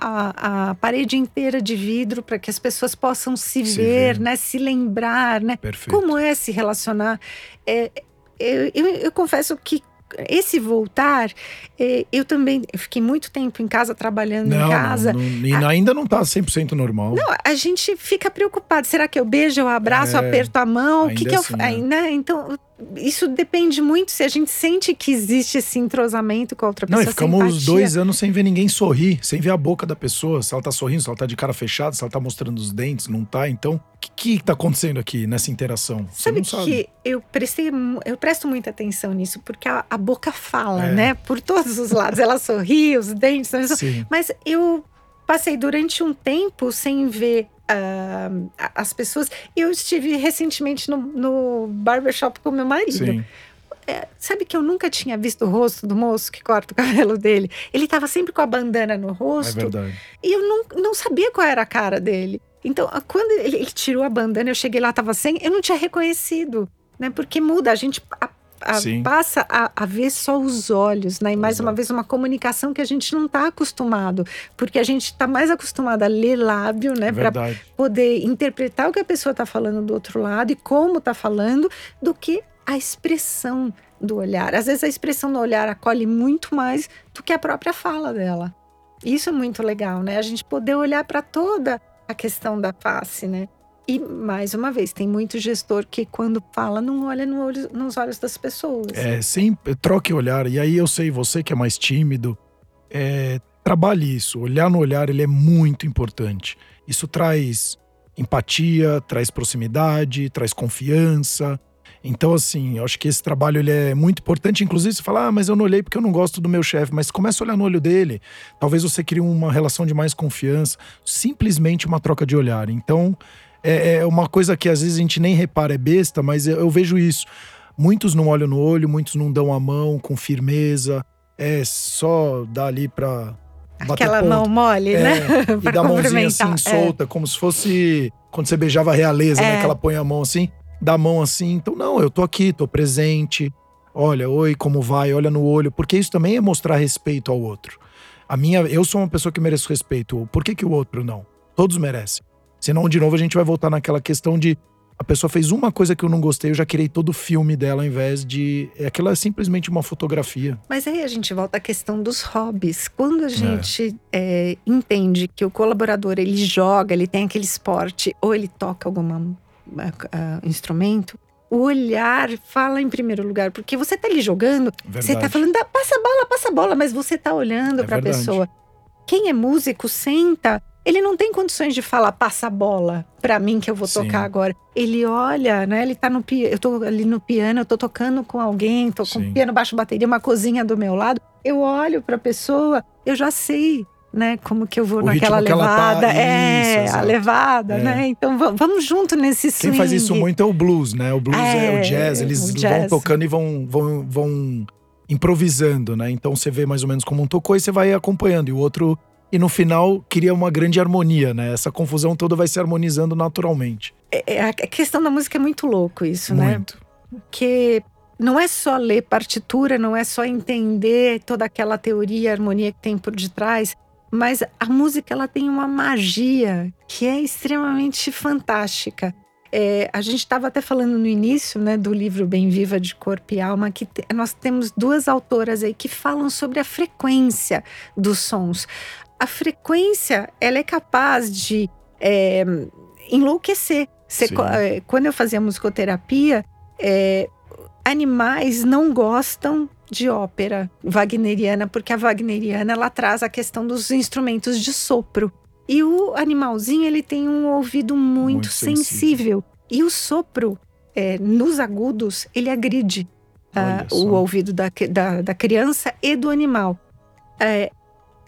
S3: a, parede inteira de vidro, para que as pessoas possam se, se ver, ver, né? Se lembrar, né?
S2: Perfeito.
S3: Como é se relacionar. É, eu, eu, eu confesso que esse voltar, é, eu também fiquei muito tempo em casa, trabalhando não, em casa.
S2: Não, não, e ainda não está 100% normal.
S3: Não, a gente fica preocupado. Será que eu beijo, eu abraço, é, eu aperto a mão? O que, que assim, eu. Né? Então, isso depende muito se a gente sente que existe esse entrosamento com a outra pessoa.
S2: Não, e ficamos dois anos sem ver ninguém sorrir, sem ver a boca da pessoa, se ela tá sorrindo, se ela tá de cara fechada, se ela tá mostrando os dentes, não tá. Então, o que, que tá acontecendo aqui nessa interação?
S3: Sabe que sabe. eu prestei, eu presto muita atenção nisso, porque a, a boca fala, é. né? Por todos os lados. ela sorri, os dentes. Sim. Mas eu passei durante um tempo sem ver uh, as pessoas. Eu estive recentemente no, no barbershop com meu marido. É, sabe que eu nunca tinha visto o rosto do moço que corta o <laughs> cabelo dele? Ele estava sempre com a bandana no rosto.
S2: É verdade.
S3: E eu não, não sabia qual era a cara dele. Então, quando ele, ele tirou a bandana, eu cheguei lá, estava sem, eu não tinha reconhecido. Né? Porque muda, a gente a a, passa a, a, ver só os olhos, né? E mais Exato. uma vez, uma comunicação que a gente não está acostumado, porque a gente está mais acostumado a ler lábio, né? Para poder interpretar o que a pessoa está falando do outro lado e como está falando, do que a expressão do olhar. Às vezes a expressão do olhar acolhe muito mais do que a própria fala dela. Isso é muito legal, né? A gente poder olhar para toda a questão da face, né? E, mais uma vez, tem muito gestor que, quando fala, não olha no olho, nos olhos das pessoas.
S2: É, sempre troque olhar. E aí eu sei, você que é mais tímido, é, trabalhe isso. Olhar no olhar, ele é muito importante. Isso traz empatia, traz proximidade, traz confiança. Então, assim, eu acho que esse trabalho ele é muito importante. Inclusive, você fala, ah, mas eu não olhei porque eu não gosto do meu chefe. Mas começa a olhar no olho dele. Talvez você crie uma relação de mais confiança. Simplesmente uma troca de olhar. Então, é, é uma coisa que às vezes a gente nem repara, é besta, mas eu, eu vejo isso. Muitos não olham no olho, muitos não dão a mão com firmeza. É só dar ali pra.
S3: Aquela mão mole,
S2: é,
S3: né? <laughs>
S2: e dar a mãozinha assim, é. solta, como se fosse quando você beijava a realeza, né? é. né? Que ela põe a mão assim, dá a mão assim. Então, não, eu tô aqui, tô presente. Olha, oi, como vai? Olha no olho. Porque isso também é mostrar respeito ao outro. A minha, eu sou uma pessoa que mereço respeito. Por que, que o outro não? Todos merecem. Senão, de novo, a gente vai voltar naquela questão de a pessoa fez uma coisa que eu não gostei, eu já queria todo o filme dela ao invés de. Aquilo é simplesmente uma fotografia.
S3: Mas aí a gente volta à questão dos hobbies. Quando a gente é. É, entende que o colaborador ele joga, ele tem aquele esporte, ou ele toca algum uh, instrumento, o olhar fala em primeiro lugar, porque você tá ali jogando, verdade. você tá falando, passa a bola, passa a bola, mas você tá olhando é para a pessoa. Quem é músico senta ele não tem condições de falar, passa a bola para mim que eu vou Sim. tocar agora. Ele olha, né? Ele tá no piano, eu tô ali no piano, eu tô tocando com alguém, tô com Sim. piano, baixo, bateria, uma cozinha do meu lado. Eu olho para a pessoa, eu já sei né? Como que eu vou
S2: O
S3: naquela
S2: tá-
S3: levada. é,
S2: Isso,
S3: a levada,
S2: É.
S3: né? Então va- vamos junto nesse swing.
S2: Quem faz isso muito é o blues, né? O blues é,
S3: É,
S2: o jazz, eles
S3: o
S2: vão
S3: jazz.
S2: tocando e vão, vão, vão improvisando, né? Então você vê mais ou menos como um tocou e você vai acompanhando. E o outro. E no final cria uma grande harmonia, né? Essa confusão toda vai se harmonizando naturalmente.
S3: É, a questão da música é muito louco isso, né?
S2: Muito.
S3: Porque não é só ler partitura, não é só entender toda aquela teoria, harmonia que tem por detrás, mas a música ela tem uma magia que é extremamente fantástica. É, a gente estava até falando no início né, do livro Bem Viva de Corpo e Alma, que nós temos duas autoras aí que falam sobre a frequência dos sons. A frequência ela é capaz de é, enlouquecer. Você é, quando eu fazia musicoterapia, é, animais não gostam de ópera wagneriana, porque a wagneriana ela traz a questão dos instrumentos de sopro. E o animalzinho ele tem um ouvido muito,
S2: Muito sensível.
S3: sensível. E o sopro, é, nos agudos, ele agride ah, o ouvido da, da, da criança e do animal. É,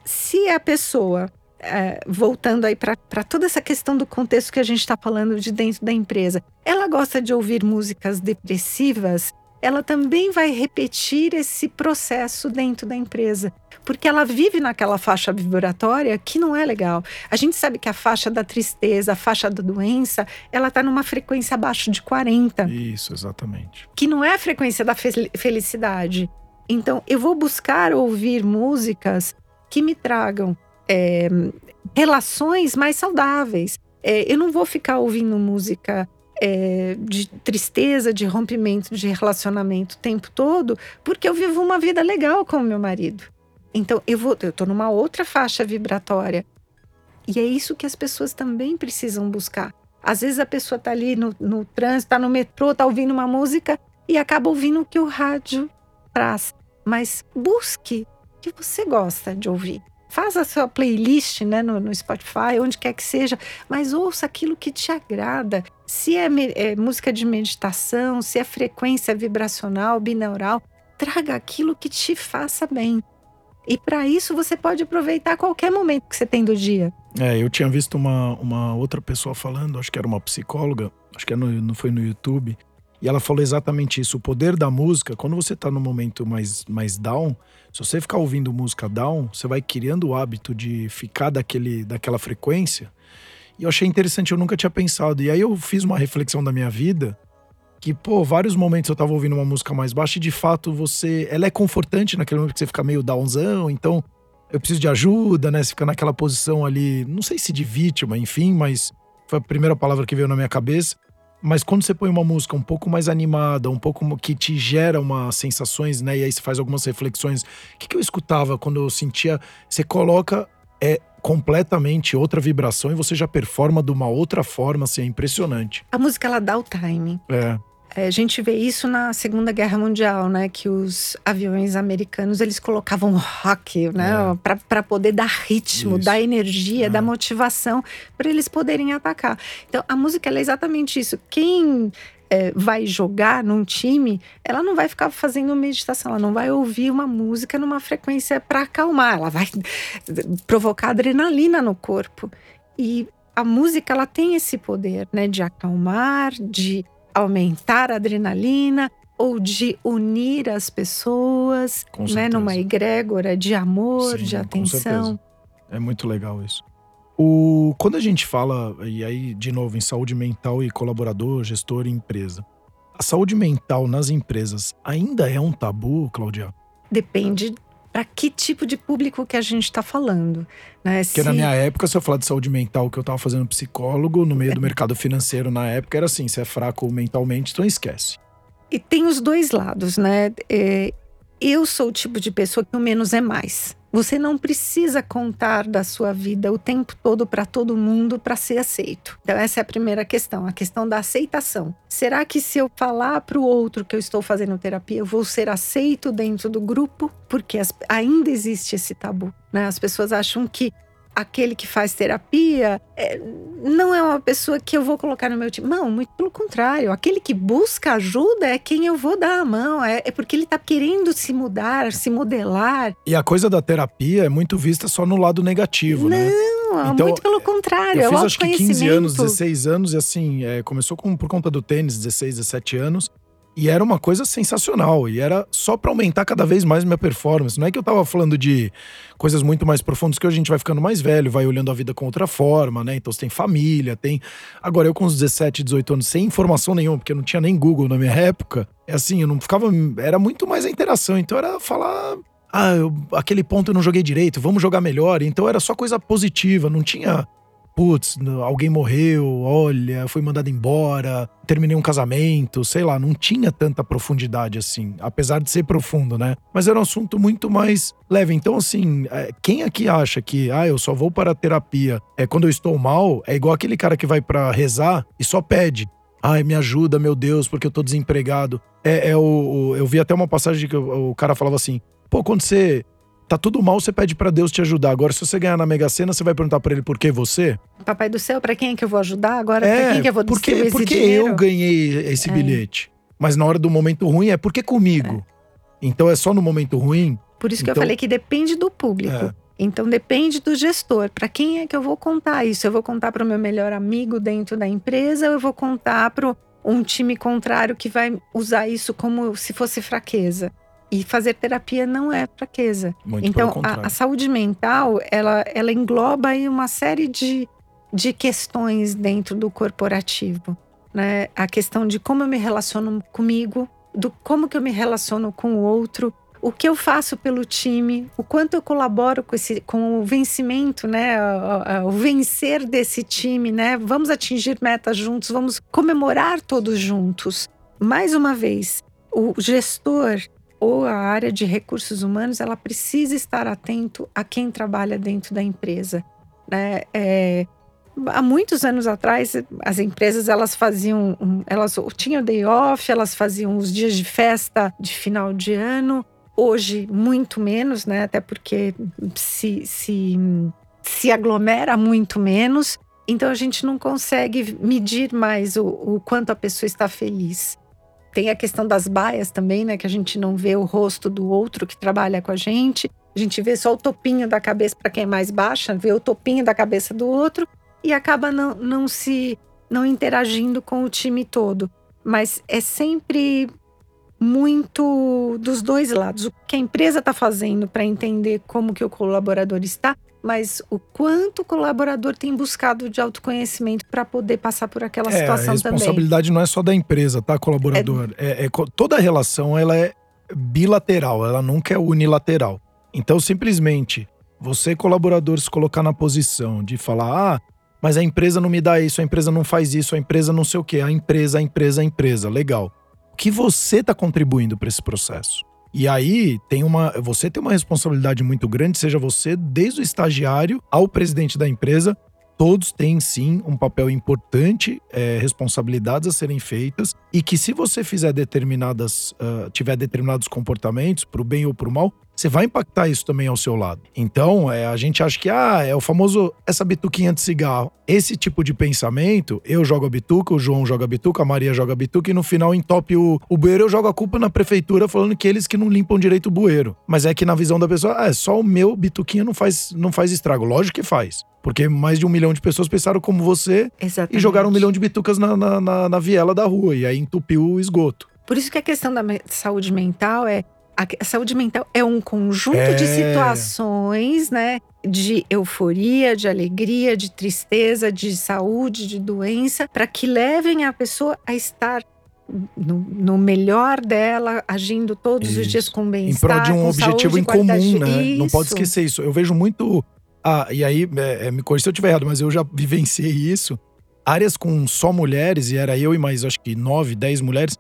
S3: se a pessoa, é, voltando aí para toda essa questão do contexto que a gente está falando de dentro da empresa, ela gosta de ouvir músicas depressivas, ela também vai repetir esse processo dentro da empresa. Porque ela vive naquela faixa vibratória que não é legal. A gente sabe que a faixa da tristeza, a faixa da doença, ela está numa frequência abaixo de 40
S2: Isso, exatamente.
S3: que não é a frequência da fe- felicidade. Então, eu vou buscar ouvir músicas que me tragam é, relações mais saudáveis. É, eu não vou ficar ouvindo música é, de tristeza, de rompimento de relacionamento o tempo todo, porque eu vivo uma vida legal com o meu marido. Então, eu vou, eu tô numa outra faixa vibratória. E é isso que as pessoas também precisam buscar. Às vezes a pessoa tá ali no, no trânsito, tá no metrô, tá ouvindo uma música e acaba ouvindo o que o rádio traz. Mas busque que você gosta de ouvir. Faz a sua playlist né, no, no Spotify, onde quer que seja, mas ouça aquilo que te agrada. Se é, é música de meditação, se é frequência vibracional, binaural, traga aquilo que te faça bem. E para isso você pode aproveitar qualquer momento que você tem do dia.
S2: É, eu tinha visto uma, uma outra pessoa falando, acho que era uma psicóloga, acho que é no, não foi no YouTube, e ela falou exatamente isso. O poder da música, quando você tá num momento mais, mais down, se você ficar ouvindo música down, você vai criando o hábito de ficar daquele, daquela frequência. E eu achei interessante, eu nunca tinha pensado. E aí eu fiz uma reflexão da minha vida que, pô, vários momentos eu tava ouvindo uma música mais baixa e de fato você. Ela é confortante naquele momento que você fica meio downzão, então eu preciso de ajuda, né? Você fica naquela posição ali, não sei se de vítima, enfim, mas foi a primeira palavra que veio na minha cabeça. Mas quando você põe uma música um pouco mais animada, um pouco que te gera umas sensações, né? E aí você faz algumas reflexões. O que, que eu escutava quando eu sentia. Você coloca é completamente outra vibração e você já performa de uma outra forma, assim, é impressionante.
S3: A música ela dá o timing.
S2: É,
S3: É, a gente vê isso na Segunda Guerra Mundial, né? Que os aviões americanos eles colocavam rock, né?
S2: É.
S3: Para poder dar ritmo,
S2: Isso.
S3: dar energia,
S2: É.
S3: dar motivação para eles poderem atacar. Então a música é exatamente isso. Quem é, vai jogar num time, ela não vai ficar fazendo meditação, ela não vai ouvir uma música numa frequência para acalmar, ela vai <laughs> provocar adrenalina no corpo. E a música ela tem esse poder, né? De acalmar, de aumentar a adrenalina ou de unir as pessoas, né, numa egrégora de amor,
S2: Sim,
S3: de atenção.
S2: É muito legal isso. O, quando a gente fala, e aí, de novo, em saúde mental e colaborador, gestor e empresa, a saúde mental nas empresas ainda é um tabu, Claudia?
S3: Depende para que tipo de público que a gente está falando, né?
S2: Porque na minha época, se eu falar de saúde mental, que eu tava fazendo psicólogo no meio do <laughs> mercado financeiro na época, era assim: você é fraco mentalmente, então esquece.
S3: E tem os dois lados, né? É, eu sou o tipo de pessoa que o menos é mais. Você não precisa contar da sua vida o tempo todo para todo mundo para ser aceito. Então, essa é a primeira questão, a questão da aceitação. Será que se eu falar para o outro que eu estou fazendo terapia, eu vou ser aceito dentro do grupo? Porque as- ainda existe esse tabu. Né? As pessoas acham que aquele que faz terapia é, não é uma pessoa que eu vou colocar no meu time. Não, muito pelo contrário. Aquele que busca ajuda é quem eu vou dar a mão. É, é porque ele está querendo se mudar, se modelar.
S2: E a coisa da terapia é muito vista só no lado negativo,
S3: não,
S2: né?
S3: Não, então, muito pelo contrário.
S2: Eu
S3: é
S2: fiz acho que 15 anos, 16 anos, e assim, é, começou com, por conta do tênis, 16, 17 anos. E era uma coisa sensacional. E era só para aumentar cada vez mais minha performance. Não é que eu tava falando de coisas muito mais profundas, que hoje a gente vai ficando mais velho, vai olhando a vida com outra forma, né? Então você tem família, tem. Agora, eu com uns 17, 18 anos, sem informação nenhuma, porque não tinha nem Google na minha época, é assim, eu não ficava. Era muito mais a interação. Então era falar. Ah, eu, aquele ponto eu não joguei direito, vamos jogar melhor. Então era só coisa positiva, não tinha putz, alguém morreu, olha, foi mandado embora, terminei um casamento, sei lá, não tinha tanta profundidade assim, apesar de ser profundo, né? Mas era um assunto muito mais leve. Então, assim, é, quem aqui acha que, ah, eu só vou para a terapia é quando eu estou mal, é igual aquele cara que vai para rezar e só pede. Ai, me ajuda, meu Deus, porque eu tô desempregado. É, é o, o eu vi até uma passagem que o, o cara falava assim: pô, quando você tá tudo mal, você pede para Deus te ajudar. Agora, se você ganhar na Mega Sena, você vai perguntar para ele por que você?
S3: Papai do céu, para quem é que eu vou ajudar? Agora, é, pra quem é que eu vou
S2: porque,
S3: distribuir
S2: porque
S3: esse dinheiro?
S2: eu ganhei esse é. bilhete. Mas na hora do momento ruim, é porque comigo. É. Então é só no momento ruim.
S3: Por isso que
S2: então,
S3: eu falei que depende do público. É. Então depende do gestor. Para quem é que eu vou contar isso? Eu vou contar para o meu melhor amigo dentro da empresa ou eu vou contar para um time contrário que vai usar isso como se fosse fraqueza? E fazer terapia não é fraqueza.
S2: Muito
S3: então, a, a, saúde mental, ela, ela engloba aí uma série de, de questões dentro do corporativo. Né? A questão de como eu me relaciono comigo, do como que eu me relaciono com o outro, o que eu faço pelo time, o quanto eu colaboro com, esse, com o vencimento, né? O, o, vencer desse time, né? Vamos atingir metas juntos, vamos comemorar todos juntos. Mais uma vez, o gestor ou a área de recursos humanos ela precisa estar atento a quem trabalha dentro da empresa. Né? É, há muitos anos atrás as empresas elas faziam elas tinham day off elas faziam os dias de festa de final de ano hoje muito menos né até porque se, se, se aglomera muito menos então a gente não consegue medir mais o, o quanto a pessoa está feliz tem a questão das baias também, né? Que a gente não vê o rosto do outro que trabalha com a gente. A gente vê só o topinho da cabeça para quem é mais baixa, vê o topinho da cabeça do outro e acaba não, não se não interagindo com o time todo. Mas é sempre muito dos dois lados. O que a empresa está fazendo para entender como que o colaborador está mas o quanto o colaborador tem buscado de autoconhecimento para poder passar por aquela
S2: é,
S3: situação
S2: também. A responsabilidade também. não é só da empresa, tá, colaborador? É... É, é, toda relação ela é bilateral, ela nunca é unilateral. Então, simplesmente, você, colaborador, se colocar na posição de falar: ah, mas a empresa não me dá isso, a empresa não faz isso, a empresa não sei o quê, a empresa, a empresa, a empresa. Legal. O que você está contribuindo para esse processo? E aí tem uma, você tem uma responsabilidade muito grande, seja você desde o estagiário ao presidente da empresa, todos têm sim um papel importante, é, responsabilidades a serem feitas, e que se você fizer determinadas, uh, tiver determinados comportamentos, para o bem ou para o mal, você vai impactar isso também ao seu lado. Então, é, a gente acha que ah, é o famoso essa bituquinha de cigarro. Esse tipo de pensamento, eu jogo a bituca, o João joga a bituca, a Maria joga a bituca e no final entope o, o bueiro, eu jogo a culpa na prefeitura falando que eles que não limpam direito o bueiro. Mas é que na visão da pessoa, ah, é só o meu bituquinha não faz, não faz estrago. Lógico que faz. Porque mais de um milhão de pessoas pensaram como você
S3: Exatamente.
S2: e jogaram um milhão de bitucas na, na, na, na viela da rua. E aí entupiu o esgoto.
S3: Por isso que a questão da saúde mental é a saúde mental é um conjunto é. de situações, né? De euforia, de alegria, de tristeza, de saúde, de doença, para que levem a pessoa a estar no, no, melhor dela, agindo todos isso. os dias com bem-estar.
S2: Em prol de um objetivo em comum, né? Isso. Não pode esquecer isso. Eu vejo muito. Ah, e aí, é, é me corrija se eu estiver errado, mas eu já vivenciei isso. Áreas com só mulheres, e era eu e mais acho que nove, dez mulheres,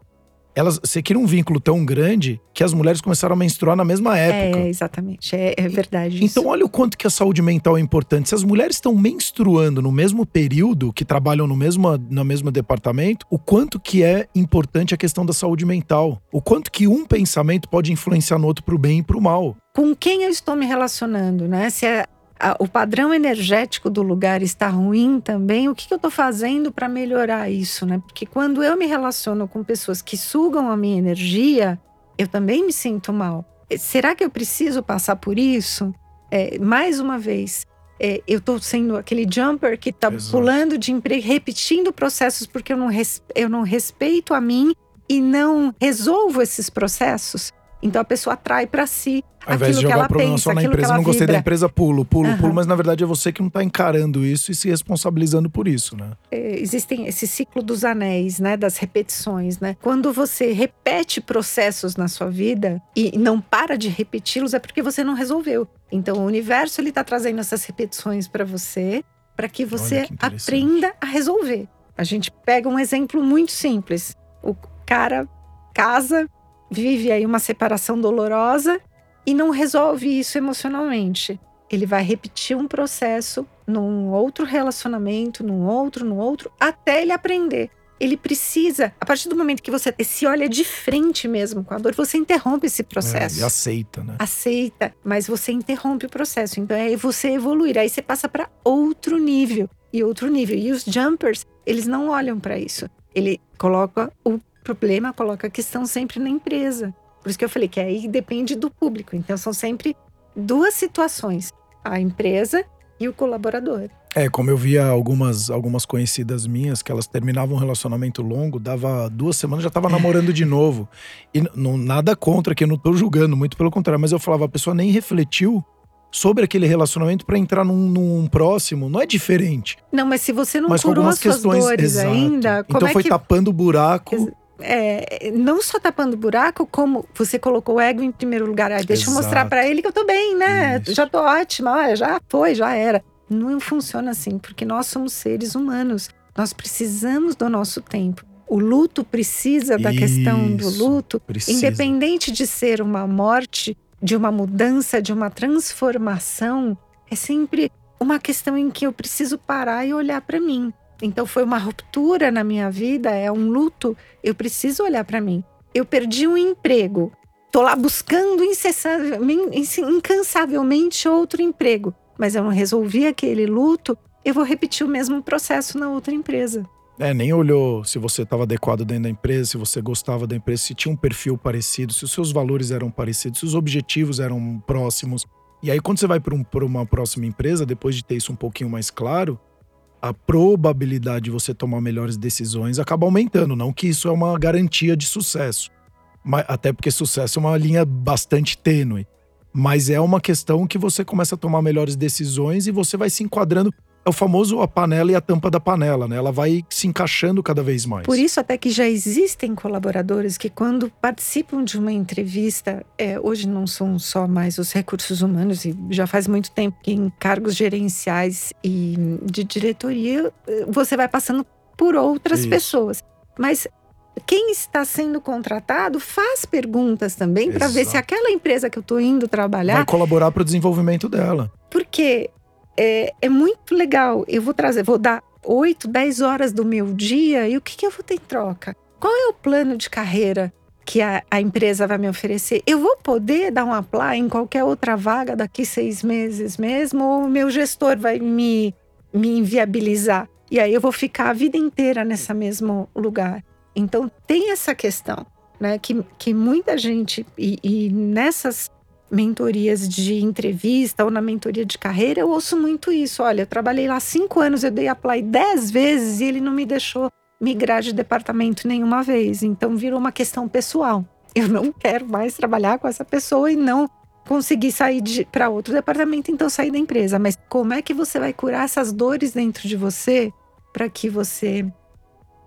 S2: elas você cria um vínculo tão grande que as mulheres começaram a menstruar na mesma época.
S3: É, exatamente. É, é verdade.
S2: Então, isso. olha o quanto que a saúde mental é importante. Se as mulheres estão menstruando no mesmo período, que trabalham no mesmo, no mesmo departamento, o quanto que é importante a questão da saúde mental. O quanto que um pensamento pode influenciar no outro pro bem e pro mal.
S3: Com quem eu estou me relacionando, né? Se é a, o padrão energético do lugar está ruim também, o que, que eu estou fazendo para melhorar isso, né? Porque quando eu me relaciono com pessoas que sugam a minha energia, eu também me sinto mal. Será que eu preciso passar por isso? É, mais uma vez, é, eu estou sendo aquele jumper que está pulando de emprego, repetindo processos porque eu não, res, eu não respeito a mim e não resolvo esses processos. Então a pessoa atrai para si
S2: Ao invés de jogar o problema pensa, só na empresa, não gostei da empresa, pulo, pulo, uhum. pulo, mas na verdade é você que não está encarando isso e se responsabilizando por isso, né?
S3: É, existem esse ciclo dos anéis, né, das repetições, né? Quando você repete processos na sua vida e não para de repeti-los é porque você não resolveu. Então o universo ele está trazendo essas repetições para você, para que você que aprenda a resolver. A gente pega um exemplo muito simples. O cara casa vive aí uma separação dolorosa e não resolve isso emocionalmente. Ele vai repetir um processo num outro relacionamento, num outro, num outro, até ele aprender. Ele precisa, a partir do momento que você se olha de frente mesmo com a dor, você interrompe esse processo.
S2: É, e aceita, né?
S3: Aceita, mas você interrompe o processo. Então é você evoluir. Aí você passa para outro nível e outro nível. E os jumpers, eles não olham para isso. Ele coloca o problema coloca a questão sempre na empresa. Por isso que eu falei que aí depende do público. Então são sempre duas situações: a empresa e o colaborador.
S2: É, como eu via algumas, algumas conhecidas minhas que elas terminavam um relacionamento longo, dava duas semanas já tava namorando de novo. E não, nada contra, que eu não tô julgando, muito pelo contrário, mas eu falava, a pessoa nem refletiu sobre aquele relacionamento para entrar num, num, próximo. Não é diferente.
S3: Não, mas se você não mas curou as suas questões, dores exato. ainda,
S2: então
S3: é
S2: foi
S3: que...
S2: tapando o buraco
S3: é, não só tapando buraco, como você colocou o ego em primeiro lugar. Ah, deixa Exato. eu mostrar para ele que eu tô bem, né? Isso. Já tô ótima, olha, já foi, já era. Não funciona assim, porque nós somos seres humanos. Nós precisamos do nosso tempo. O luto precisa da Isso, questão do luto, precisa. independente de ser uma morte, de uma mudança, de uma transformação, é sempre uma questão em que eu preciso parar e olhar para mim. Então foi uma ruptura na minha vida, é um luto. Eu preciso olhar para mim. Eu perdi um emprego. Tô lá buscando incansavelmente outro emprego, mas eu não resolvi aquele luto. Eu vou repetir o mesmo processo na outra empresa.
S2: É, nem olhou se você estava adequado dentro da empresa, se você gostava da empresa, se tinha um perfil parecido, se os seus valores eram parecidos, se os objetivos eram próximos. E aí, quando você vai para um, uma próxima empresa, depois de ter isso um pouquinho mais claro, a probabilidade de você tomar melhores decisões acaba aumentando. Não que isso é uma garantia de sucesso. Mas, até porque sucesso é uma linha bastante tênue. Mas é uma questão que você começa a tomar melhores decisões e você vai se enquadrando é o famoso a panela e a tampa da panela, né? Ela vai se encaixando cada vez mais.
S3: Por isso, até que já existem colaboradores que, quando participam de uma entrevista, é, hoje não são só mais os recursos humanos, e já faz muito tempo que em cargos gerenciais e de diretoria, você vai passando por outras isso. pessoas. Mas quem está sendo contratado faz perguntas também para ver se aquela empresa que eu estou indo trabalhar
S2: vai colaborar para o desenvolvimento dela.
S3: Porque é, é muito legal. Eu vou trazer, vou dar 8, 10 horas do meu dia e o que, que eu vou ter em troca? Qual é o plano de carreira que a, a, empresa vai me oferecer? Eu vou poder dar um apply em qualquer outra vaga daqui seis meses mesmo? Ou o meu gestor vai me, me inviabilizar? E aí eu vou ficar a vida inteira nesse mesmo lugar. Então tem essa questão, né? Que, que muita gente, e, e nessas mentorias de entrevista ou na mentoria de carreira, eu ouço muito isso. Olha, eu trabalhei lá cinco anos, eu dei apply dez vezes e ele não me deixou migrar de departamento nenhuma vez. Então virou uma questão pessoal. Eu não quero mais trabalhar com essa pessoa e não conseguir sair para outro departamento, então sair da empresa. Mas como é que você vai curar essas dores dentro de você para que você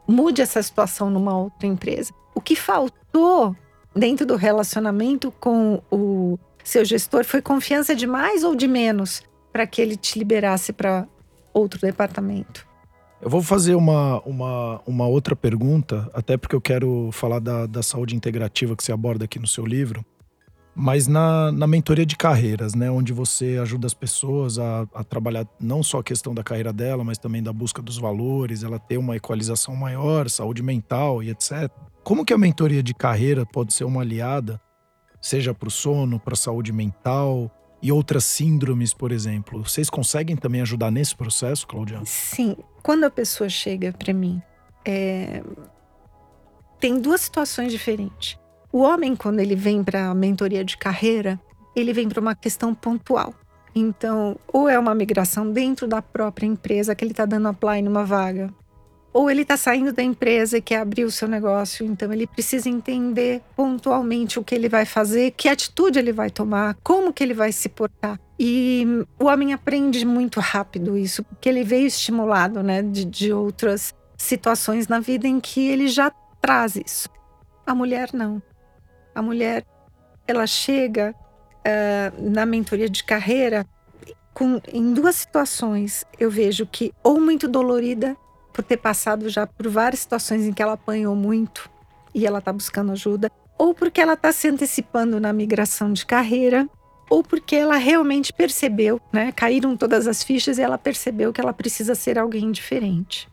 S3: mude essa situação numa outra empresa? O que faltou dentro do relacionamento com o seu gestor foi confiança de mais ou de menos para que ele te liberasse para outro departamento?
S2: Eu vou fazer uma, uma, uma outra pergunta, até porque eu quero falar da, da saúde integrativa que você aborda aqui no seu livro, mas na, na mentoria de carreiras, né, onde você ajuda as pessoas a, a trabalhar não só a questão da carreira dela, mas também da busca dos valores, ela ter uma equalização maior, saúde mental e etc. Como que a mentoria de carreira pode ser uma aliada seja para o sono, para a saúde mental, e outras síndromes, por exemplo. Vocês conseguem também ajudar nesse processo, Claudiana?
S3: Sim. Quando a pessoa chega para mim, é... tem duas situações diferentes. O homem, quando ele vem para a mentoria de carreira, ele vem para uma questão pontual. Então, ou é uma migração dentro da própria empresa que ele está dando apply numa vaga, ou ele está saindo da empresa e quer abrir o seu negócio, então ele precisa entender pontualmente o que ele vai fazer, que atitude ele vai tomar, como que ele vai se portar. E o homem aprende muito rápido isso, porque ele veio estimulado né, de, de outras situações na vida em que ele já traz isso. A mulher não. A mulher, ela chega uh, na mentoria de carreira com, em duas situações. Eu vejo que ou muito dolorida por ter passado já por várias situações em que ela apanhou muito e ela está buscando ajuda, ou porque ela está se antecipando na migração de carreira, ou porque ela realmente percebeu, né? Caíram todas as fichas e ela percebeu que ela precisa ser alguém diferente.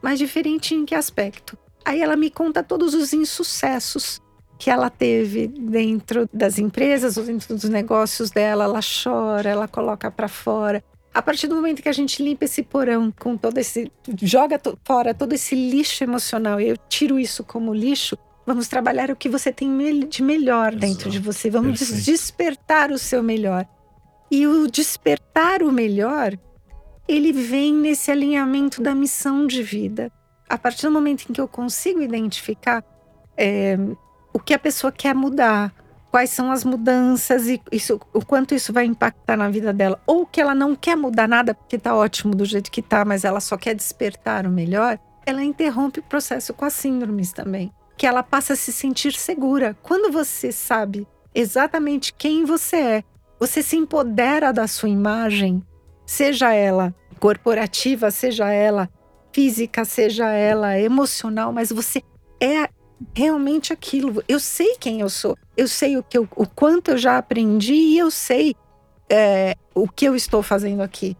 S3: Mas diferente em que aspecto? Aí ela me conta todos os insucessos que ela teve dentro das empresas dentro dos negócios dela. Ela chora, ela coloca para fora. A partir do momento que a gente limpa esse porão com todo esse. joga to, fora todo esse lixo emocional, e eu tiro isso como lixo, vamos trabalhar o que você tem de melhor Exato. dentro de você. Vamos Perfeito. despertar o seu melhor. E o despertar o melhor, ele vem nesse alinhamento da missão de vida. A partir do momento em que eu consigo identificar é, o que a pessoa quer mudar, quais são as mudanças e isso, o quanto isso vai impactar na vida dela, ou que ela não quer mudar nada porque está ótimo do jeito que está, mas ela só quer despertar o melhor, ela interrompe o processo com as síndromes também, que ela passa a se sentir segura. Quando você sabe exatamente quem você é, você se empodera da sua imagem, seja ela corporativa, seja ela física, seja ela emocional, mas você é realmente aquilo. Eu sei quem eu sou, eu sei o, que eu, o quanto eu já aprendi e eu sei é, o que eu estou fazendo aqui.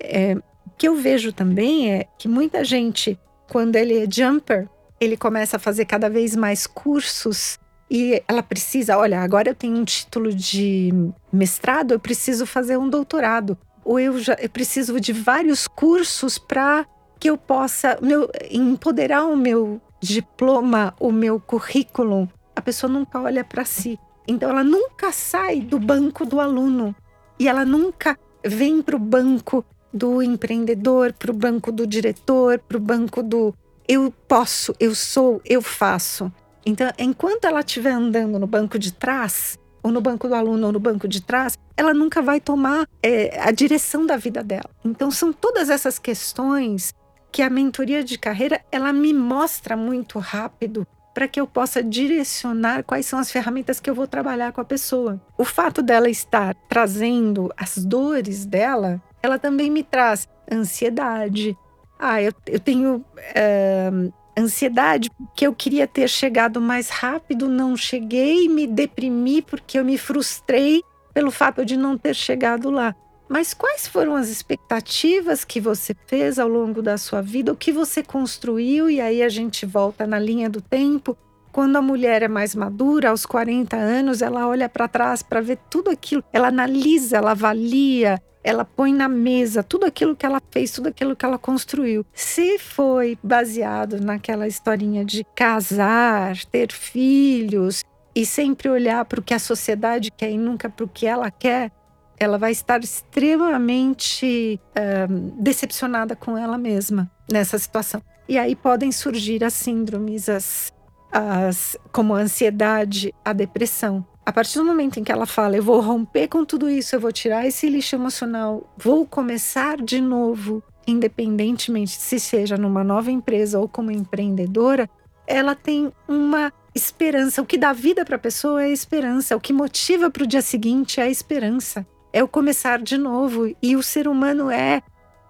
S3: É, o que eu vejo também é que muita gente, quando ele é jumper, ele começa a fazer cada vez mais cursos e ela precisa, olha, agora eu tenho um título de mestrado, eu preciso fazer um doutorado. Ou eu já eu preciso de vários cursos para que eu possa meu, empoderar o meu diploma, o meu currículo, a pessoa nunca olha para si. Então ela nunca sai do banco do aluno e ela nunca vem para o banco do empreendedor, para o banco do diretor, para o banco do eu posso, eu sou, eu faço. Então, enquanto ela estiver andando no banco de trás, ou no banco do aluno, ou no banco de trás, ela nunca vai tomar é, a direção da vida dela. Então, são todas essas questões que a mentoria de carreira ela me mostra muito rápido para que eu possa direcionar quais são as ferramentas que eu vou trabalhar com a pessoa. O fato dela estar trazendo as dores dela, ela também me traz ansiedade. Ah, eu, eu tenho é, ansiedade porque eu queria ter chegado mais rápido, não cheguei, me deprimi porque eu me frustrei pelo fato de não ter chegado lá. Mas quais foram as expectativas que você fez ao longo da sua vida, o que você construiu? E aí a gente volta na linha do tempo. Quando a mulher é mais madura, aos 40 anos, ela olha para trás para ver tudo aquilo, ela analisa, ela avalia, ela põe na mesa tudo aquilo que ela fez, tudo aquilo que ela construiu. Se foi baseado naquela historinha de casar, ter filhos e sempre olhar para o que a sociedade quer e nunca para o que ela quer, ela vai estar extremamente uh, decepcionada com ela mesma nessa situação. E aí podem surgir as síndromes, as, as, como a ansiedade, a depressão. A partir do momento em que ela fala, eu vou romper com tudo isso, eu vou tirar esse lixo emocional, vou começar de novo, independentemente se seja numa nova empresa ou como empreendedora, ela tem uma esperança. O que dá vida para a pessoa é a esperança. O que motiva para o dia seguinte é a esperança é o começar de novo. E o ser humano é,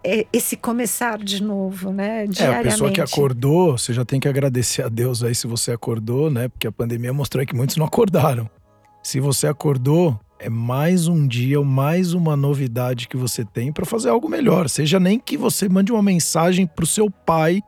S3: é esse começar de novo, né? Diariamente.
S2: É, a pessoa que acordou, você já tem que agradecer a Deus aí se você acordou, né? Porque a pandemia mostrou que muitos não acordaram. Se você acordou, é mais um dia, mais uma novidade que você tem para fazer algo melhor. Seja nem que você mande uma mensagem pro seu pai.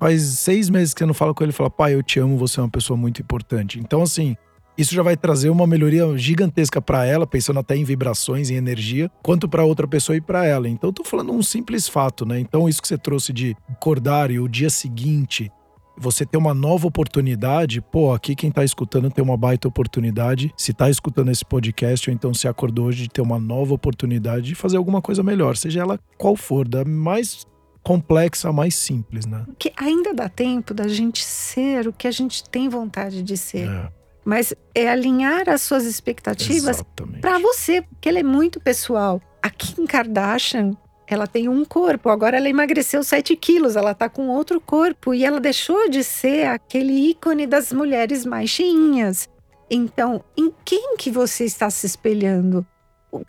S2: Faz seis meses que você não fala com ele e fala, pai, eu te amo, você é uma pessoa muito importante. Então, assim, isso já vai trazer uma melhoria gigantesca para ela, pensando até em vibrações, em energia, quanto para outra pessoa e para ela. Então, eu tô falando um simples fato, né? Então, isso que você trouxe de acordar e o dia seguinte você ter uma nova oportunidade, pô, aqui quem tá escutando tem uma baita oportunidade. Se tá escutando esse podcast, ou então se acordou hoje de ter uma nova oportunidade de fazer alguma coisa melhor, seja ela qual for, da mais complexa a mais simples, né?
S3: Que ainda dá tempo da gente ser o que a gente tem vontade de ser. É. Mas é alinhar as suas expectativas para você, porque ele é muito pessoal. A Kim Kardashian ela tem um corpo, agora ela emagreceu 7 quilos, ela tá com outro corpo e ela deixou de ser aquele ícone das mulheres mais cheinhas. Então, em quem que você está se espelhando?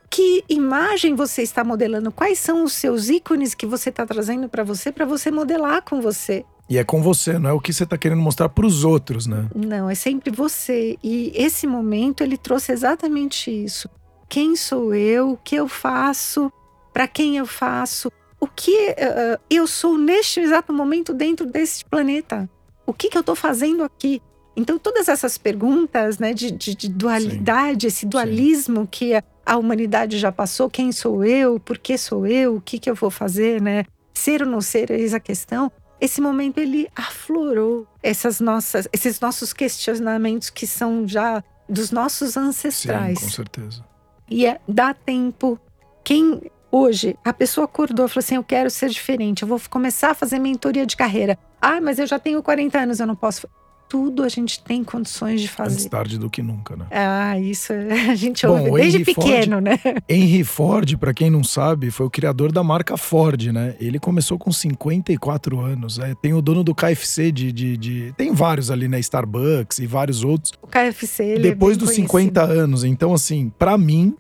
S3: Que imagem você está modelando? Quais são os seus ícones que você está trazendo para você, para você modelar com você?
S2: E é com você, não é o que você está querendo mostrar para os outros, né?
S3: Não, é sempre você. E esse momento ele trouxe exatamente isso. Quem sou eu? O que eu faço? para quem eu faço, o que uh, eu sou neste exato momento dentro desse planeta. O que, que eu estou fazendo aqui? Então, todas essas perguntas né, de, de, de dualidade, Sim. esse dualismo Sim. que a, a, humanidade já passou: quem sou eu? Por que sou eu? O que, que eu vou fazer? Né? Ser ou não ser, eis a questão. Esse momento ele aflorou essas nossas, esses nossos questionamentos que são já dos nossos ancestrais.
S2: Sim, com certeza.
S3: E é, dá tempo. Quem Hoje, a pessoa acordou e falou assim: Eu quero ser diferente, eu vou começar a fazer mentoria de carreira. Ah, mas eu já tenho 40 anos, eu não posso. Tudo a gente tem condições de fazer.
S2: Mais tarde do que nunca, né?
S3: Ah, isso é, <laughs> a gente ouve Bom, desde Henry pequeno,
S2: Ford,
S3: né?
S2: Henry Ford, para quem não sabe, foi o criador da marca Ford, né? Ele começou com 54 anos. É, tem o dono do KFC de, de, de, Tem vários ali, né? Starbucks e vários outros.
S3: O KFC, ele
S2: Depois
S3: é
S2: dos
S3: conhecido.
S2: 50 anos. Então, assim, para mim,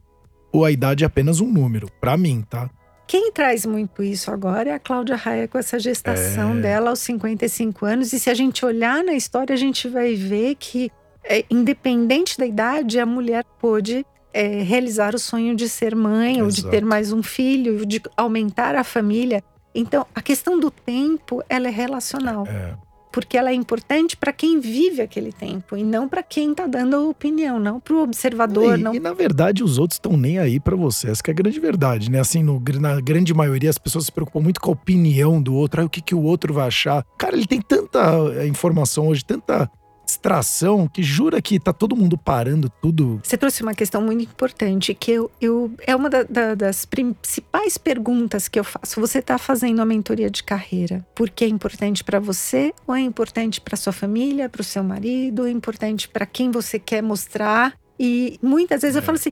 S2: a idade é apenas um número, para mim, tá?
S3: Quem traz muito isso agora é a Cláudia Raia com essa gestação é... dela aos 55 anos. E se a gente olhar na história, a gente vai ver que, é, independente da idade, a mulher pôde é, realizar o sonho de ser mãe, Exato. ou de ter mais um filho, de aumentar a família. Então, a questão do tempo, ela é relacional. É porque ela é importante para quem vive aquele tempo e não para quem está dando opinião, não para o observador.
S2: E,
S3: não...
S2: e na verdade os outros estão nem aí para você, essa é a grande verdade, né? Assim, no, na grande maioria as pessoas se preocupam muito com a opinião do outro, aí o que, que o outro vai achar. Cara, ele tem tanta eh, informação hoje, tanta distração que jura que tá todo mundo parando tudo.
S3: Você trouxe uma questão muito importante que eu, eu é uma da, da, das principais perguntas que eu faço. Você está fazendo a mentoria de carreira porque é importante para você ou é importante para sua família, para o seu marido, é importante para quem você quer mostrar? E muitas vezes é. eu falo assim,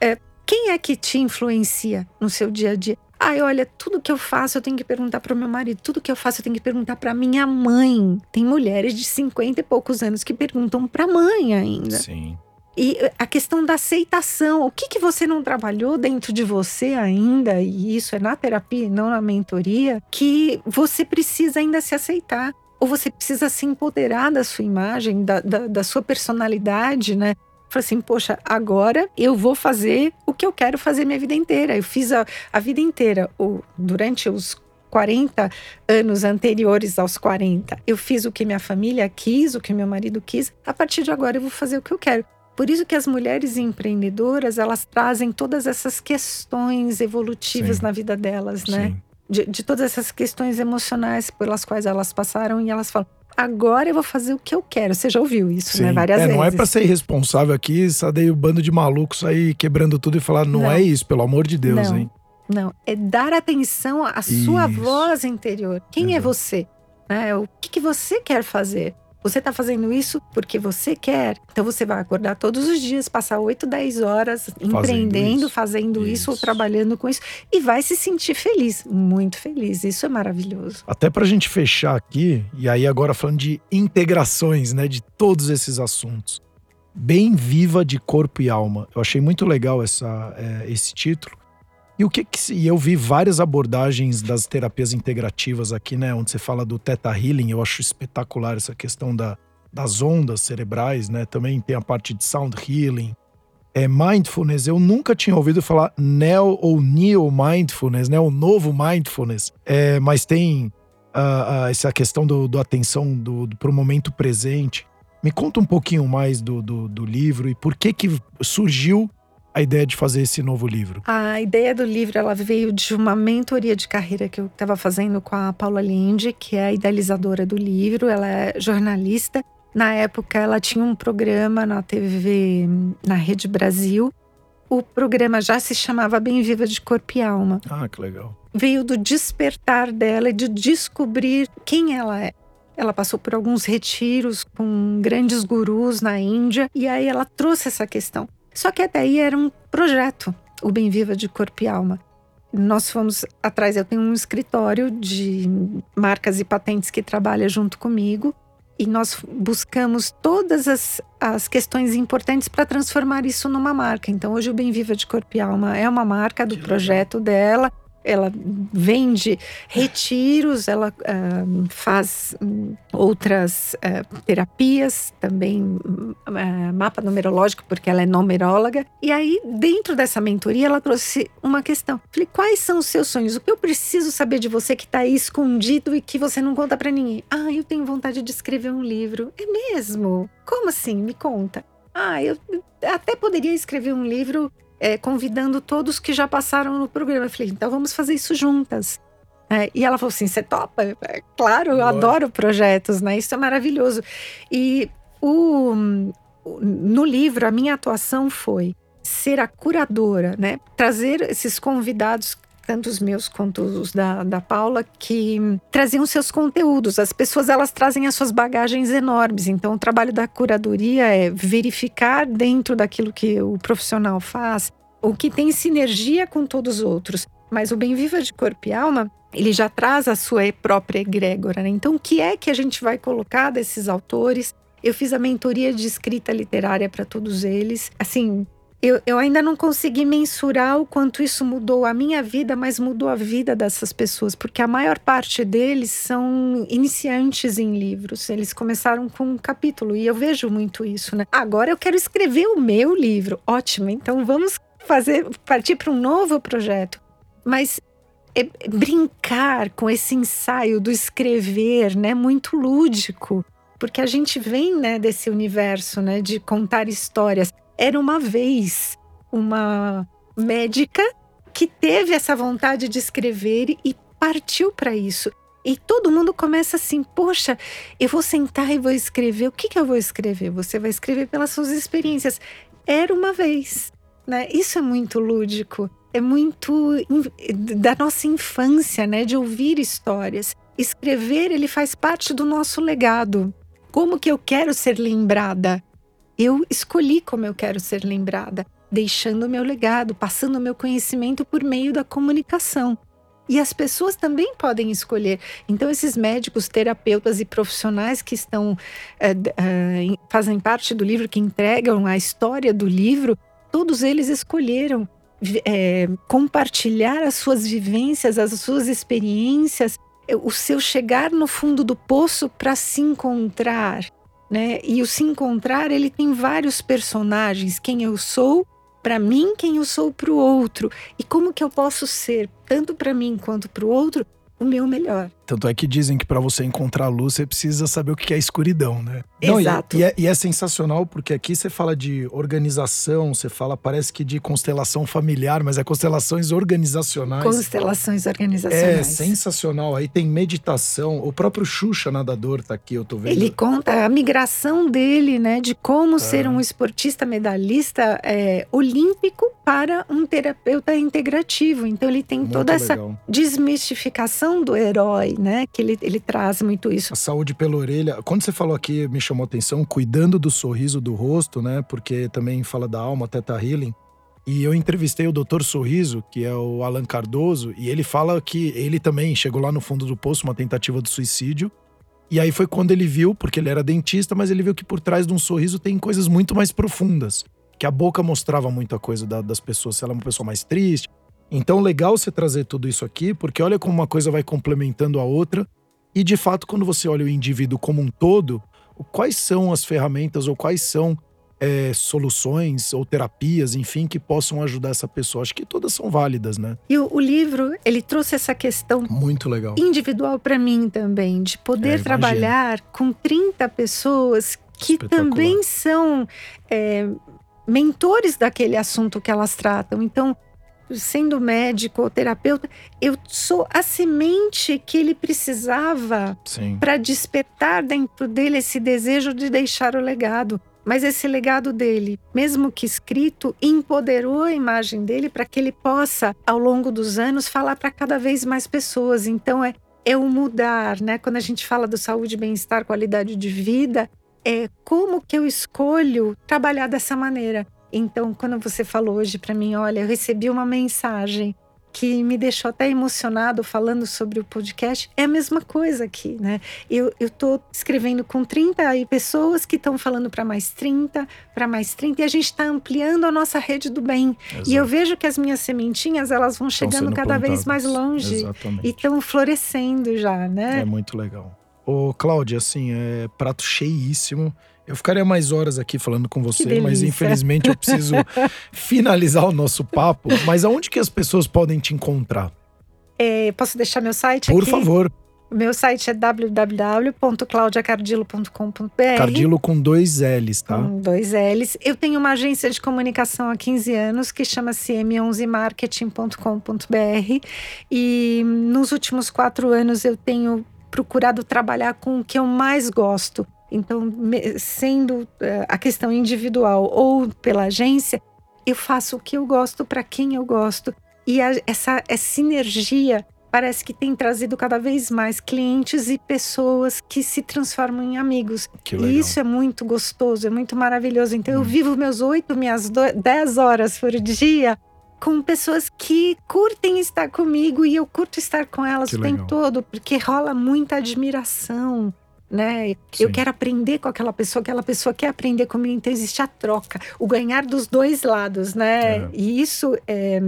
S3: é, quem é que te influencia no seu dia a dia? Ai, olha, tudo que eu faço eu tenho que perguntar para o meu marido, tudo que eu faço eu tenho que perguntar para minha mãe. Tem mulheres de 50 e poucos anos que perguntam para mãe ainda.
S2: Sim.
S3: E eh, a questão da aceitação, o que, que você não trabalhou dentro de você ainda, e isso é na terapia e não na mentoria, que você precisa ainda se aceitar. Ou você precisa se empoderar da sua imagem, da, da, da sua personalidade, né? Falei assim, poxa, agora eu vou fazer o que eu quero fazer minha vida inteira. Eu fiz a, a vida inteira, ou durante os 40 anos anteriores aos 40, eu fiz o que minha família quis, o que meu marido quis. A partir de agora eu vou fazer o que eu quero. Por isso que as mulheres empreendedoras, elas trazem todas essas questões evolutivas Sim. na vida delas, né? De, de, todas essas questões emocionais pelas quais elas passaram e elas falam: agora eu vou fazer o que eu quero. Você já ouviu isso, né, Sim. né? Várias
S2: é,
S3: vezes.
S2: Não é pra ser irresponsável aqui, só dei o um bando de malucos aí quebrando tudo e falar, não, não. é isso, pelo amor de Deus,
S3: não.
S2: hein?
S3: Não, é dar atenção à sua isso. voz interior. Quem é Exato. é você? Né? O que, que você quer fazer? Você está fazendo isso porque você quer. Então você vai acordar todos os dias, passar 8, 10 horas fazendo empreendendo, isso. fazendo isso. isso ou trabalhando com isso e vai se sentir feliz, muito feliz. Isso é maravilhoso.
S2: Até para a gente fechar aqui, e aí agora falando de integrações, né, de todos esses assuntos. Bem viva de corpo e alma. Eu achei muito legal essa, é, esse título e o que, que e eu vi várias abordagens das terapias integrativas aqui, né, onde você fala do Theta Healing, eu acho espetacular essa questão da, das ondas cerebrais, né? Também tem a parte de Sound Healing. É mindfulness, eu nunca tinha ouvido falar neo ou neo mindfulness, né? O novo mindfulness. É, mas tem uh, uh, essa questão do, do atenção do, do, pro momento presente. Me conta um pouquinho mais do, do, do livro e por que que surgiu a ideia de fazer esse novo livro?
S3: A ideia do livro ela veio de uma mentoria de carreira que eu estava fazendo com a Paula Linde, que é a idealizadora do livro. Ela é jornalista. Na época, ela tinha um programa na TV, na Rede Brasil. O programa já se chamava Bem Viva de Corpo e Alma.
S2: Ah, que legal.
S3: Veio do despertar dela e de descobrir quem ela é. Ela passou por alguns retiros com grandes gurus na Índia e aí ela trouxe essa questão. Só que até aí era um projeto, o Bem Viva de Corpo e Alma. Nós fomos atrás, eu tenho um escritório de marcas e patentes que trabalha junto comigo e nós buscamos todas as, as questões importantes para transformar isso numa marca. Então, hoje o Bem Viva de Corpo e Alma é uma marca do projeto dela ela vende retiros, ela uh, faz um, outras uh, terapias, também uh, mapa numerológico, porque ela é numeróloga. E aí, dentro dessa mentoria, ela trouxe uma questão. Falei, quais são os seus sonhos? O que eu preciso saber de você que está aí escondido e que você não conta para ninguém? Ah, eu tenho vontade de escrever um livro. É mesmo? Como assim? Me conta. Ah, eu até poderia escrever um livro é, convidando todos que já passaram no programa. Eu falei, então vamos fazer isso juntas. É, e ela falou assim: você topa? É, claro, eu Boa. adoro projetos, né? Isso é maravilhoso. E o, no livro, a minha atuação foi ser a curadora, né? Trazer esses convidados tanto os meus quanto os da, da Paula, que traziam seus conteúdos. As pessoas elas trazem as suas bagagens enormes. Então, o trabalho da curadoria é verificar dentro daquilo que o profissional faz o que tem sinergia com todos os outros. Mas o Bem Viva de Corpo e Alma, ele já traz a sua própria egrégora. Né? Então, o que é que a gente vai colocar desses autores? Eu fiz a mentoria de escrita literária para todos eles. Assim, eu, eu ainda não consegui mensurar o quanto isso mudou a minha vida, mas mudou a vida dessas pessoas, porque a maior parte deles são iniciantes em livros. Eles começaram com um capítulo e eu vejo muito isso, né? Agora eu quero escrever o meu livro. Ótimo, então vamos fazer partir para um novo projeto. Mas é brincar com esse ensaio do escrever, né, muito lúdico, porque a gente vem, né, desse universo, né, de contar histórias. Era uma vez uma médica que teve essa vontade de escrever e partiu para isso. E todo mundo começa assim: poxa, eu vou sentar e vou escrever. O que, que eu vou escrever? Você vai escrever pelas suas experiências. Era uma vez, né? Isso é muito lúdico. É muito da nossa infância, né? De ouvir histórias. Escrever, ele faz parte do nosso legado. Como que eu quero ser lembrada? Eu escolhi como eu quero ser lembrada, deixando o meu legado, passando o meu conhecimento por meio da comunicação. E as pessoas também podem escolher. Então, esses médicos, terapeutas e profissionais que estão é, é, fazem parte do livro, que entregam a história do livro, todos eles escolheram é, compartilhar as suas vivências, as suas experiências, o seu chegar no fundo do poço para se encontrar né? E o se encontrar, ele tem vários personagens, quem eu sou para mim, quem eu sou para o outro e como que eu posso ser tanto para mim quanto para o outro o meu melhor.
S2: Tanto é que dizem que para você encontrar a luz, você precisa saber o que é escuridão, né?
S3: Exato.
S2: Não, e, é, e, é, e, é, sensacional porque aqui você fala de organização, você fala, parece que de constelação familiar, mas é constelações organizacionais.
S3: Constelações organizacionais.
S2: É sensacional. Aí tem meditação. O próprio Xuxa nadador tá aqui, eu tô vendo.
S3: Ele conta a migração dele, né? De como é. ser um esportista medalhista é, olímpico para um terapeuta integrativo. Então ele tem Muito toda essa legal. desmistificação do herói, né? Que ele, ele traz muito isso.
S2: A saúde pela orelha. Quando você falou aqui, me chamou a atenção, cuidando do sorriso do rosto, né? Porque também fala da alma, Teta Healing. E eu entrevistei o Doutor Sorriso, que é o Alan Cardoso, e ele fala que ele também chegou lá no fundo do poço, uma tentativa de suicídio. E aí foi quando ele viu, porque ele era dentista, mas ele viu que por trás de um sorriso tem coisas muito mais profundas. Que a boca mostrava muita coisa da, das pessoas, se ela é uma pessoa mais triste, então, legal você trazer tudo isso aqui, porque olha como uma coisa vai complementando a outra. E de fato, quando você olha o indivíduo como um todo, quais são as ferramentas ou quais são é, soluções ou terapias, enfim, que possam ajudar essa pessoa. Acho que todas são válidas, né?
S3: E o, o livro, ele trouxe essa questão
S2: muito legal
S3: individual para mim também, de poder é, trabalhar com 30 pessoas que também são é, mentores daquele assunto que elas tratam. Então, sendo médico ou terapeuta, eu sou a semente que ele precisava para despertar dentro dele esse desejo de deixar o legado. Mas esse legado dele, mesmo que escrito, empoderou a imagem dele para que ele possa, ao longo dos anos, falar para cada vez mais pessoas. Então é é o mudar, né? Quando a gente fala do saúde, bem-estar, qualidade de vida, é como que eu escolho trabalhar dessa maneira. Então, quando você falou hoje para mim, olha, eu recebi uma mensagem que me deixou até emocionado falando sobre o podcast, é a mesma coisa aqui, né? Eu, eu tô escrevendo com 30 pessoas que estão falando para mais 30, para mais 30, e a gente está ampliando a nossa rede do bem. Exato. E eu vejo que as minhas sementinhas, elas vão chegando cada plantadas. vez mais longe. Exatamente. E estão florescendo já, né?
S2: É muito legal. Ô, Cláudia, assim, é prato cheíssimo. Eu ficaria mais horas aqui falando com você, mas infelizmente eu preciso <laughs> finalizar o nosso papo. Mas aonde que as pessoas podem te encontrar?
S3: É, posso deixar meu site
S2: Por
S3: aqui?
S2: favor.
S3: Meu site é www.claudiacardilo.com.br.
S2: Cardilo com dois L's, tá?
S3: Com dois L's. Eu tenho uma agência de comunicação há 15 anos que chama-se m11marketing.com.br. E nos últimos quatro anos eu tenho procurado trabalhar com o que eu mais gosto, então, sendo eh, a questão individual ou pela agência, eu faço o que eu gosto para quem eu gosto. E a, essa, essa sinergia parece que tem trazido cada vez mais clientes e pessoas que se transformam em amigos. E isso é muito gostoso, é muito maravilhoso. Então, hum. eu vivo meus oito, minhas dez horas por dia com pessoas que curtem estar comigo e eu curto estar com elas que o legal. tempo todo, porque rola muita admiração né? Sim. Eu quero aprender com aquela pessoa, aquela pessoa quer aprender comigo, então existe a troca, o ganhar dos dois lados, né? É. E isso é,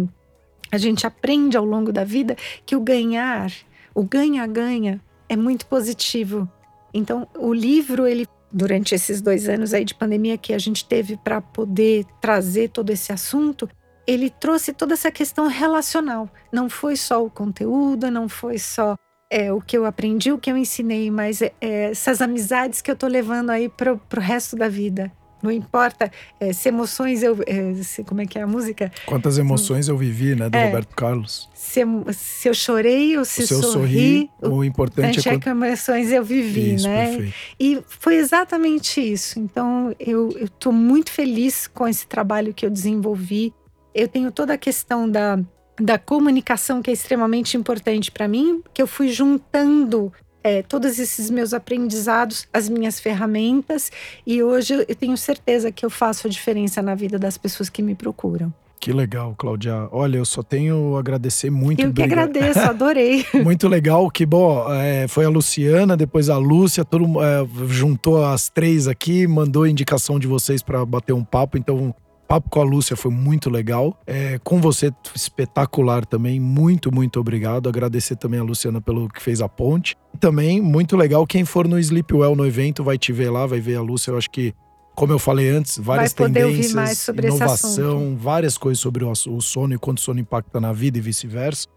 S3: a gente aprende ao longo da vida que o ganhar, o ganha-ganha é muito positivo. Então, o livro, ele durante esses dois anos aí de pandemia que a gente teve para poder trazer todo esse assunto, ele trouxe toda essa questão relacional. Não foi só o conteúdo, não foi só é, o que eu aprendi, o que eu ensinei, mas é, é essas amizades que eu tô levando aí pro, pro resto da vida. Não importa é, se emoções eu. É, se, como é que é a música?
S2: Quantas emoções eu vivi, né? Do é, Roberto Carlos.
S3: Se, se, eu chorei ou se, se eu sorri. O, o importante é. Quanto... emoções eu vivi, isso, né? Perfeito. E foi exatamente isso. Então eu, tô muito feliz com esse trabalho que eu desenvolvi. Eu tenho toda a questão da da comunicação que é extremamente importante para mim, que eu fui juntando é, todos esses meus aprendizados, as minhas ferramentas, e hoje eu tenho certeza que eu faço a diferença na vida das pessoas que me procuram.
S2: Que legal, Cláudia. Olha, eu só tenho a agradecer muito.
S3: Eu que agradeço, <laughs> adorei.
S2: muito legal, que bom, é, foi a Luciana, depois a Lúcia, todo, é, juntou as três aqui, mandou indicação de vocês para bater um papo, então papo com a Lúcia foi muito legal. É, com você, espetacular também. Muito, muito obrigado. Agradecer também a Luciana pelo que fez a ponte. Também, muito legal. Quem for no Sleep Well no evento vai te ver lá, vai ver a Lúcia. Eu acho que como eu falei antes, várias tendências, inovação, várias coisas sobre o sono e quanto o sono impacta na vida e vice-versa.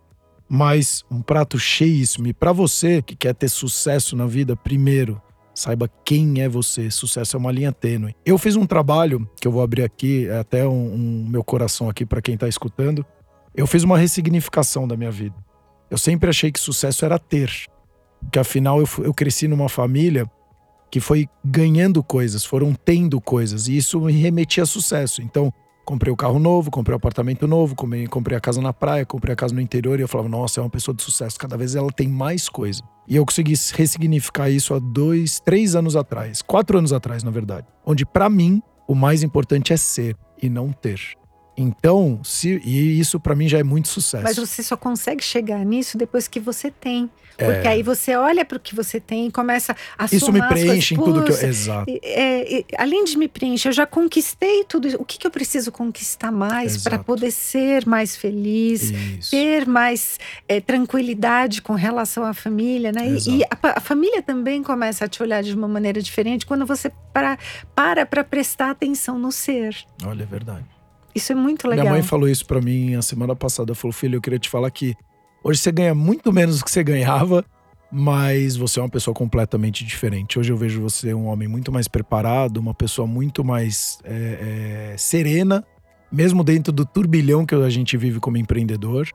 S2: Mas um prato cheíssimo. E para você que quer ter sucesso na vida, primeiro, Saiba quem é você. Sucesso é uma linha tênue. Eu fiz um trabalho que eu vou abrir aqui, é até um, um meu coração aqui para quem tá escutando. Eu fiz uma ressignificação da minha vida. Eu sempre achei que sucesso era ter. Que afinal eu, eu cresci numa família que foi ganhando coisas, foram tendo coisas, e isso me remetia a sucesso. Então, comprei o carro novo, comprei o apartamento novo, comprei, comprei a casa na praia, comprei a casa no interior e eu falava, nossa, é uma pessoa de sucesso. Cada vez ela tem mais coisa. E eu consegui ressignificar isso há dois, três anos atrás, quatro anos atrás, na verdade. Onde para mim o mais importante é ser e não ter. Então, se, e isso para mim já é muito sucesso.
S3: Mas você só consegue chegar nisso depois que você tem. Porque é. aí você olha para o que você tem e começa a
S2: Isso me preenche em tudo que eu. Exato.
S3: É, é, além de me preencher, eu já conquistei tudo. O que, que eu preciso conquistar mais para poder ser mais feliz, Isso. ter mais é, tranquilidade com relação à família, né? E, e a, a, família também começa a te olhar de uma maneira diferente quando você para para prestar atenção no ser.
S2: Olha, é verdade.
S3: Isso é muito legal.
S2: Minha mãe falou isso para mim a semana passada. Falou, filho, eu queria te falar que hoje você ganha muito menos do que você ganhava, mas você é uma pessoa completamente diferente. Hoje eu vejo você um homem muito mais preparado, uma pessoa muito mais é, é, serena, mesmo dentro do turbilhão que a gente vive como empreendedor.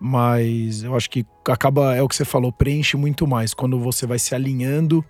S2: Mas eu acho que acaba, é o que você falou, preenche muito mais quando você vai se alinhando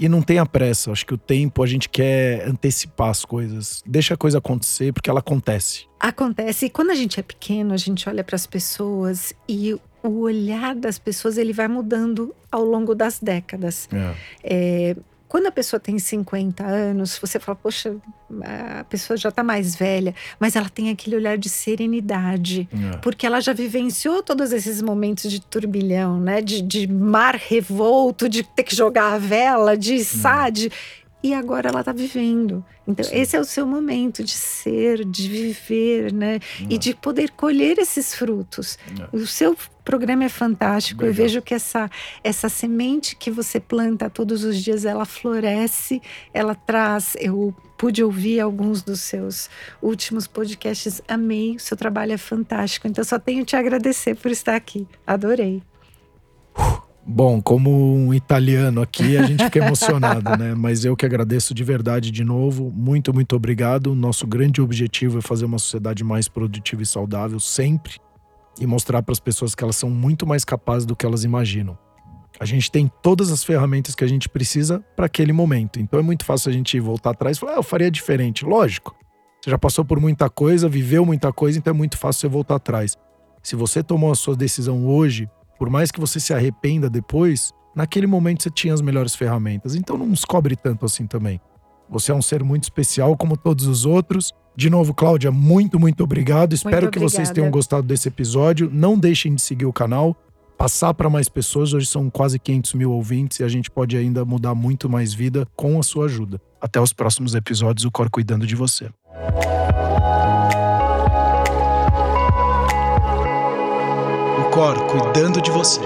S2: e não tem a pressa. Acho que o tempo a gente quer antecipar as coisas. Deixa a coisa acontecer porque ela acontece.
S3: Acontece. E quando a gente é pequeno, a gente olha para as pessoas e o olhar das pessoas ele vai mudando ao longo das décadas. É. É, quando a pessoa tem 50 anos, você fala, poxa, a pessoa já está mais velha, mas ela tem aquele olhar de serenidade, é. porque ela já vivenciou todos esses momentos de turbilhão, né? De, de mar revolto, de ter que jogar a vela, de é. SAD e agora ela está vivendo. Então, Sim. esse é o seu momento de ser, de viver, né? E de poder colher esses frutos. É. O seu programa é fantástico. Eu vejo que essa, essa semente que você planta todos os dias, ela floresce, ela traz. Eu pude ouvir alguns dos seus últimos podcasts, amei. O seu trabalho é fantástico. Então, só tenho te agradecer por estar aqui. Adorei.
S2: Uh. Bom, como um italiano aqui, a gente fica emocionado, né? <laughs> Mas eu que agradeço de verdade de novo. Muito, muito obrigado. Nosso grande objetivo é fazer uma sociedade mais produtiva e saudável sempre e mostrar para as pessoas que elas são muito mais capazes do que elas imaginam. A gente tem todas as ferramentas que a gente precisa para aquele momento. Então é muito fácil a gente voltar atrás e falar, ah, eu faria diferente. Lógico. Você já passou por muita coisa, viveu muita coisa, então é muito fácil você voltar atrás. Se você tomou a sua decisão hoje, por mais que você se arrependa depois, naquele momento você tinha as melhores ferramentas. Então não nos cobre tanto assim também. Você é um ser muito especial, como todos os outros. De novo, Cláudia, muito, muito obrigado. Espero muito que vocês tenham gostado desse episódio. Não deixem de seguir o canal, passar para mais pessoas. Hoje são quase 500 mil ouvintes e a gente pode ainda mudar muito mais vida com a sua ajuda. Até os próximos episódios, o Cor cuidando de você. Cuidando de você.